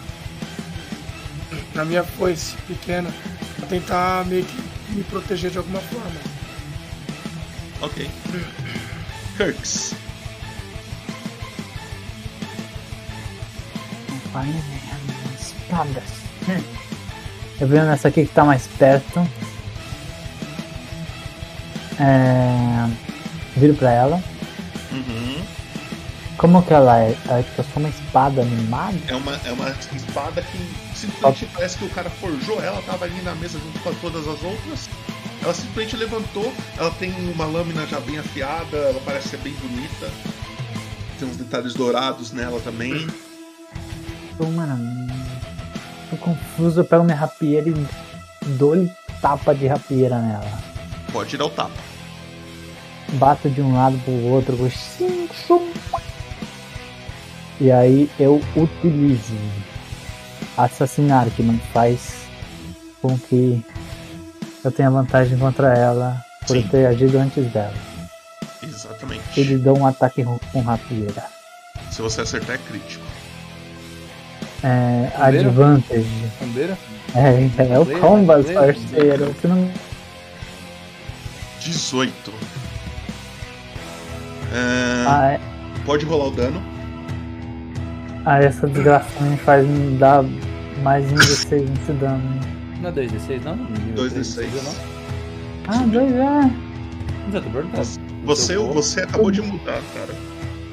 a minha foice pequena para tentar meio que me proteger de alguma forma. Ok. Kirks. Vai, né? Espadas. Eu venho nessa aqui que tá mais perto. É... Viro pra ela. Uhum. Como que ela é? Ela é tipo só uma espada animada? É uma, é uma espada que simplesmente parece que o cara forjou ela, tava ali na mesa junto com todas as outras. Ela simplesmente levantou, ela tem uma lâmina já bem afiada, ela parece ser bem bonita. Tem uns detalhes dourados nela também. Tô, mano. Tô confuso, eu pego minha rapieira e dou-lhe tapa de rapieira nela. Pode dar o tapa. Bato de um lado pro outro, xum. E aí eu utilizo assassinar, que não faz com que eu tenha vantagem contra ela por Sim. ter agido antes dela. Exatamente. Ele dá um ataque com rapieira. Se você acertar, é crítico. É, Bandeira? advantage. Bandeira? É, é o Bandeira, combat, bandeira. parceiro. Você não 18. É, Ah, é. Pode rolar o dano. Ah, essa desgraça me faz me dar mais um D6 nesse dano. Não é 2d6 não? Nível 2d6. 3, não? Ah, dois é. Você, você acabou de mudar, cara.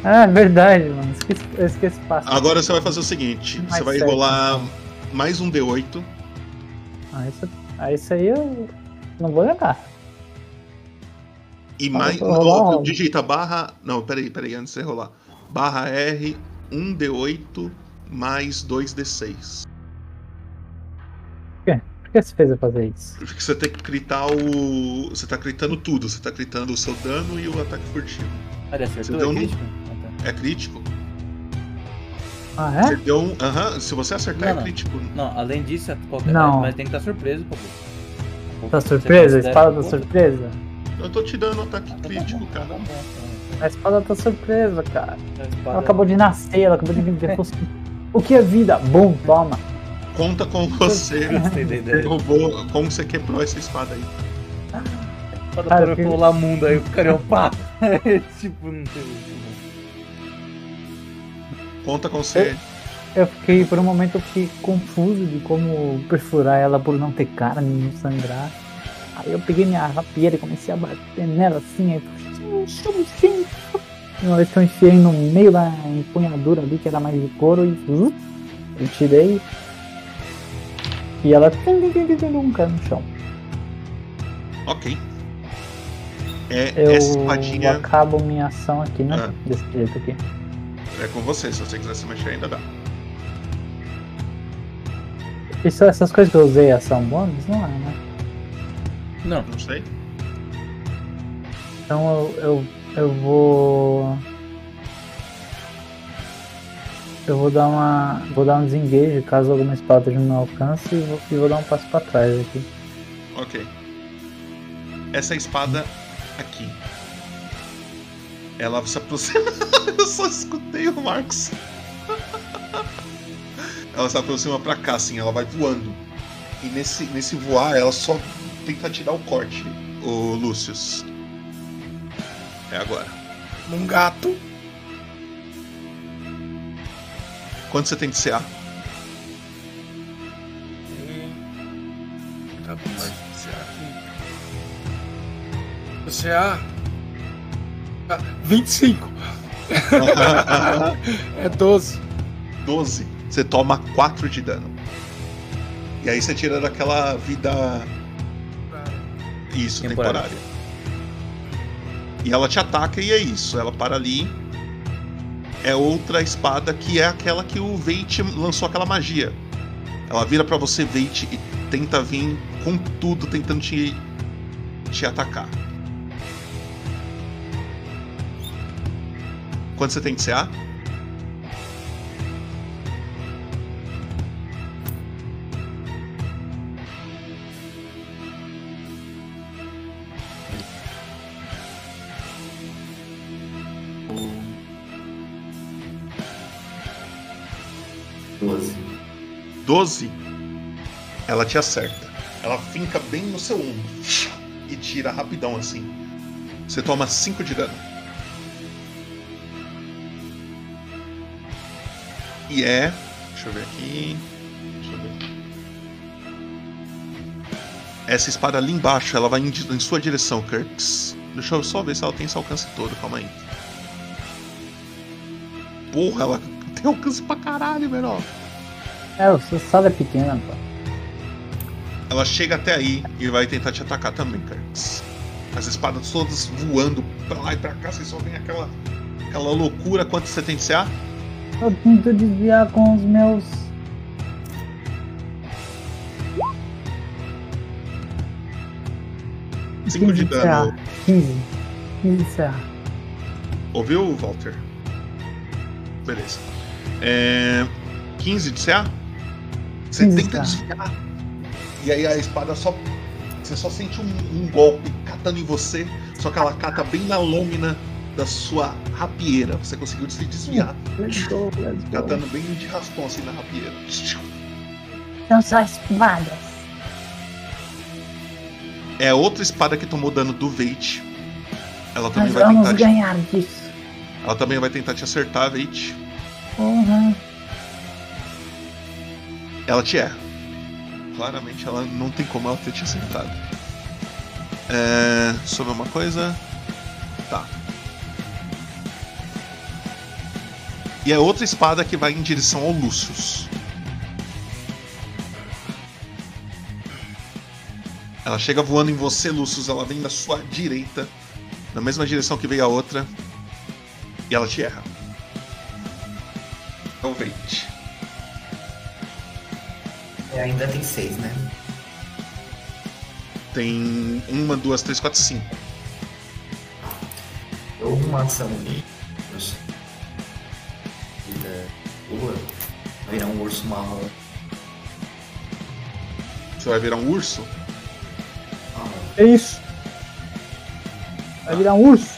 Ah, é verdade, mano. Esqueci, eu esqueci passo. Agora você vai fazer o seguinte: Mais você vai sete, rolar mais um D8. Ah, isso, ah, isso aí eu não vou jogar. E Ah, mais. Não, um. digita barra. Não, peraí, peraí, antes de você rolar. Barra R, 1D8 mais 2D6. Por quê? Por que você fez eu fazer isso? Porque você tem que critar o. Você tá critando tudo. Você tá critando o seu dano e o ataque furtivo. Ele acertou? Você deu crítico? É crítico. Ah, Você é? deu um. Aham, se você acertar, Não, é não. crítico. Não, além disso, é qualquer Não. mas tem que estar surpreso, pô. Tá Você surpresa? Espada um tá surpresa? Eu tô te dando um ataque crítico, cara. A espada tá surpresa, cara. A espada- Ela acabou de nascer, ela acabou de ver. [laughs] O que é vida? Bom, toma. Conta com você. Derrubou. Como você quebrou essa espada aí? Para Cara, que- pular mundo aí, o cara é o pá. tipo, não tem. Conta com você. Eu fiquei, por um momento, eu fiquei confuso de como perfurar ela por não ter carne, não sangrar. Aí eu peguei minha rapieira e comecei a bater nela assim, aí sim. Uma vez que eu enfiei no meio da empunhadura ali, que era mais de couro, e zup, eu tirei. E ela tum, caiu no chão. Ok. É Eu acabo minha ação aqui, né? Ah. Desse jeito aqui. É com você, se você quiser se mexer ainda dá. Isso, essas coisas que eu usei ação bônus, não é, né? Não. Não sei. Então eu, eu, eu vou. Eu vou dar uma. Vou dar um desengage caso alguma espada não me alcance e vou, e vou dar um passo pra trás aqui. Ok. Essa espada aqui. Ela se aproxima. [laughs] Eu só escutei o Marcos. [laughs] Ela se aproxima pra cá, assim, ela vai voando. E nesse, nesse voar, ela só tenta tirar o corte, o Lúcius. É agora. Um gato. Quanto você tem de CA? Tá bom, mas CA aqui. CA. Ah, [laughs] 25. é 12. 12. Você toma 4 de dano. E aí você tira daquela vida. Isso, Temporária. temporária. E ela te ataca e é isso. Ela para ali. É outra espada que é aquela que o Veit lançou aquela magia. Ela vira pra você, Veit, e tenta vir com tudo, tentando te, te atacar. Quanto você tem de CA? Doze. 12, ela te acerta. Ela finca bem no seu ombro e tira rapidão assim. Você toma 5 de dano. E é. Deixa eu ver aqui. Deixa eu ver. Essa espada ali embaixo, ela vai em, em sua direção, Kirks. Deixa eu só ver se ela tem esse alcance todo, calma aí. Porra, ela [laughs] tem alcance pra caralho, menor. É, o sala é pequena, pô. Ela chega até aí e vai tentar te atacar também, Kirks. As espadas todas voando pra lá e pra cá, você só vem aquela, aquela loucura. Quanto você tem de CA? Eu tento desviar com os meus. Cinco de dano. CA. 15. 15 de CA. Ouviu, Walter? Beleza. É... 15 de CA? Você 15 de tenta CA. desviar. E aí a espada só. Você só sente um, um golpe catando em você. Só que ela cata bem na lâmina da sua rapieira. Você conseguiu se desviar. Let's go, let's go. Catando bem de raspão assim na rapieira. São só espadas. É outra espada que tomou dano do Veit. Ela também Nós vai vamos tentar te... ganhar disso. Ela também vai tentar te acertar, Veit. Porra. Ela te erra. Claramente ela não tem como ela ter te acertado. É... Sobre uma coisa. Tá. E é outra espada que vai em direção ao Lucius. Ela chega voando em você, Lucius. Ela vem da sua direita, na mesma direção que veio a outra. E ela te erra. Então, Veit. É, ainda tem seis, né? Tem uma, duas, três, quatro, cinco. Eu uma ação e. boa. Virar um urso marrom. Você vai virar um urso? É isso. Vai virar um urso.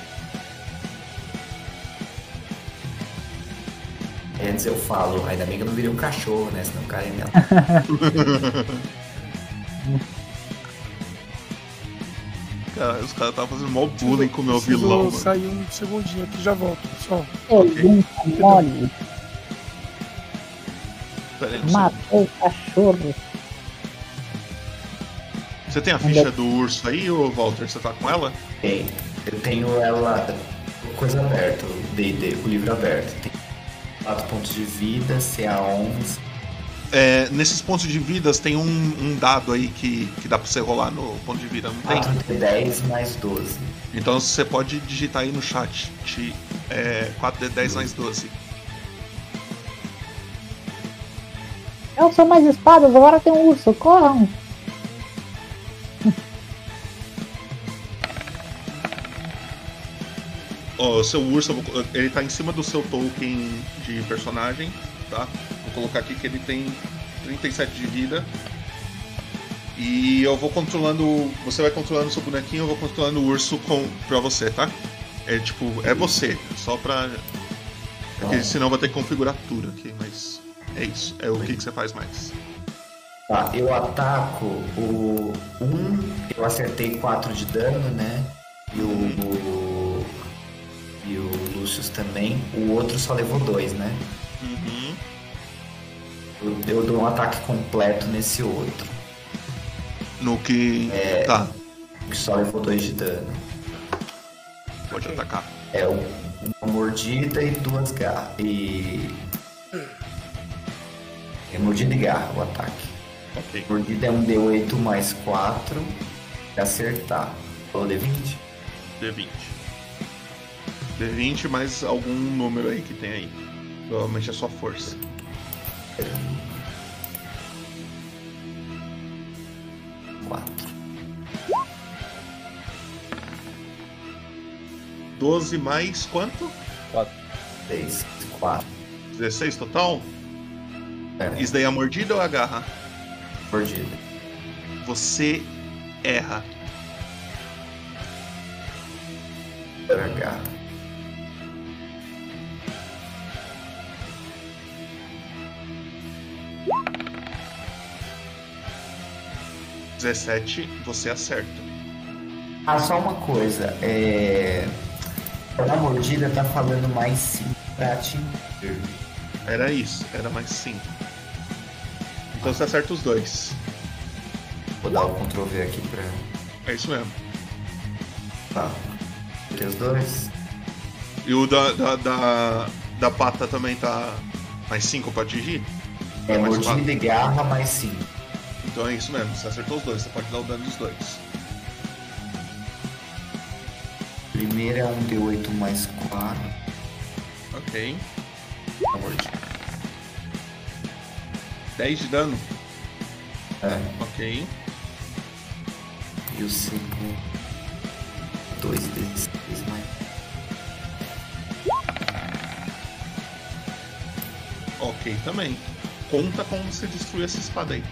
Antes eu falo, ainda bem que eu não virei um cachorro, né? Senão o cara ia me [laughs] Cara, os caras estavam fazendo mó bullying com o meu Preciso vilão, mano. sair um segundinho aqui já volto, pessoal. Aí, um Matou o cachorro. Você tem a ficha do urso aí, ô Walter? Você tá com ela? Tem. Eu tenho ela. Coisa aberta, o D&D, o livro aberto. Tem 4 pontos de vida, CA11. É, nesses pontos de vidas tem um, um dado aí que, que dá pra você rolar no ponto de vida, não tem? 4D10 mais 12. Então você pode digitar aí no chat. É, 4D10 mais 12. Eu sou mais espadas, agora tem um urso, corram! Ó, o seu urso, vou- ele tá em cima do seu token de personagem, tá? Vou colocar aqui que ele tem 37 de vida. E eu vou controlando. Você vai controlando o seu bonequinho, eu vou controlando o urso com, pra você, tá? É tipo, é você, só pra. Porque Tá. senão vai ter que configurar tudo aqui, mas é isso. É o que, que você faz mais. Tá, eu ataco o 1, eu acertei 4 de dano, né? E o, o- e o Lucius também. O outro só levou 2, né? Uhum. Eu, eu dou um ataque completo nesse outro. No que. É, Tá, Que só levou 2 de dano. pode atacar. É um- uma mordida e duas garras. E. É mordida e garra o ataque. Ok. Mordida é um D8 mais 4 pra acertar. Falou D20? D20. D20 mais algum número aí que tem aí. Provavelmente é só força. Quatro. 12 mais quanto? 4. 6, 4. 16 total? É. Isso daí é a mordida ou a garra? Mordida. Você erra. Era garra. Uhum. 17, você acerta. Ah, só uma coisa. É. Na mordida tá falando mais 5 pra atingir. Era isso, era mais 5. Então você acerta os dois. Vou dar o Ctrl V aqui pra. É isso mesmo. Tá. Tem os dois. E o da, da, da, da pata também tá mais 5 pra atingir? É mais mordida quatro. e garra mais 5. Então é isso mesmo, você acertou os dois, você pode dar o dano dos dois. Primeiro é um D8 mais 4. Ok. A mordida. 10 de dano. É. Ok. E o segundo. 2 D6 mais. Ok também. Conta como você destruiu essa espada aí.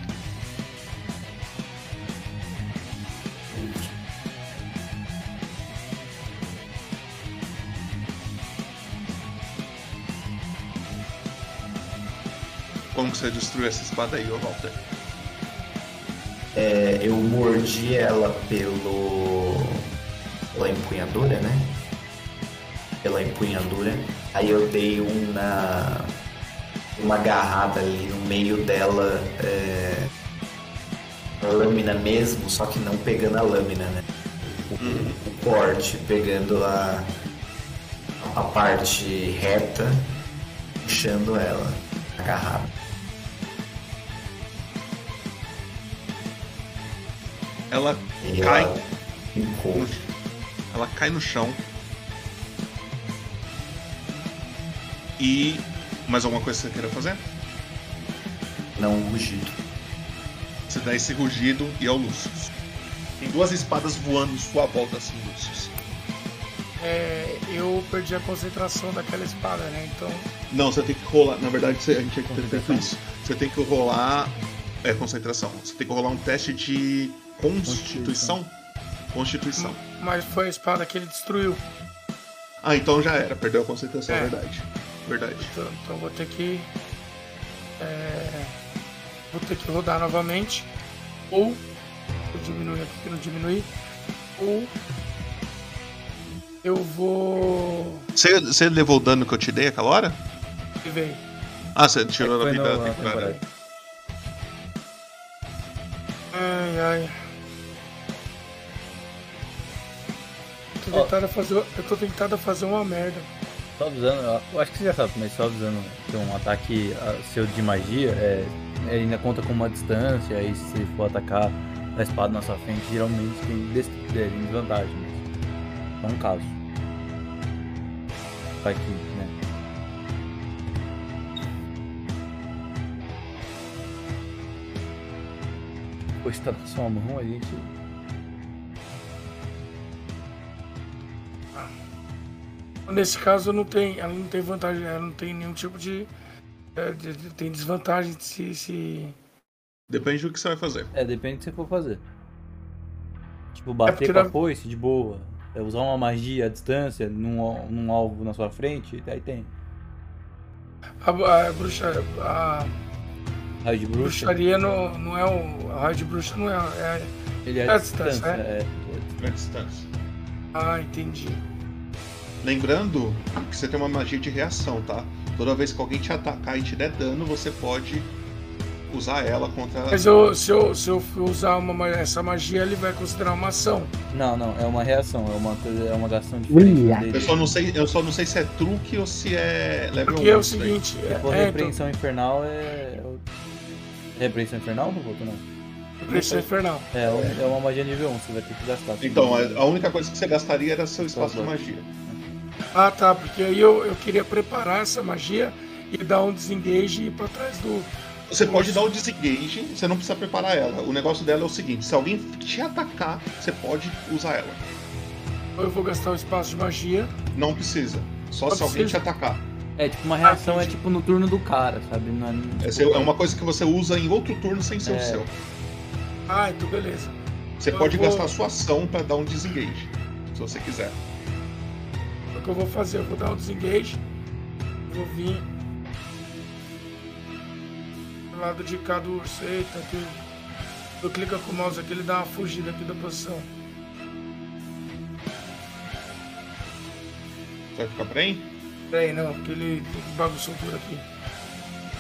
Você destruiu essa espada aí, ô Walter? É, eu mordi ela pelo. pela empunhadura, né? Pela empunhadura. Aí eu dei uma. uma agarrada ali no meio dela. É, a lâmina mesmo, só que não pegando a lâmina, né? O, o corte pegando a. a parte reta, puxando ela, agarrada. Ela E cai. ela no- Ela cai no chão. E. Mais alguma coisa que você queira fazer? Não um rugido. Você dá esse rugido e é o Lucius. Tem duas espadas voando em sua volta assim, Lucius. É, eu perdi a concentração daquela espada, né? Então, Não, você tem que rolar. Na verdade, você- a gente tinha que ter feito isso. Você tem que rolar. É, concentração. Você tem que rolar um teste de constituição. Constituição. mas foi a espada que ele destruiu. Ah, então já era. Perdeu a concentração, É. verdade. Verdade. Então, então vou ter que. é, vou ter que rodar novamente. Ou. Vou diminuir aqui que não diminuir. Ou. Eu vou. Você, você levou o dano que eu te dei aquela hora? Que veio. Ah, você tirou É vida na temporária. Ai, ai. Tô tentado a fazer, eu tô tentado a fazer uma merda. Só avisando, eu- acho que você já sabe, mas só avisando que um ataque ah, seu de magia é, ele ainda conta com uma distância, aí se for atacar a espada na sua frente, geralmente tem, é, tem desvantagem. Mas é um caso. Tá aqui, né? Pois tá na sua mão, a gente. Nesse caso não tem, ela não tem vantagem, ela não tem nenhum tipo de, é, de- de- tem desvantagem se, se Depende do que você vai fazer. É, depende do que você for fazer. Tipo, bater porque com a foice de boa. É usar uma magia à distância num, num alvo na sua frente, aí tem. a, a bruxa, a Raio de bruxa. bruxaria não, não é o, a raio de bruxa não é, é, Ele é a à distância, distância, é? É distância. Ah, entendi. Lembrando que você tem uma magia de reação, tá? Toda vez que alguém te atacar e te der dano, você pode usar ela contra. Mas eu, se, eu, se eu for usar uma, ma- essa magia, ele vai considerar uma ação. Não, não, é uma reação, é uma, coisa- é uma ação diferente. Dele. Eu só, não sei, eu só não sei se é truque ou se é level Porque é o 1 isso daí. seguinte, Se é, for é, repreensão infernal, é. é Repreensão infernal, não volta não? Repreensão infernal. É, é uma magia nível 1, você vai ter que gastar. Então, a única coisa que você gastaria era seu espaço de magia. Ah, tá, porque aí eu, eu queria preparar essa magia e dar um desengage e ir pra trás do. Você pode dar o disengage, você não precisa preparar ela. O negócio dela é o seguinte: se alguém te atacar, você pode usar ela. Ou eu vou gastar o espaço de magia. Não precisa. Só Não se alguém te precisa? atacar. É, tipo, uma reação é tipo no turno do cara, sabe? Não é, Essa é uma coisa que você usa em outro turno sem ser É. o seu. Ah, então beleza. Você Eu pode vou- gastar a sua ação pra dar um disengage, se você quiser. Que eu vou fazer? Eu vou dar um desengage. Vou vir. Do lado de cá do urso. Eita, aqui. Eu clico com o mouse aqui, ele dá uma fugida aqui da posição. Você vai ficar bem? Peraí, não, porque ele bagunçou tudo aqui.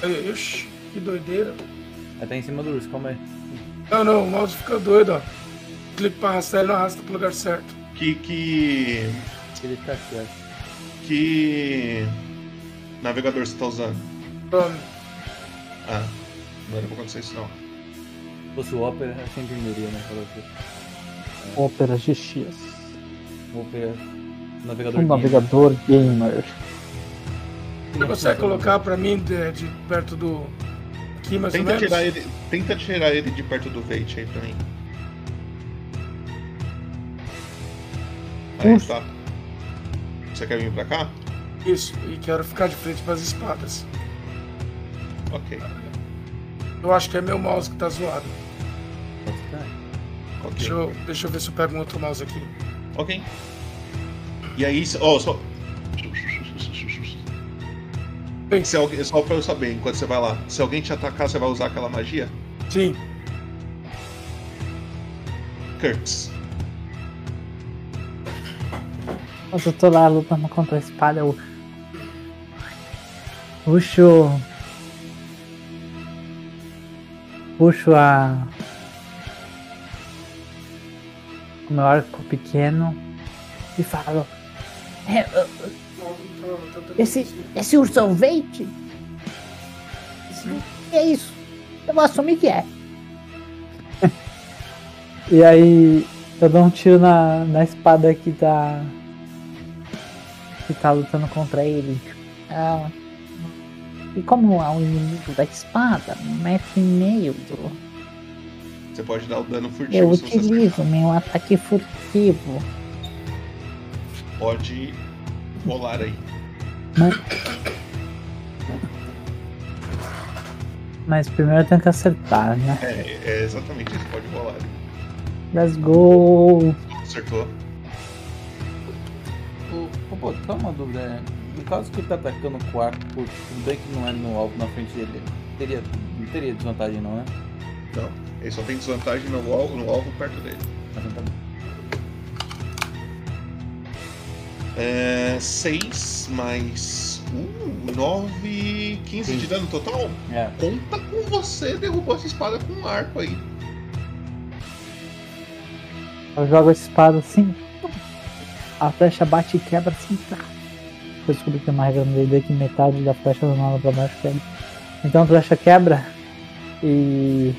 Aí, Ixi, que doideira. Vai tá em cima do urso, calma aí. Não, não, o mouse fica doido, ó. Clico pra arrastar, ele não arrasta pro lugar certo. Que. que. Ele aqui, ó. Que. navegador você tá usando? Chrome. Ah, não era pra acontecer isso não. Se fosse o Opera, eu sempre entenderia, né? Assim. Ópera GX. Opera. Navegador Um gamer. navegador gamer. Você consegue colocar pra mim de, de perto do. Aqui mais ou Tenta menos? tirar, ele, tenta tirar ele de perto do Veit aí pra mim. Aí tá. Você quer vir pra cá? Isso, e quero ficar de frente pras espadas. Ok. Eu acho que é meu mouse que tá zoado. Ok. Deixa eu, deixa eu ver se eu pego um outro mouse aqui. Ok. E aí, ó, só. Se alguém, só pra eu saber, enquanto você vai lá, se alguém te atacar, você vai usar aquela magia? Sim. Kurtz. Mas eu tô lá lutando contra a espada, eu puxo. Puxo a. O meu arco pequeno e falo. É, esse, esse urso é? É isso. Eu vou assumir que é. [laughs] E aí eu dou um tiro na, na espada que tá. Que tá lutando contra ele. Ah, e como é um inimigo da espada, um metro e meio do. Você pode dar o dano furtivo Eu utilizo meu ataque furtivo. pode rolar aí. Mas, mas primeiro eu tenho que acertar, né? É, é exatamente isso, pode rolar. Let's go! Acertou. Pô, só uma dúvida. é, No caso que ele tá atacando com o arco, pô, tudo bem que não é no alvo na frente dele. Teria, não teria desvantagem não, né? Não, ele só tem desvantagem no alvo, no alvo perto dele. É. 6 mais 1, 9, 15 de dano total? É. Conta com você, derrubou essa espada com um arco aí. Eu jogo a espada assim. A flecha bate e quebra assim. Tá. Eu descobri que tem uma regra no D&D que metade da flecha nada pra baixo quebra. Então a flecha quebra e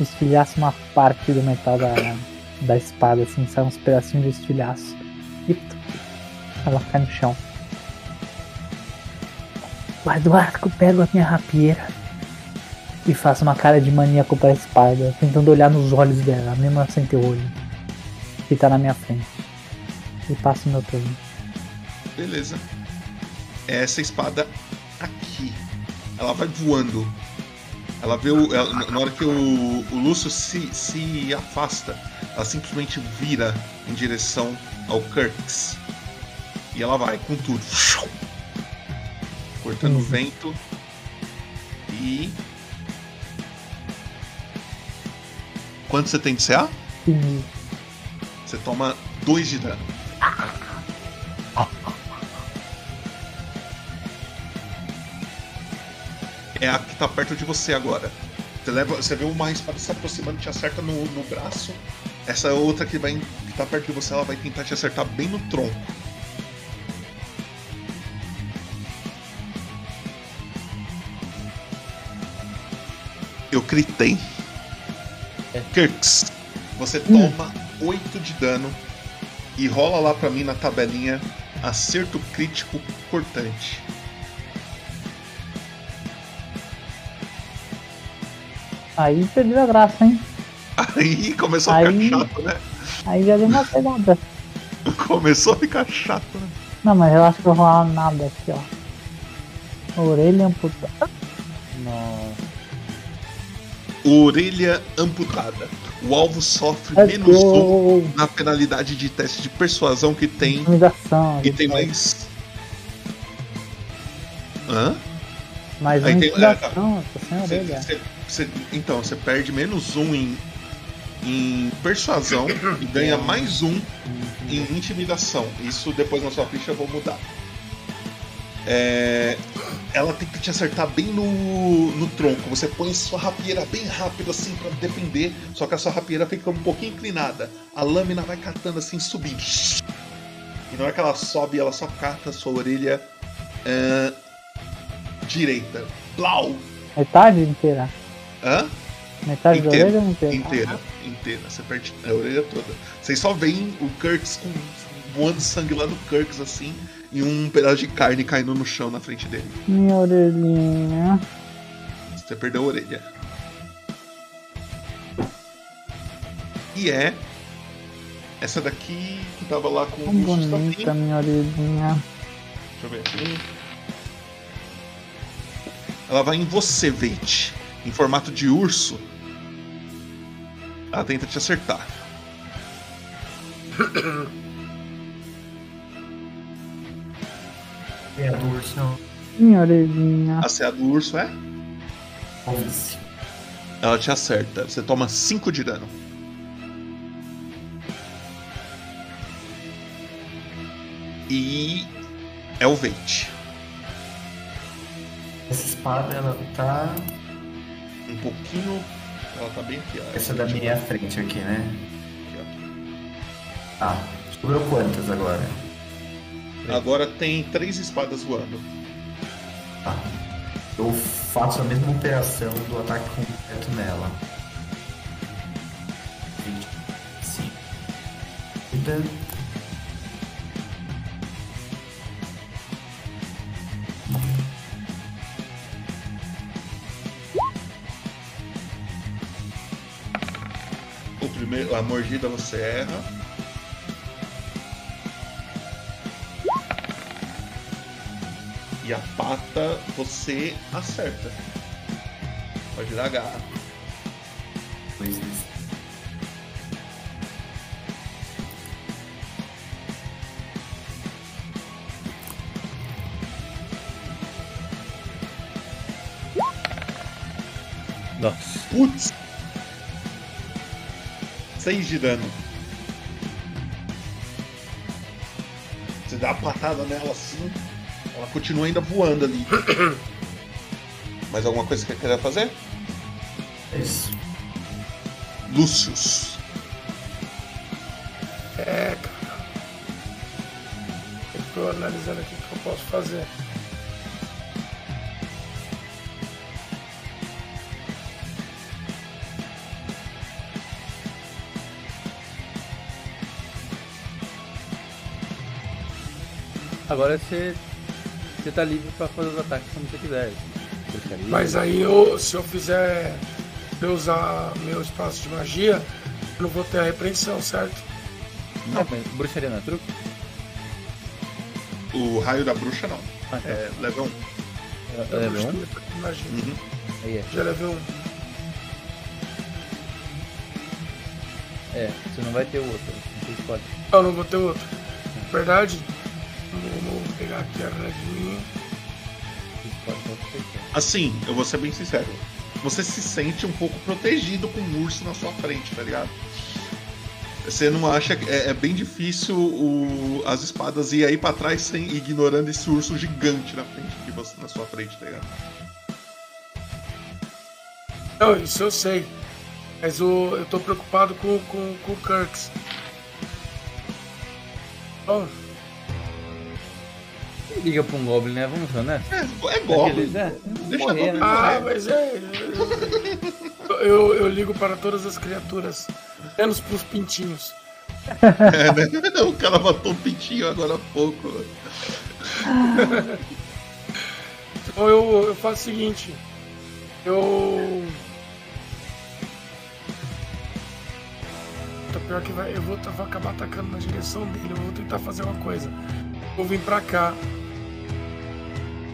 estilhaça uma parte do metal da, da espada, assim, sai uns pedacinhos de estilhaço. E ela cai no chão. Guardo o arco, pego a minha rapieira e faço uma cara de maníaco pra espada, tentando olhar nos olhos dela, mesmo sem ter olho, que tá na minha frente. E passo meu turno. Beleza. Essa espada aqui. Ela vai voando. Ela vê o. ela- na hora que o, o Lúcio se, se afasta, ela simplesmente vira em direção ao Kirks. E ela vai com tudo. Cortando o vento. E. Quanto você tem de CA? Sim. Você toma 2 de dano. É a que tá perto de você agora. Você, leva, você vê uma espada se aproximando, te acerta no, no braço. Essa outra que, vai, que tá perto de você, ela vai tentar te acertar bem no tronco. Eu critei. Kirks, você toma 8 de dano e rola lá pra mim na tabelinha acerto crítico cortante. Aí perdeu a graça, hein? Aí começou a ficar Aí- chato, né? Aí já deu uma pegada. [laughs] Começou a ficar chato, né? Não, mas eu acho que eu vou rolar nada aqui, ó. Orelha amputada. Orelha amputada. O alvo sofre Let's menos go. um na penalidade de teste de persuasão que tem. Intimidação. E tem mais. Hã? Mais Aí tem- é, intimidação, tô sem Cê- orelha. cê- cê- então, você perde menos um em, em persuasão e ganha mais um em intimidação. Isso depois na sua ficha eu vou mudar. É, ela tenta te acertar bem no, no tronco. Você põe sua rapieira bem rápido assim pra defender, só que a sua rapieira fica um pouquinho inclinada. A lâmina vai catando assim, subindo. E na hora que ela sobe, ela só cata a sua orelha é, direita. Blau! Metade inteira. Hã? Metade da Inteira, orelha ou inteira? inteira, inteira. Você perde a orelha toda. Vocês só veem o Kirks com voando sangue lá no Kirks assim e um pedaço de carne caindo no chão na frente dele. Minha orelhinha. Você perdeu a orelha. E é essa daqui que tava lá com o bonita também. minha orelhinha. Deixa eu ver aqui. Ela vai em você, Veit. Em formato de urso. Ela tenta te acertar. [coughs] É a do urso não. Minha orelhinha. A CA do urso é? 11. Ela te acerta. Você toma 5 de dano. E é o Veit. Essa espada ela tá. Um pouquinho. Ela tá bem aqui, ó. Essa da minha frente aqui, né? Tá. Sobrou quantas agora? Agora tem três espadas voando. Tá. Eu faço a mesma operação do ataque completo nela. 25. Vida. O primeiro, a mordida você erra. E a pata você acerta. Pode dar garra. Pois é. Nossa. Putz! 6 de dano. Você dá uma patada nela assim, ela continua ainda voando ali. [coughs] Mais alguma coisa que você queria fazer? Isso. Lúcius. É, cara. tô analisando aqui o que eu posso fazer. Agora você, você tá livre pra fazer os ataques como você quiser. Mas aí eu, se eu fizer eu usar meu espaço de magia, eu não vou ter a repreensão, certo? Não, mas bruxaria não é truque? O raio da bruxa não. Ah, tá. É level 1. É level 1? Magia. Uhum. Aí é. Já levei um. É, você não vai ter outro. Você escolhe. Não, não vou ter outro. Verdade? Assim, eu vou ser bem sincero. Você se sente um pouco protegido com um urso na sua frente, tá ligado? Você não acha que é, é bem difícil o- as espadas ir aí pra trás sem ignorando esse urso gigante na frente de você, na sua frente, tá ligado? Não, isso eu sei. Mas o, eu tô preocupado com, com, com o Kirks. Bom, Liga pra um Goblin, né? Vamos ser honestos. É, é Goblin. É, Deixa morrer, né? Ah, mas é. Eu, eu, eu ligo para todas as criaturas, menos pros pintinhos. É, né? [laughs] O cara matou um pintinho agora há pouco. Então eu, eu faço o seguinte. Eu. Tá pior que vai, eu vou, vou acabar atacando na direção dele. Eu vou tentar fazer uma coisa. Vou vir pra cá.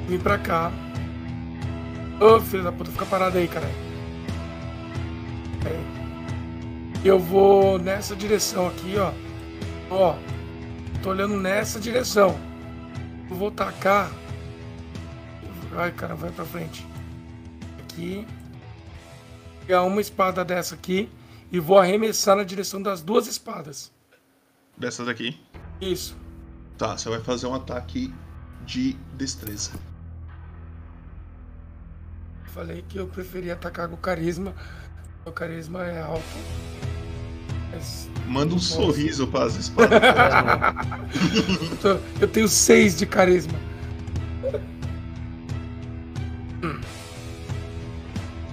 Vim pra cá. Ô filho da puta, fica parado aí. Aí. Eu vou nessa direção aqui, ó. Ó. Tô olhando nessa direção. Eu vou tacar. Ai, cara, vai pra frente. Aqui. Pegar uma espada dessa aqui e vou arremessar na direção das duas espadas. Dessa daqui. Isso. Tá, você vai fazer um ataque de destreza. Falei que eu preferia atacar com carisma. Meu carisma é alto. Mas- Manda um Nossa. sorriso para as espadas. [laughs] eu, tenho seis de carisma. Hum.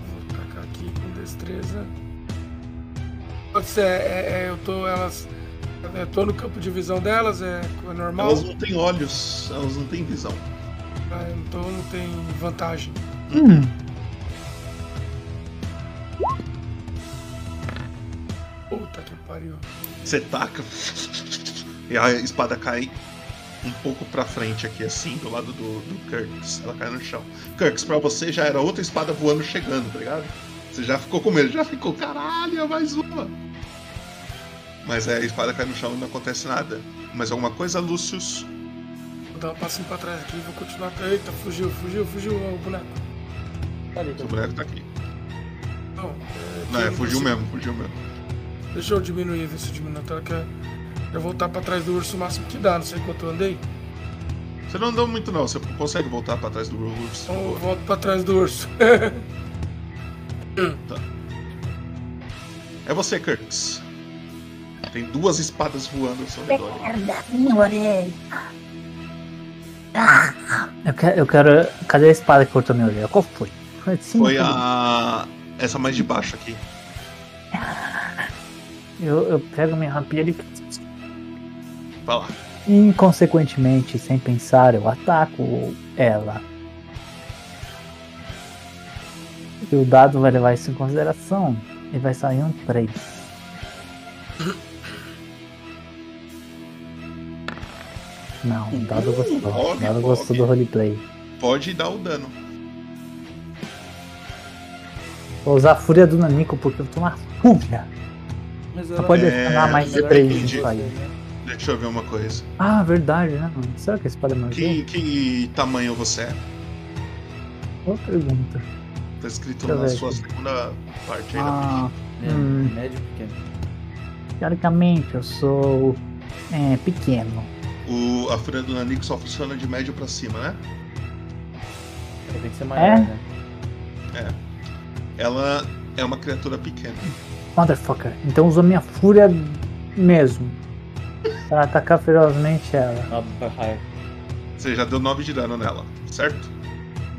Vou tacar aqui com destreza. Pode ser, é, é, eu tô elas. Eu tô no campo de visão delas, é, é normal. Elas não têm olhos, elas não têm visão. Ah, então não tem vantagem. Hum. Puta que pariu. Você taca e a espada cai um pouco pra frente aqui, assim, do lado do, do Kirks. Ela cai no chão. Kirks, pra você já era outra espada voando chegando, tá ligado? Você já ficou com medo, já ficou, caralho, mais uma. Mas aí a espada cai no chão e não acontece nada. Mais alguma coisa, Lucius? Vou dar um passinho pra trás aqui e vou continuar. Eita, fugiu, fugiu, fugiu o boneco. O boneco tá aqui. Não, é, Não, é, fugiu mesmo, fugiu mesmo. Deixa eu diminuir, ver se diminui. Então, que eu voltar pra trás do urso o máximo que dá, não sei quanto eu andei. Você não andou muito não, você consegue voltar pra trás do urso. Então eu volto pra trás do urso. [laughs] Tá. É você, Kirks. Tem duas espadas voando ao seu redor. Eu quero, eu quero. Cadê a espada que cortou minha orelha? Qual foi? Foi, Foi a. Essa mais de baixo aqui. Eu, eu pego minha rapieira e. Vai lá. Inconsequentemente, sem pensar, eu ataco ela. E o dado vai levar isso em consideração. E vai sair um 3. Não, o dado gostou. O dado gostou do roleplay. Pode dar o dano. Vou usar a fúria do Nanico porque eu tô na fúria. Mas Só pode É, mais eu 3 entendi. nisso aí. Deixa eu ver uma coisa. Ah, verdade, né? mano? Será que a espada é mais Que, que tamanho você é? Boa pergunta. Tá escrito Deixa na ver sua aqui. segunda parte aí Ah, da hum, Médio pequeno. teoricamente eu sou é, pequeno. o, A fúria do Nanico só funciona de médio pra cima, né? Tem que ser maior, É? né? É. Ela é uma criatura pequena. Motherfucker. Então usou minha fúria mesmo. Pra atacar ferozmente ela. Você já deu 9 de dano nela, certo?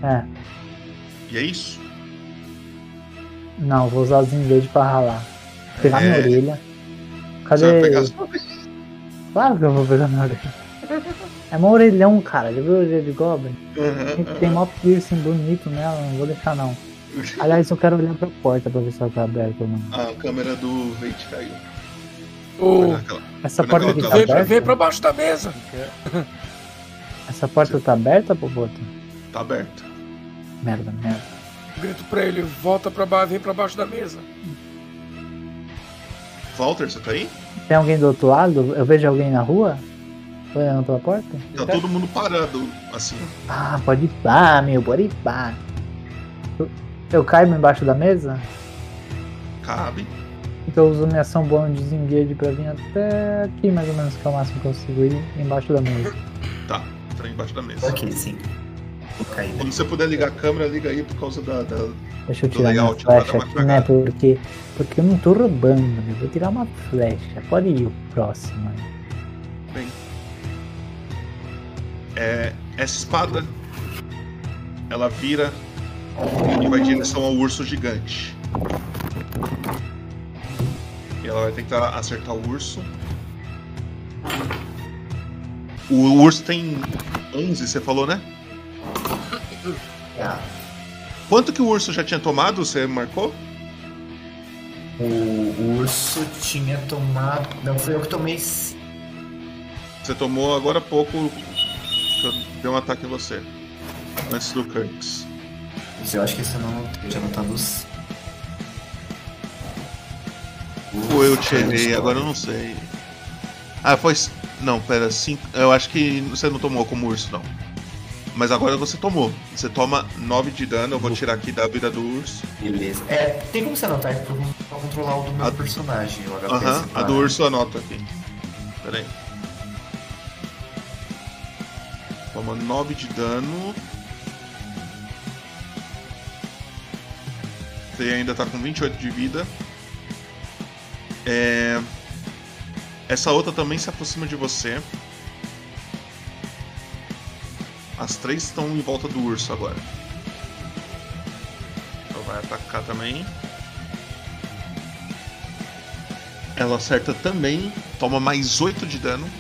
É. E é isso? Não, vou usar os engage pra ralar. Pegar minha É. orelha. Você Cadê? vai pegar sua Claro que eu vou pegar minha orelha. É uma orelhão, cara. Já viu a orelha de Goblin? Uhum, Tem- Tem mó piercing bonito nela, não vou deixar não. Aliás, eu quero olhar pra porta pra ver se ela tá aberta ou não. A câmera do Veit caiu. Foi naquela- Essa porta aqui tá vem, pra- aberta? vem pra baixo da mesa. Essa porta tá aberta, Popota? Tá aberta. Merda, merda. Grito pra ele, volta pra baixo, vem pra baixo da mesa. Walter, você tá aí? Tem alguém do outro lado? Eu vejo alguém na rua? Olhando pela porta? Tá todo mundo parado, assim. Ah, pode ir pá, meu, pode ir pá. Eu, caio embaixo da mesa? Cabe. Então eu uso minha ação bônus de desengage pra vir até aqui, mais ou menos, que é o máximo que eu consigo ir embaixo da mesa. Tá, tá embaixo da mesa. Ok, sim. Vou cair. Quando você puder ligar a câmera, liga aí por causa da. da... Deixa eu do tirar layout, dar flecha uma aqui, né? Porque, porque eu não tô roubando, né? Vou tirar uma flecha. Pode ir o próximo. Bem. É, essa espada ela vira e vai em direção ao urso gigante. E ela vai tentar acertar o urso. O urso tem 11, você falou, né? Quanto que o urso já tinha tomado? Você marcou? o, urso tinha tomado. Não, foi eu que tomei. Você tomou agora há pouco que eu dei um ataque em você. Antes do Kirks. Mas eu acho que esse eu não tinha anotado os. Ou eu tirei, agora eu não sei. Ah, foi. Não, pera, cinco. Eu acho que você não tomou como urso, não. Mas agora você tomou. Você toma 9 de dano, eu vou tirar aqui da vida do urso. Beleza. É, tem como você anotar aqui pra eu pra controlar o do meu personagem, o HP. Aham, a do urso eu anoto aqui. Pera aí. Toma 9 de dano. Você ainda tá com 28 de vida. É... Essa outra também se aproxima de você. As três estão em volta do urso agora. Ela vai atacar também. Ela acerta também, toma mais 8 de dano.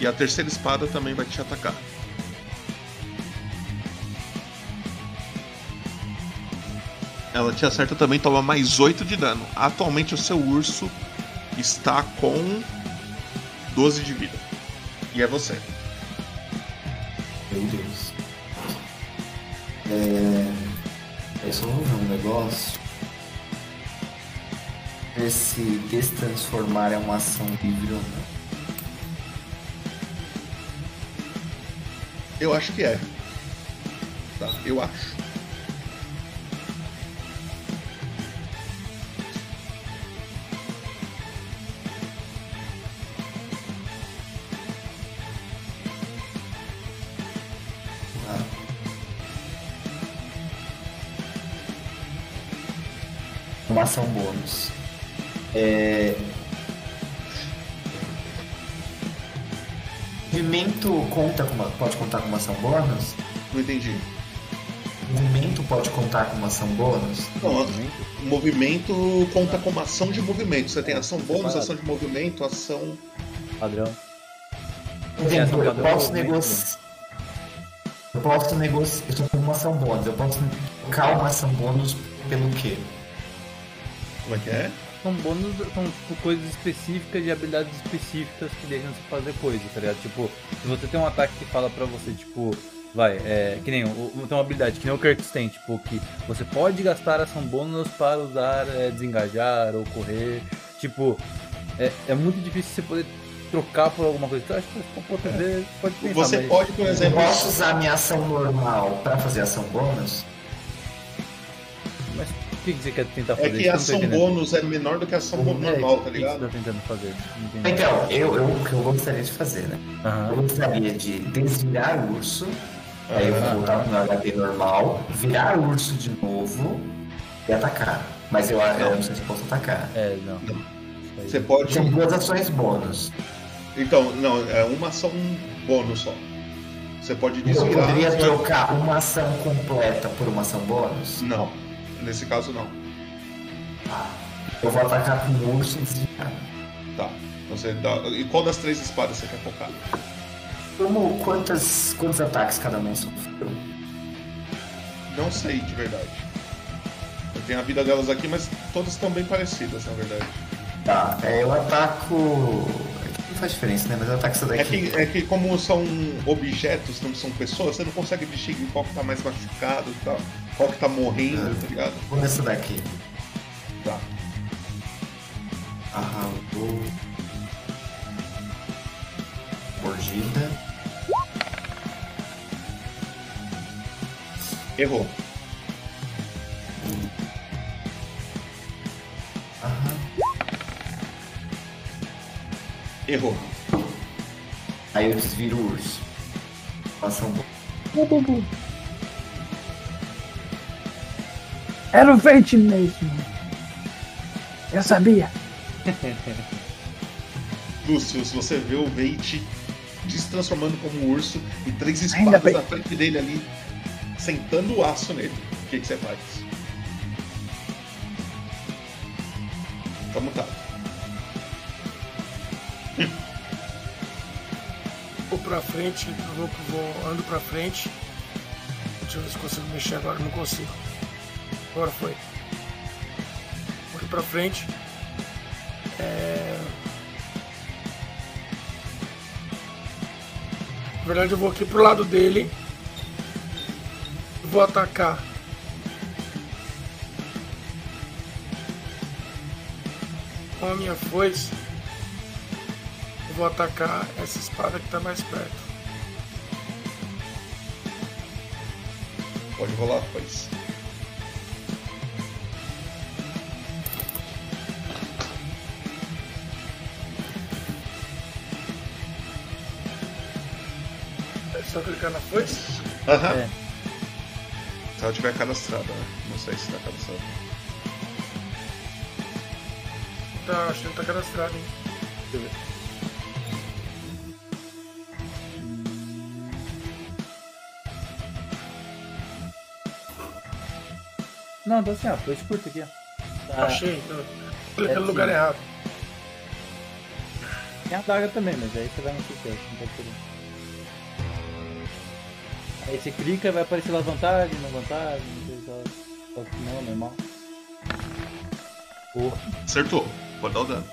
E a terceira espada também vai te atacar. Ela te acerta também, toma mais 8 de dano. Atualmente o seu urso está com 12 de vida. E é você. Meu Deus. É. Eu só vou ver um negócio. Ver se destransformar é uma ação livre ou não. Eu acho que é. Tá, eu acho. Uma ação bônus. É. Movimento conta com uma, pode contar com uma ação bônus? Não entendi. Movimento pode contar com uma ação bônus? Não, o movimento conta como ação de movimento. Você tem ação bônus, ação de movimento, ação. Padrão. Exemplo, eu posso negociar. Eu posso negociar. Eu tô com uma ação bônus. Eu posso trocar uma ação bônus pelo quê? Como é que é? São bônus, são tipo, coisas específicas de habilidades específicas que deixam você fazer coisa, tá ligado? Tipo, se você tem um ataque que fala pra você, tipo, vai, é, que nem, o- tem uma habilidade que nem o Kirks tem, tipo, que você pode gastar ação bônus para usar é, desengajar ou correr, tipo, é, é muito difícil você poder trocar por alguma coisa. Então, acho que você pode fazer, pode pensar, Você mas- pode, por Eu exemplo. posso usar minha ação normal pra fazer ação bônus? Que que você quer tentar É fazer? que Isso eu a não ação bônus é menor do que a ação É, normal, tá o que que ligado? você tá tentando fazer? Não. Então, eu, eu, o que eu gostaria de fazer, né? Eu gostaria de desvirar o urso, aí eu vou voltar pro meu HP normal, virar o urso de novo e atacar. Mas eu, eu não sei se eu posso atacar. É, não. Você pode. Tem duas ações bônus. Então, não, é uma ação bônus só. Você pode Eu desvirar. poderia você vai- trocar uma ação completa por uma ação bônus? Não, nesse caso não. Eu vou atacar com o urso. Tá. Então você dá... E qual das três espadas você quer focar? Como, quantas, quantos ataques cada um sofreu? Não sei de verdade. Eu tenho a vida delas aqui, mas todas estão bem parecidas, na verdade. Tá, é, eu ataco. é Não faz diferença, né? Mas eu ataco essa É daqui. que, é que como são objetos, não são pessoas, você não consegue distinguir qual que tá mais machucado e tal, qual que tá morrendo, tá ligado? Vou nessa daqui. Tá. Arrancou. Mordida. Errou. Errou. Aí eu desviro o urso. Ação boa. Ô, Era o Veit mesmo. Eu sabia. [laughs] Lúcio, se você vê o Veit se transformando como um urso e três espadas na frente dele ali, sentando o aço nele, o que, que você faz? Tá mutado. [laughs] Vou pra frente, eu vou, vou ando pra frente. Deixa eu ver se consigo mexer agora, não consigo. Agora foi. Ir pra frente. É... Na verdade eu vou aqui pro lado dele. Vou atacar. Com a minha foice. Eu vou atacar essa espada que tá mais perto. Pode rolar, pois. É só clicar na foice? Aham. É. Se ela tiver cadastrada, né? Não sei se tá cadastrada. Tá, acho que não tá cadastrado, hein? Deixa eu ver. Não, tá assim, ó, foi curto aqui, ó. Tá- Achei, então. É no lugar assim. errado. Tem a daga também, mas aí você vai no sucesso, não pode querer. Aí você clica e vai aparecer lá vantagem, não vantagem, não sei só, só que não, normal. Porra. Acertou. Pode dar o dano.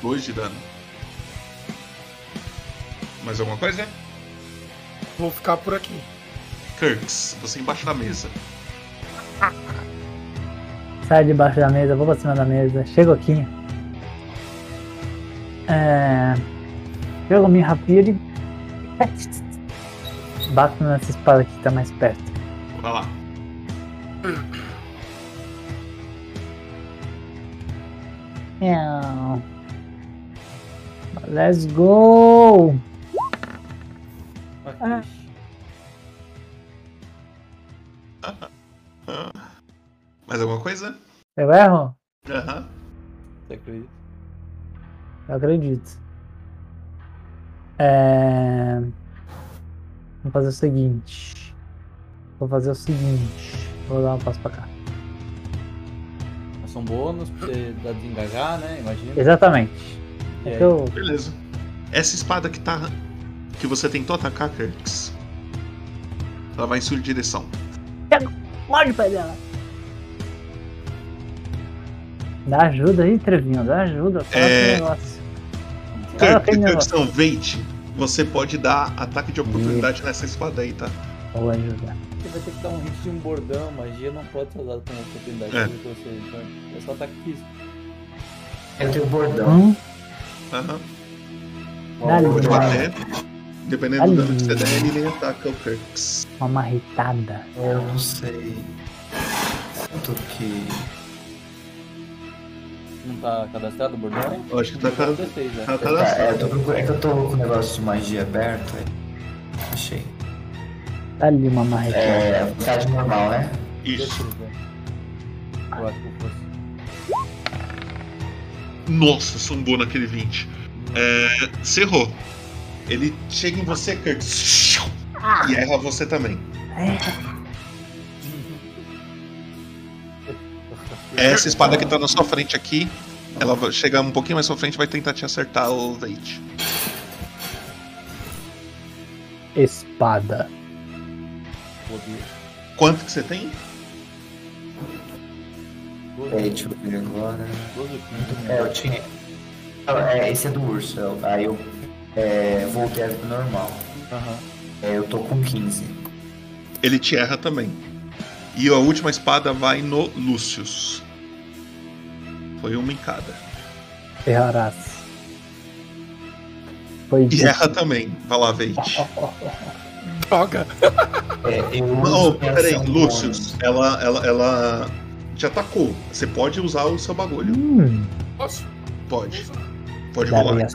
Dois de dano. Mais alguma coisa? Vou ficar por aqui. Kirks, você embaixo da mesa. Sai debaixo da mesa, vou pra cima da mesa. Chego aqui. É... Pego minha rapieira e. [laughs] Bato nessa espada que tá mais perto. Vai lá. Miau. Let's go! Ah, Mais alguma coisa? eu erro? Aham. Você acredita? Eu acredito. É... Vou fazer o seguinte. Vou fazer o seguinte. Vou dar um passo pra cá. Ação bônus pra você dar desengajar, né? Imagina. Exatamente. É que eu... Beleza. Essa espada que tá. que você tentou atacar, Kirks. Ela vai em sua direção. Morde o pé dela. Dá ajuda aí, Trevinho. Dá ajuda. Fala É. negócio. Kirk, negócio. Veit, você pode dar ataque de oportunidade nessa espada aí, tá? Vou ajudar. Você vai ter que dar um hit de um bordão, magia não pode ser usada como oportunidade É. pra você. Então é só ataque físico. Eu tenho bordão. Hum? Aham. Dá-lhe. Pode bater. Dependendo do dano que você Ali. der, ele nem ataca o Kirks. Uma marretada. Eu não sei. Quanto que. Não tá cadastrado o bordão? Eu acho que tá ca- 16, né? tá Tá, é, eu tô procurando- é que eu tô com o negócio de magia aberto. aí. Achei. Dá-lhe uma marretada. É, vontade normal, né? Isso. Eu acho que fosse. Nossa, sumbou naquele 20. É, você errou. Ele chega em você, Kurt. E erra você também. Essa espada que tá na sua frente aqui, ela vai chegar um pouquinho mais pra frente e vai tentar te acertar o Veit. Espada. Quanto que você tem? É, deixa eu ver agora. É, eu tinha. Ah, É, esse é do urso. eu- Aí eu é, voltei pro normal. É, eu tô com 15. Ele te erra também. E a última espada vai no Lucius. Foi uma em cada. Errarás. Foi E erra também. Vai lá, Veit. [laughs] Droga! É, Não, peraí, Lucius, ela, ela, ela te atacou. Você pode usar o seu bagulho. Hum, Posso? Pode. Pode rolar.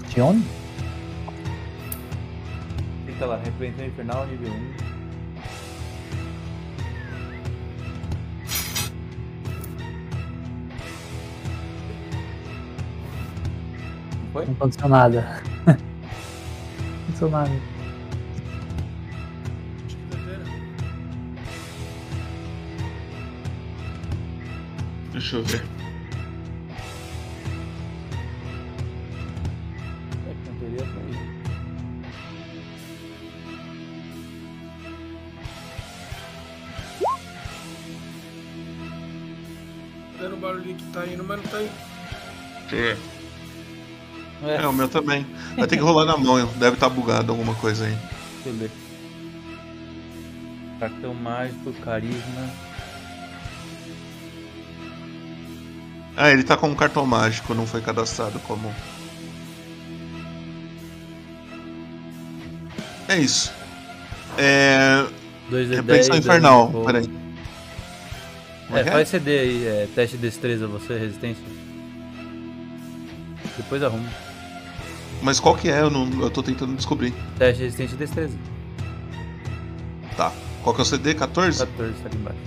Fica lá, repreensão infernal nível 1. Foi? Não aconteceu nada. Não aconteceu nada. Deixa eu ver. É. Tá dando barulho que tá indo, mas não tá indo. Deixa eu ver. É, o meu também. Vai ter que rolar na mão, deve estar bugado alguma coisa aí. Deixa eu ver. Cartão mágico, carisma. Ah, ele tá com um cartão mágico, não foi cadastrado como. É isso. É. 2D10. Repreensão dano infernal, fogo. peraí. É É, é? faz CD aí, é, teste de destreza, você, resistência. Depois arruma. Mas qual que é? Eu, não, eu tô tentando descobrir. Teste de resistência e destreza. Tá. Qual que é o CD? 14? 14, tá ali embaixo.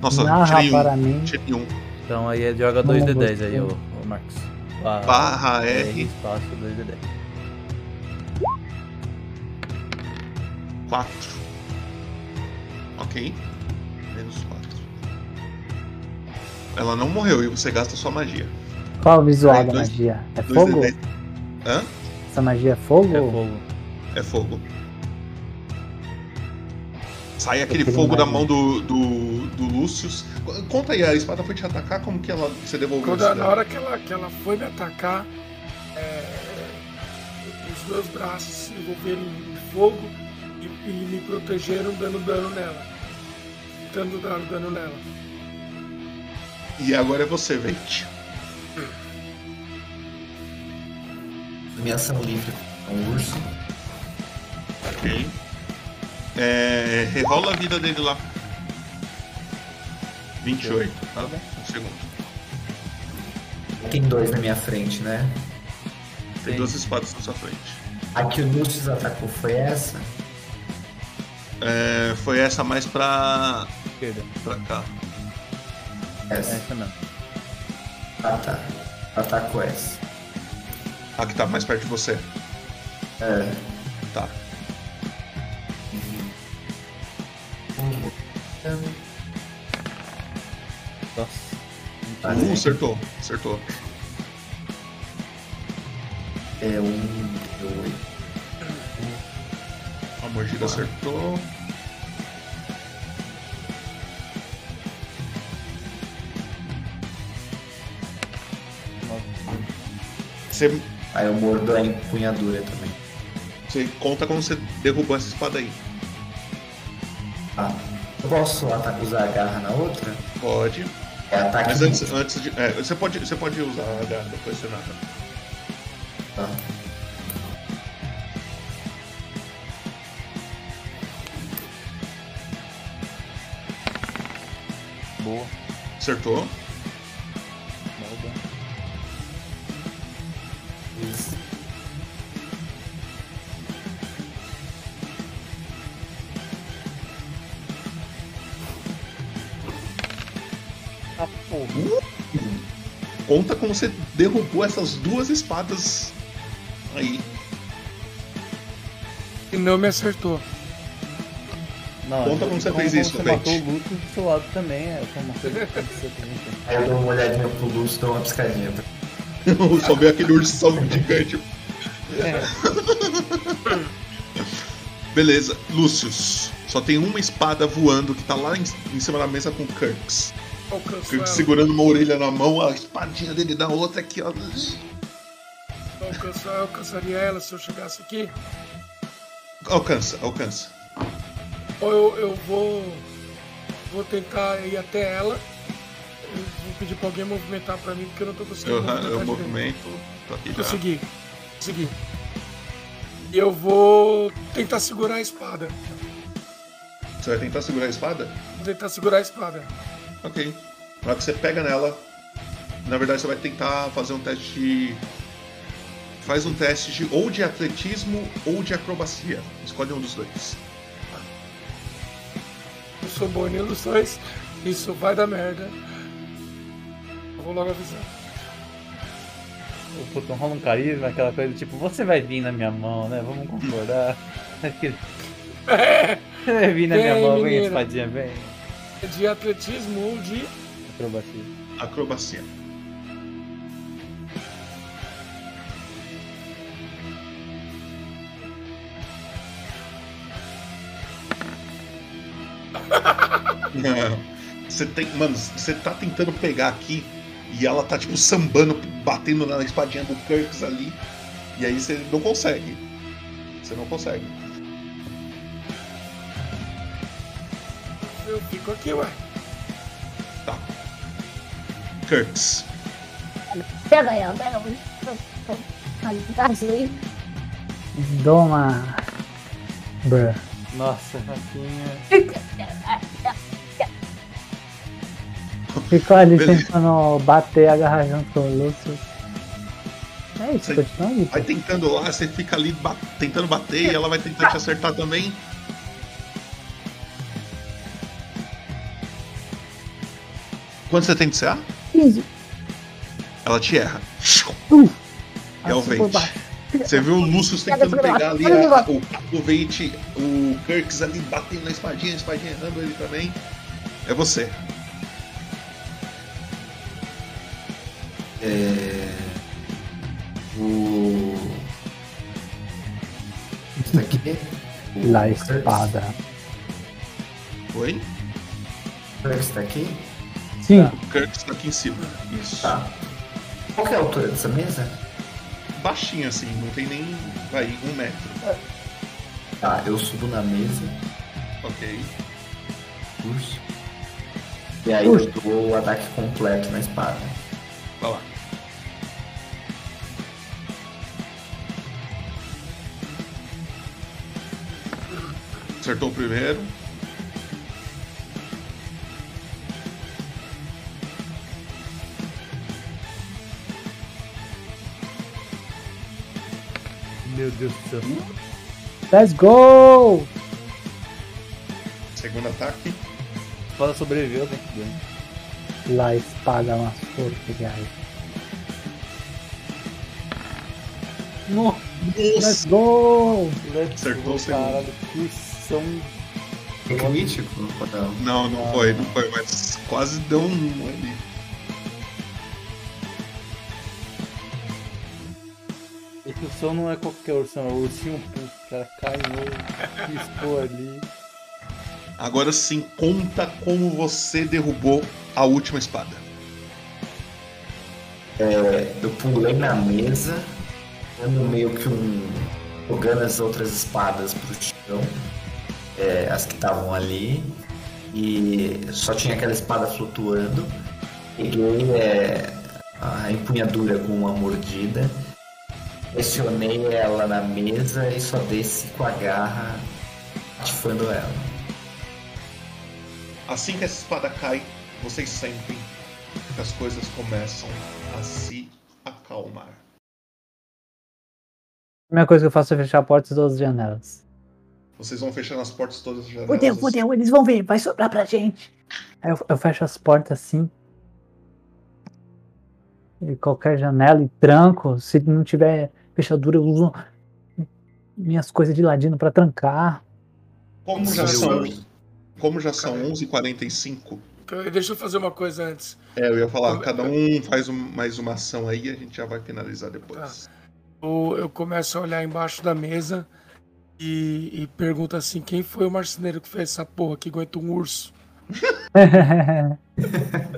Nossa, Narra tirei para um. mim. Tirei um. Então aí é joga Não 2D10 aí, ô, ô Marcos. Barra, Barra R. espaço 2D10. 4. Ok. Menos 4. Ela não morreu e você gasta sua magia. Qual o visual Aí, da dois- magia? É fogo? D10. Hã? Essa magia é fogo? É fogo. É fogo. Sai aquele fogo da mão do, do, do Lucius. Conta aí, a espada foi te atacar, como que ela você devolveu Quando, isso na hora que ela, que ela foi me atacar, é, os meus braços se envolveram em fogo e, e me protegeram dando dano nela. Dando dano, dano nela. E agora é você, Veit. Minha ação livre é um urso. Ok. É, rerola a vida dele lá. 28, tá? Um segundo. Tem dois na minha frente, né? Tem duas espadas na sua frente. A que o Lucius atacou foi essa? É, foi essa mais pra. Esquerda. pra cá. Essa. Essa não. Ah tá. Atacou essa. A que tá mais perto de você. É. Tá. Nossa. Uh, acertou, acertou. É um. Dois. A mordida acertou. Você, Aí eu mordo a empunhadura também. você conta como você derrubou essa espada aí. Tá. Eu posso usar a garra na outra? Pode. É ataque. Mas antes, antes de. É, você, pode, você pode usar a garra depois você nada. Tá. Boa. Acertou. Conta como você derrubou essas duas espadas aí. E não me acertou. Não, Conta como você fez como isso, Você matou o Luto do seu lado também, é foi uma coisa que também. Aí eu dou uma olhadinha pro Lúcio, dou uma piscadinha. pra- [laughs] Só veio aquele ursão gigante. Beleza, Lúcius. Só tem uma espada voando que tá lá em, em cima da mesa com o Kirks. Alcançou segurando uma orelha na mão, a espadinha dele da outra aqui, ó. Alcançou, eu alcançaria ela se eu chegasse aqui. Alcança, alcança. Ou eu, eu vou. Vou tentar ir até ela. Eu vou pedir pra alguém movimentar pra mim, porque eu não tô conseguindo. Eu, movimentar eu movimento. Tô. Consegui. Consegui. E eu vou tentar segurar a espada. Você vai tentar segurar a espada? Vou tentar segurar a espada. Ok. Na hora que você pega nela, na verdade você vai tentar fazer um teste de. Faz um teste de ou de atletismo ou de acrobacia. Escolhe um dos dois. Eu sou bom em dos dois. Isso vai dar merda. Eu vou logo avisar. O Plutão rola um carisma, aquela coisa tipo, você vai vir na minha mão, né? Vamos concordar. [laughs] Você vai vir na minha mão, vem a espadinha, vem. De atletismo ou de. Acrobacia. Acrobacia. [laughs] Não. Você tem. Mano, você tá tentando pegar aqui e ela tá tipo sambando, batendo na espadinha do Kirks ali. E aí você não consegue. Você não consegue. Eu fico aqui, ué. Kirks. Pega ela, pega ela. uma. Bruh. Nossa, Rafinha. Ficou ali Beleza. tentando bater, agarrar junto com o Lúcio. É isso, Você continua aí. vai tentando lá, você fica ali ba- tentando bater e ela vai tentar te acertar também. Quanto você tem de CA? 15. Ela te erra. Uh. É o baixo. Você viu o Lucius tentando Pega, pegar ali a- o, o Vente, o Kirks ali batendo na espadinha, a espadinha errando ele também. É você. É... O. Isso aqui. La espada. Oi? O Kirks tá aqui? Sim. O Kirks tá aqui em cima. Isso. Tá. Qual que é a altura dessa mesa? Baixinho assim, não tem nem. Vai, um metro. Tá, eu subo na mesa. Ok. Puxa. E aí eu dou o ataque completo na espada. Vai lá. Acertou o primeiro. Meu Deus do céu. Let's go! Segundo ataque. Espada sobreviveu, né? Que bem. La espada mais forte que hay. No. Let's go! Acertou o segundo. Caralho, que são. É crítico? Ou não? Não, não foi, não foi, mas quase deu um ali. É que o som não é qualquer ursão, é o ursinho pulso. O cara cai no. piscou ali. Agora sim, conta como você derrubou a última espada. É, eu pulei na mesa, dando meio que um. jogando as outras espadas pro chão, é, as que estavam ali, e só tinha aquela espada flutuando. Peguei é, a empunhadura com uma mordida, pressionei ela na mesa e só desci com a garra atifando ela. Assim que essa espada cai, vocês sentem que as coisas começam a se acalmar. A primeira coisa que eu faço é fechar portas e todas as janelas. Vocês vão fechando as portas todas as janelas. Fudeu, fudeu, eles vão vir, vai sobrar pra gente. Aí eu, eu fecho as portas assim. e qualquer janela e tranco. Se não tiver fechadura, eu uso minhas coisas de ladino pra trancar. Como já são, como já são 11h45, Deixa eu fazer uma coisa antes. é, eu ia falar, cada um faz um- mais uma ação aí e a gente já vai finalizar depois. Eu, eu começo a olhar embaixo da mesa e, e pergunto assim: quem foi o marceneiro que fez essa porra que aguenta um urso? [laughs]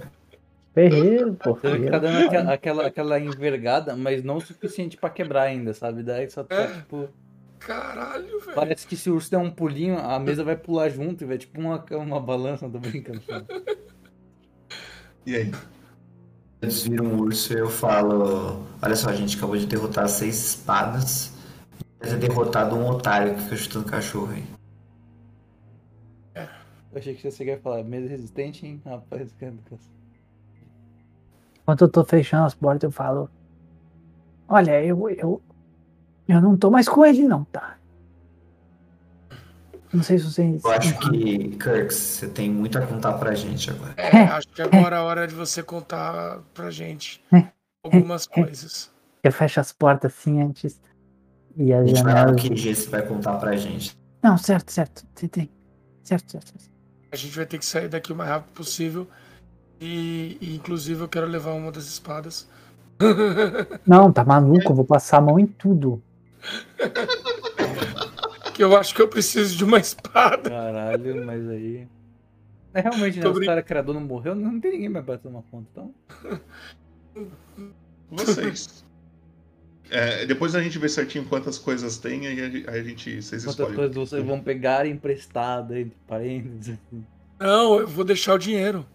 Ferreiro, pô. Você vê que ferreiro. tá dando aquela, aquela, aquela envergada, mas não o suficiente pra quebrar ainda, sabe? Daí só tá, É. tipo. Caralho, velho. Parece que se o urso der um pulinho, a mesa vai pular junto e vai tipo uma, uma balança, tô brincando. E aí? Eles viram um urso e eu falo: Olha só, a gente acabou de derrotar seis espadas. Deve ter derrotado um otário que fica chutando cachorro aí. Eu achei que você ia falar, mesa resistente, hein? Rapaz, cara do cacete. Enquanto eu tô fechando as portas, eu falo: Olha, eu, eu, eu não tô mais com ele, não, tá? Não sei se vocês. Eu acho que, Kirks, você tem muito a contar pra gente agora. É, acho que agora é a hora de você contar pra gente algumas coisas. Eu fecho as portas assim antes. E A as gente vai lá no janelas. QG, você vai contar pra gente. Não, certo, certo. Tem, tem. Certo, certo. certo. A gente vai ter que sair daqui o mais rápido possível. E, e, inclusive eu quero levar uma das espadas. Não, tá maluco, eu vou passar a mão em tudo. que eu acho que eu preciso de uma espada. Caralho, mas aí. É realmente, né? Brin- caras criador não morreu, não tem ninguém mais pra tomar conta, então. [laughs] Vocês. É, depois a gente vê certinho quantas coisas tem, aí a gente- aí a gente. Vocês Quantas escolhem. coisas vocês vão pegar emprestada entre parênteses. assim. Não, eu vou deixar o dinheiro.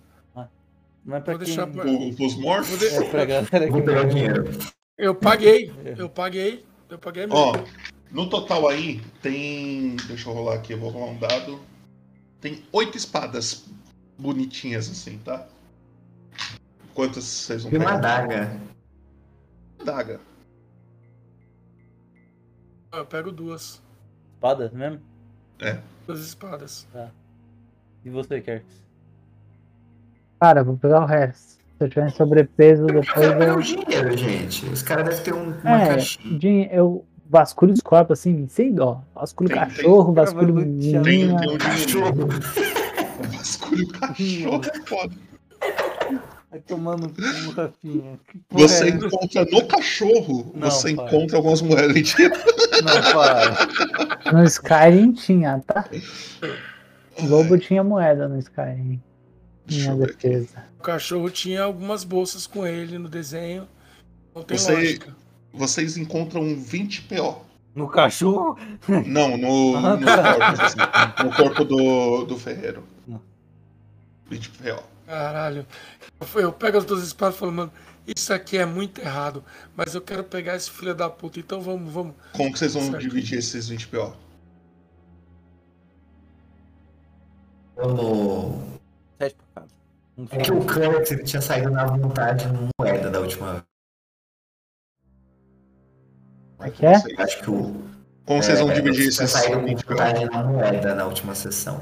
É pra Vou quem... deixar pra- O- Os mortos? Vou de- É pra galera Vou pegar [laughs] o dinheiro. Eu paguei. Eu paguei. Eu paguei mesmo. Ó, no total aí tem. Deixa eu rolar aqui, eu vou rolar um dado. Tem oito espadas bonitinhas assim, tá? Quantas vocês vão E uma pegar? adaga. Daga. Eu pego duas. Espada mesmo? É. Duas espadas. Tá. E você, Kerks? Cara, vou pegar o resto. Se eu tiver em sobrepeso, depois eu. o dinheiro, gente? Os caras devem ter um, uma É, caixinha. eu vasculho os corpos assim, sem dó. Vasculho Tem- cachorro, tem- vasculho Tem, menina. tem um cachorro. [laughs] Vasculho cachorro, é foda. Vai tomando cu, Rafinha. Que porra Você é encontra no cachorro, Não, você para. encontra algumas moedas. Mentira. Não, para. No Skyrim tinha, tá? Lobo tinha moeda no Skyrim. Minha defesa. O cachorro tinha algumas bolsas com ele no desenho. Não tem Você, lógica. vocês encontram 20 PO. No cachorro? Não, no, Ah, [laughs] no corpo, assim, no corpo do, do ferreiro. 20 PO. Caralho. Eu, eu pego as duas espadas e falo, mano, isso aqui é muito errado. Mas eu quero pegar esse filho da puta. Então vamos, vamos. Como que vocês vão Certo. dividir esses 20 PO? Vamos. É que o Kurt ele tinha saído na vontade no moeda da última vez. Como é que é? Sei, acho que o. Como é, vocês vão é, dividir isso? saiu saído com vontade na moeda na última sessão.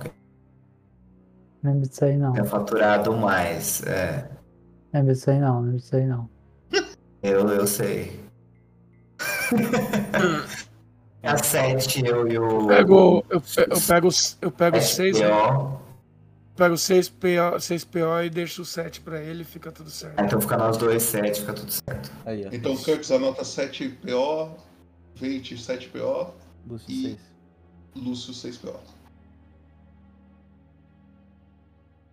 Lembro disso aí não. Tinha faturado mais. É. Lembro disso aí não, lembro disso aí não. [laughs] eu, eu sei. [laughs] É a 7, eu e o. Eu pego, eu, eu pego, eu pego 6 pego 6PO, 6PO e deixo o 7 pra ele, fica tudo certo. Então fica nós dois 7, fica tudo certo. Aí, ó. Então Kurtz anota 7PO, 20 7PO Lúcio e 6. Lúcio 6PO.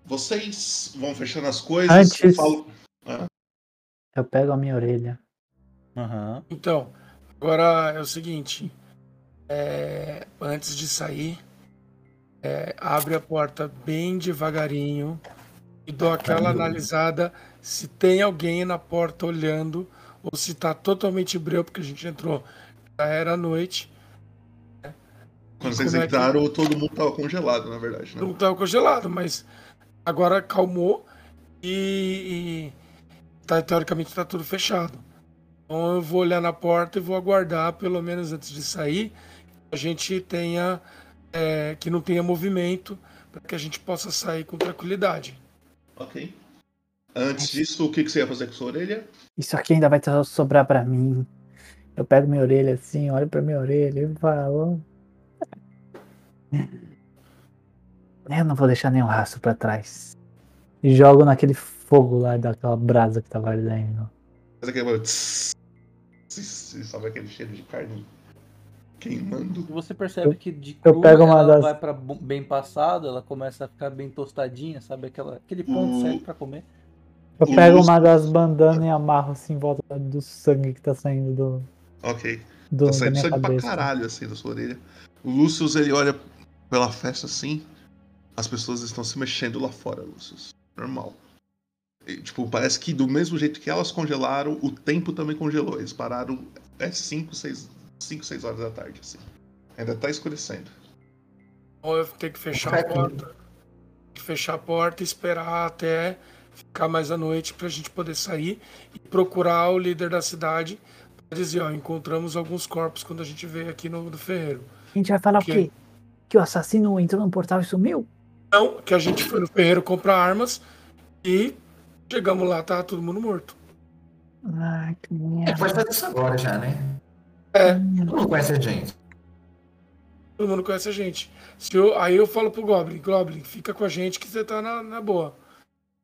Vocês vão fechando as coisas. Antes, eu, falo... ah. eu pego a minha orelha. Uhum. Então, agora é o seguinte. É, antes de sair, é, abre a porta bem devagarinho e dou aquela analisada se tem alguém na porta olhando ou se tá totalmente breu, porque a gente entrou, já era noite, Quando vocês é que- entraram, todo mundo tava congelado, na verdade, né? não tava congelado, mas agora acalmou e, e tá, teoricamente tá tudo fechado. Então eu vou olhar na porta e vou aguardar, pelo menos antes de sair, que a gente tenha. É, que não tenha movimento, para que a gente possa sair com tranquilidade. Ok. Antes disso, o que, que você ia fazer com sua orelha? Isso aqui ainda vai sobrar pra mim. Eu pego minha orelha assim, olho pra minha orelha e falo. Eu não vou deixar nenhum rastro pra trás. E jogo naquele fogo lá daquela brasa que tava ardendo. Faz aquele barulho, E sobe aquele cheiro de carne queimando. E você percebe que de eu crua pego uma ela das- vai pra bo- bem passada, ela começa a ficar bem tostadinha, sabe? Aquela, aquele ponto Hum. certo pra comer. Eu O pego uma das bandanas e amarro assim em volta do sangue que tá saindo do. Ok. Do- tá saindo sangue pra cabeça. caralho assim da sua orelha. O Lucius ele olha pela festa assim. As pessoas estão se mexendo lá fora, Lucius. Normal. E, tipo, parece que do mesmo jeito que elas congelaram, o tempo também congelou. Eles pararam é 5, 6, 5, 6 horas da tarde, assim. Ainda tá escurecendo. Ou eu tenho que fechar a porta. Tem que fechar a porta e esperar até ficar mais à noite pra gente poder sair e procurar o líder da cidade pra dizer, ó, encontramos alguns corpos quando a gente veio aqui no, no ferreiro. A gente vai falar Que- o quê? Que o assassino entrou no portal e sumiu? Não, que a gente foi no ferreiro comprar armas e chegamos lá, tá todo mundo morto. Ai, que É, merda. pode fazer isso agora já, né? É. Todo mundo conhece a gente. Todo mundo conhece a gente. Se eu- aí eu falo pro Goblin, Goblin, fica com a gente que você tá na, na boa.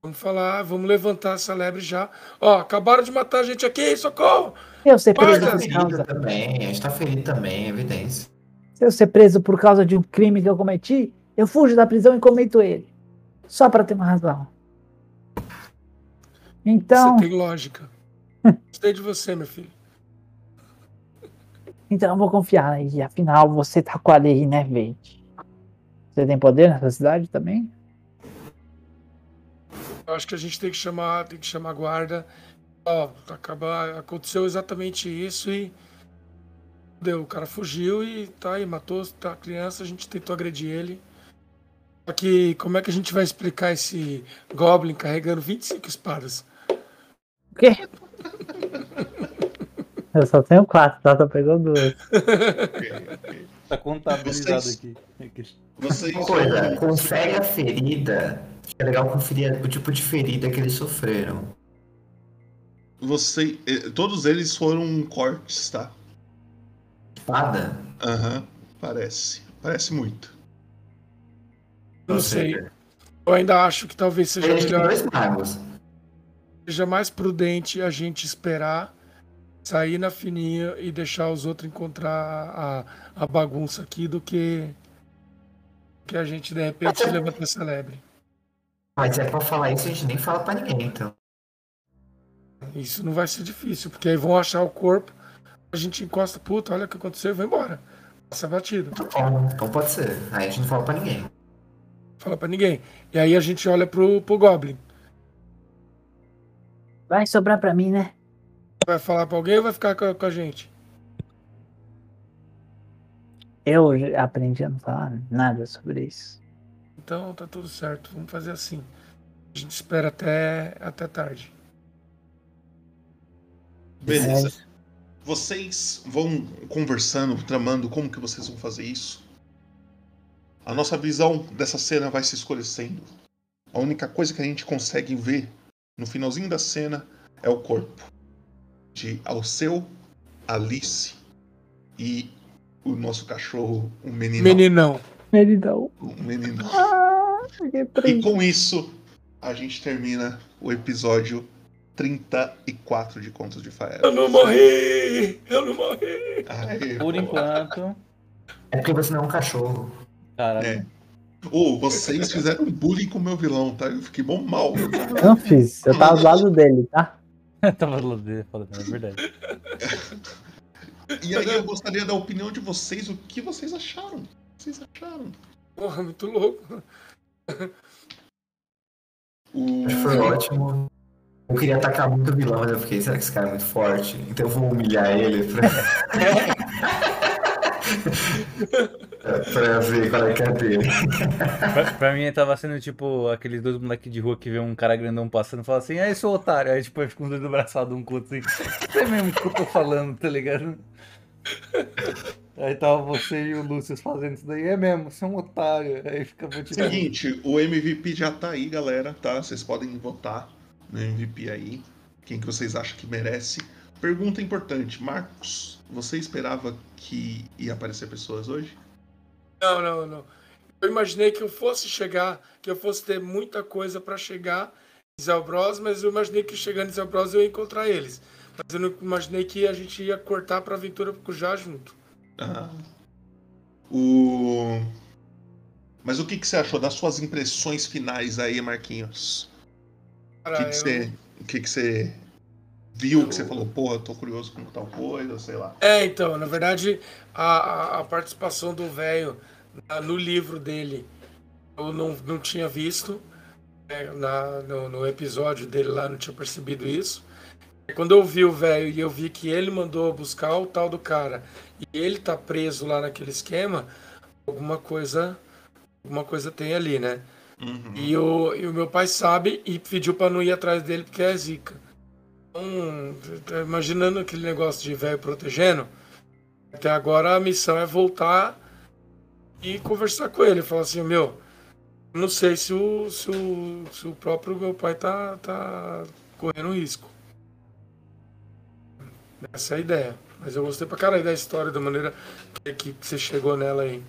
Vamos falar, vamos levantar essa lebre já. Ó, acabaram de matar a gente aqui, socorro! Eu ser preso Guarda! por causa. Também, a gente tá ferido também, é evidência. Se eu ser preso por causa de um crime que eu cometi, eu fujo da prisão e cometo ele. Só pra ter uma razão. Então, Você tem lógica. [laughs] Gostei de você, meu filho. Então eu vou confiar aí. Afinal, você tá com a lei, né, Vade? Você tem poder nessa cidade também? Eu acho que a gente tem que chamar, tem que chamar a guarda. Ó, acaba, aconteceu exatamente isso e deu, o cara fugiu e tá aí, matou tá, a criança, a gente tentou agredir ele. Só que como é que a gente vai explicar esse Goblin carregando 25 espadas? O quê? [laughs] Eu só tenho quatro, tá? Tô pegando duas. Tá contabilizado Vocês- aqui. Vocês Uma coisa, confere a ferida. É legal conferir o tipo de ferida que eles sofreram. Você, eh, todos eles foram cortes, tá? Espada? Aham, parece. Parece muito. Não sei. Eu ainda acho que talvez seja Eles têm melhor. dois magos. Seja mais prudente a gente esperar sair na fininha e deixar os outros encontrar a, a bagunça aqui do que que a gente de repente se levanta essa lebre. Mas é pra falar isso, a gente nem fala pra ninguém, então. Isso não vai ser difícil, porque aí vão achar o corpo, a gente encosta, puta, olha o que aconteceu e vai embora. Passa batido. Bom, então pode ser. Aí a gente não fala pra ninguém. Fala pra ninguém. E aí a gente olha pro, pro Goblin. Vai sobrar pra mim, né? Vai falar pra alguém ou vai ficar com a, com a gente? Eu aprendi a não falar nada sobre isso. Então tá tudo certo, vamos fazer assim. A gente espera até, até tarde. Beleza. Vocês vão conversando, tramando como que vocês vão fazer isso. A nossa visão dessa cena vai se escurecendo. A única coisa que a gente consegue ver no finalzinho da cena é o corpo de Alceu, Alice e o nosso cachorro, o meninão. Meninão. Meninão. O meninão. Ah, E com isso, a gente termina o episódio 34 de Contos de Fael. Eu não morri! Eu não morri! Aê, Por pô. enquanto. É porque você não é um cachorro. Caralho. É. Ô, vocês fizeram bullying com o meu vilão, tá? Eu fiquei bom mal. Eu não fiz, eu tava do lado dele, tá? Tava do lado dele, falando, é verdade. E aí eu gostaria da opinião de vocês, o que vocês acharam? O que vocês acharam? Porra, muito louco. O... Acho que foi ótimo. Eu queria atacar muito o vilão, mas eu fiquei, será que esse cara é muito forte? Então eu vou humilhar ele pra... [laughs] [laughs] pra ver qual é que é dele. Pra, pra mim tava sendo tipo aqueles dois moleques de rua que vê um cara grandão passando e fala assim, aí seu otário. Aí tipo, fica um dois abraçados um com o outro assim. Você mesmo que eu tô falando, tá ligado? Aí tava você e o Lúcio fazendo isso daí. É mesmo, você é um otário. Aí fica tipo. Seguinte, o MVP já tá aí, galera, tá? Vocês podem votar. no MVP aí. Quem que vocês acham que merece? Pergunta importante, Marcos, você esperava que ia aparecer pessoas hoje? Não, não, não. Eu imaginei que eu fosse chegar, que eu fosse ter muita coisa para chegar em Zelbros, mas eu imaginei que chegando em Zelbros eu ia encontrar eles. Mas eu não imaginei que a gente ia cortar pra aventura Já junto. Ah. O... Mas o que, que você achou das suas impressões finais aí, Marquinhos? O que, que, você, o que, que você viu que você falou, porra, eu tô curioso com tal coisa, sei lá. É, então, na verdade, a, a, participação do velho no livro dele eu não, não tinha visto. né, na, no, no episódio dele lá, não tinha percebido isso. Quando eu vi o velho e eu vi que ele mandou buscar o tal do cara e ele tá preso lá naquele esquema, alguma coisa, alguma coisa tem ali, né? Uhum. E, o, e o meu pai sabe e pediu pra não ir atrás dele porque é zica. Então, imaginando aquele negócio de velho protegendo, até agora a missão é voltar e conversar com ele. Falar assim, meu, não sei se o, se o, se o próprio meu pai tá, tá correndo risco. Essa é a ideia. Mas eu gostei pra caralho da história, da maneira que, que você chegou nela aí.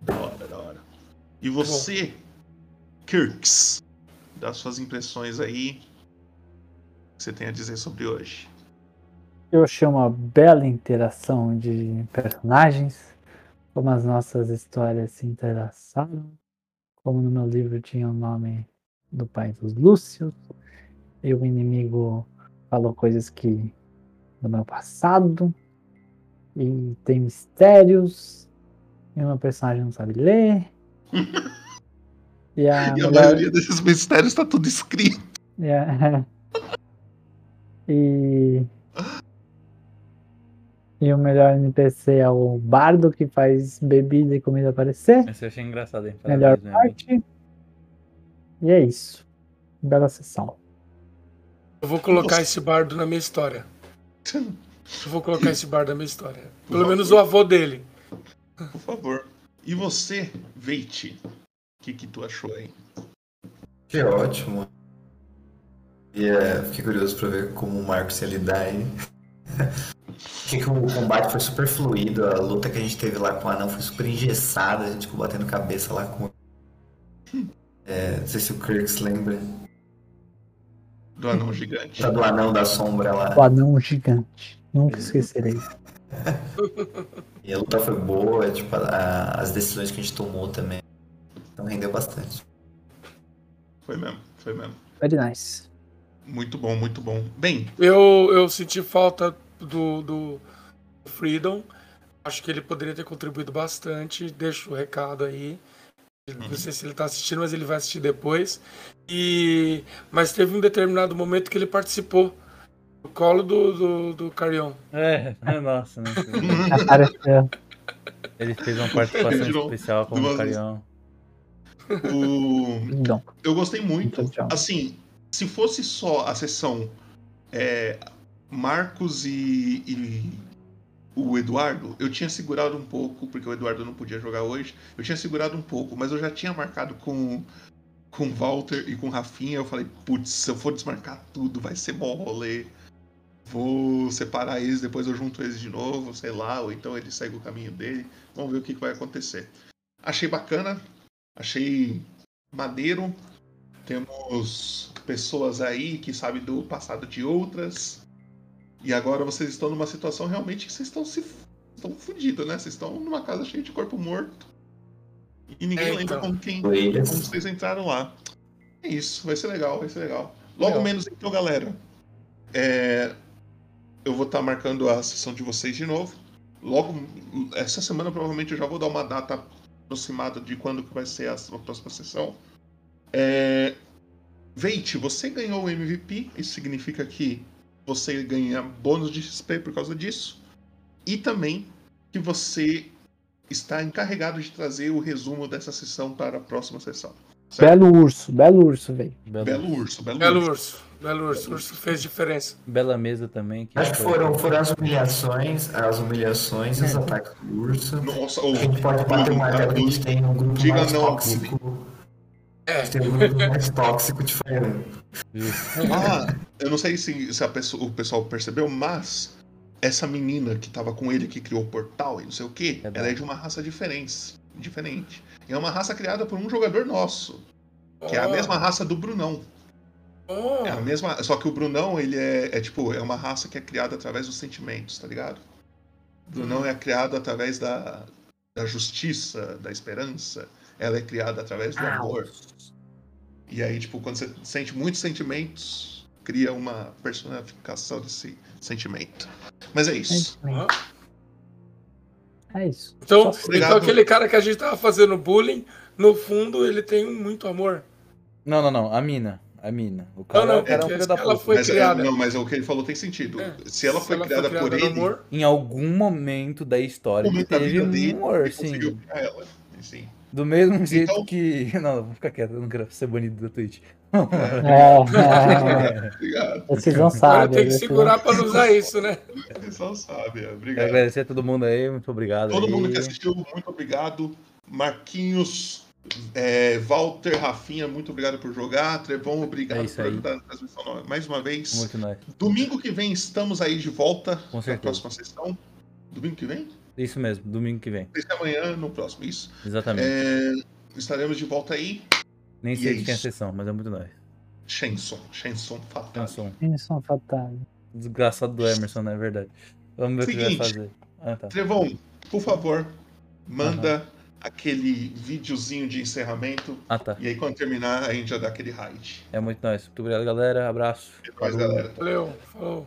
Da hora, da hora. E você, Kirks, dá suas impressões aí. Que você tem a dizer sobre hoje? Eu achei uma bela interação de personagens, como as nossas histórias se entrelaçaram, como no meu livro tinha o nome do pai dos Lúcios, e o inimigo falou coisas que do meu passado, e tem mistérios, e uma personagem não sabe ler. [laughs] e a, E a mulher- maioria desses mistérios tá tudo escrito. [laughs] E. E o melhor NPC é o bardo que faz bebida e comida aparecer. Esse eu achei engraçado, hein? Melhor Parabéns, né? parte. E é isso. Bela sessão. Eu vou colocar esse bardo na minha história. Eu vou colocar esse bardo na minha história. Pelo menos o avô dele. Por favor. E você, Veit? O que, que tu achou aí? Que ótimo. E é, fiquei curioso pra ver como o Marcos ia lidar aí. Achei [laughs] que o combate foi super fluido, a luta que a gente teve lá com o anão foi super engessada, a gente ficou batendo cabeça lá com. É, não sei se o Kirk se lembra. Do anão gigante. Tá do anão da sombra lá. O anão gigante. Nunca esquecerei. [laughs] E a luta foi boa, tipo, a- as decisões que a gente tomou também. Então rendeu bastante. Foi mesmo, foi mesmo. Very nice. Muito bom, muito bom. Bem, Eu, eu senti falta do, do Freedom. Acho que ele poderia ter contribuído bastante. Deixo o recado aí. Não sei se ele tá assistindo, mas ele vai assistir depois. E mas teve um determinado momento que ele participou do colo do, do, do Carrion. É, [laughs] nossa, né? [laughs] Apareceu. Ele fez uma participação Tirou especial como duas Carião. o... Não. eu gostei muito. Então. Assim, se fosse só a sessão é, Marcos e, e o Eduardo, eu tinha segurado um pouco, porque o Eduardo não podia jogar hoje. Eu tinha segurado um pouco, mas eu já tinha marcado com com Walter e com Rafinha. Eu falei, putz, se eu for desmarcar tudo, vai ser bom rolê. Vou separar eles, depois eu junto eles de novo, sei lá, ou então ele segue o caminho dele. Vamos ver o que, que vai acontecer. Achei bacana, achei maneiro. Temos pessoas aí que sabem do passado de outras. E agora vocês estão numa situação realmente que vocês estão se estão fodidos, né? Vocês estão numa casa cheia de corpo morto. E ninguém É, lembra então. como, quem, como vocês entraram lá. É isso, vai ser legal, vai ser legal. Logo Legal. menos então, galera. é, eu vou estar marcando a sessão de vocês de novo. Logo, essa semana provavelmente eu já vou dar uma data aproximada de quando que vai ser a a próxima sessão. É... Veit, você ganhou o MVP, isso significa que você ganha bônus de XP por causa disso. E também que você está encarregado de trazer o resumo dessa sessão para a próxima sessão. certo? Belo urso, belo urso, velho. Belo urso, belo, Belo urso. urso. Belo urso. O urso fez diferença. Bela mesa também. Que Acho que foram, foram as humilhações, as humilhações e os ataques do urso. Nossa, A gente pode bater o martelo que a gente tem um grupo Diga mais não, tóxico. Gente tem um grupo mais tóxico de Fire. Ah, eu não sei se, se a pessoa- o pessoal percebeu, mas essa menina que tava com ele que criou o portal e não sei o que, ela é de uma raça diferente. Diferente. E é uma raça criada por um jogador nosso. Que é a Oh. mesma raça do Brunão. É a mesma. Só que o Brunão, ele é, é tipo, é uma raça que é criada através dos sentimentos, tá ligado? O Brunão é criado através da, da justiça, da esperança. Ela é criada através do amor. E aí, tipo, quando você sente muitos sentimentos, cria uma personificação desse sentimento. Mas é isso. É isso. Então, então aquele cara que a gente tava fazendo bullying, no fundo ele tem muito amor. Não, não, não. A mina. A mina. O cara, não, o cara é um porque filho da ela puta. foi mas, é- criada. não, mas o que ele falou tem sentido. Se ela Se foi ela foi criada, criada por ele, amor, Em algum momento da história que da teve um amor, ele sim. ela. Sim. Do mesmo jeito Então- que. [laughs] Não, vou ficar quieto, eu não quero ser banido da Twitch. É, Obrigado. Decisão agora sábia. tem que decisão- segurar pra não usar isso, né? Decisão sábia. Quero Obrigado. agradecer a todo mundo aí, muito obrigado. Todo aí. mundo que assistiu, muito obrigado. Marquinhos, é, Walter, Rafinha, muito obrigado por jogar. Trevão, obrigado É por aí. ajudar na transmissão mais uma vez. Muito nice. Domingo que vem estamos aí de volta Com na certeza. próxima sessão. Domingo que vem? Isso mesmo, domingo que vem. Esse amanhã, no próximo, isso. Exatamente. É, estaremos de volta aí. Nem e sei é de quem é a sessão, mas é muito nice. Shenson, Shenson fatal. Um fatal. Desgraçado do Emerson, não é verdade. Vamos ver o que vai Seguinte. fazer. Ah, tá. Trevão, por favor, manda aquele videozinho de encerramento. Ah, tá. E aí, quando terminar, a gente já dá aquele raid. É muito nice. Muito obrigado, galera. Abraço. É nóis, galera. Valeu, falou.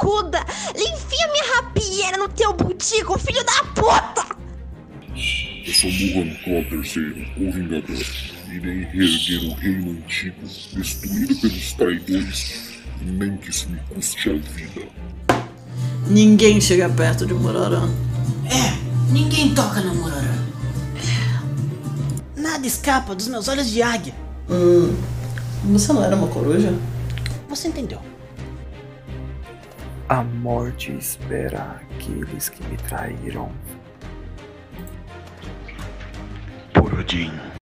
Barracuda! Enfia minha rapieira no teu butico, filho da puta! Eu sou Muhan Claw III, o Vingador. Irei reerguer o reino antigo, destruído pelos traidores, nem que isso me custe a vida. Ninguém chega perto de Mororã. É, ninguém toca no Mororã. Nada escapa dos meus olhos de águia. Hum, você não era uma coruja? Você entendeu? A morte espera aqueles que me traíram. Por Odin.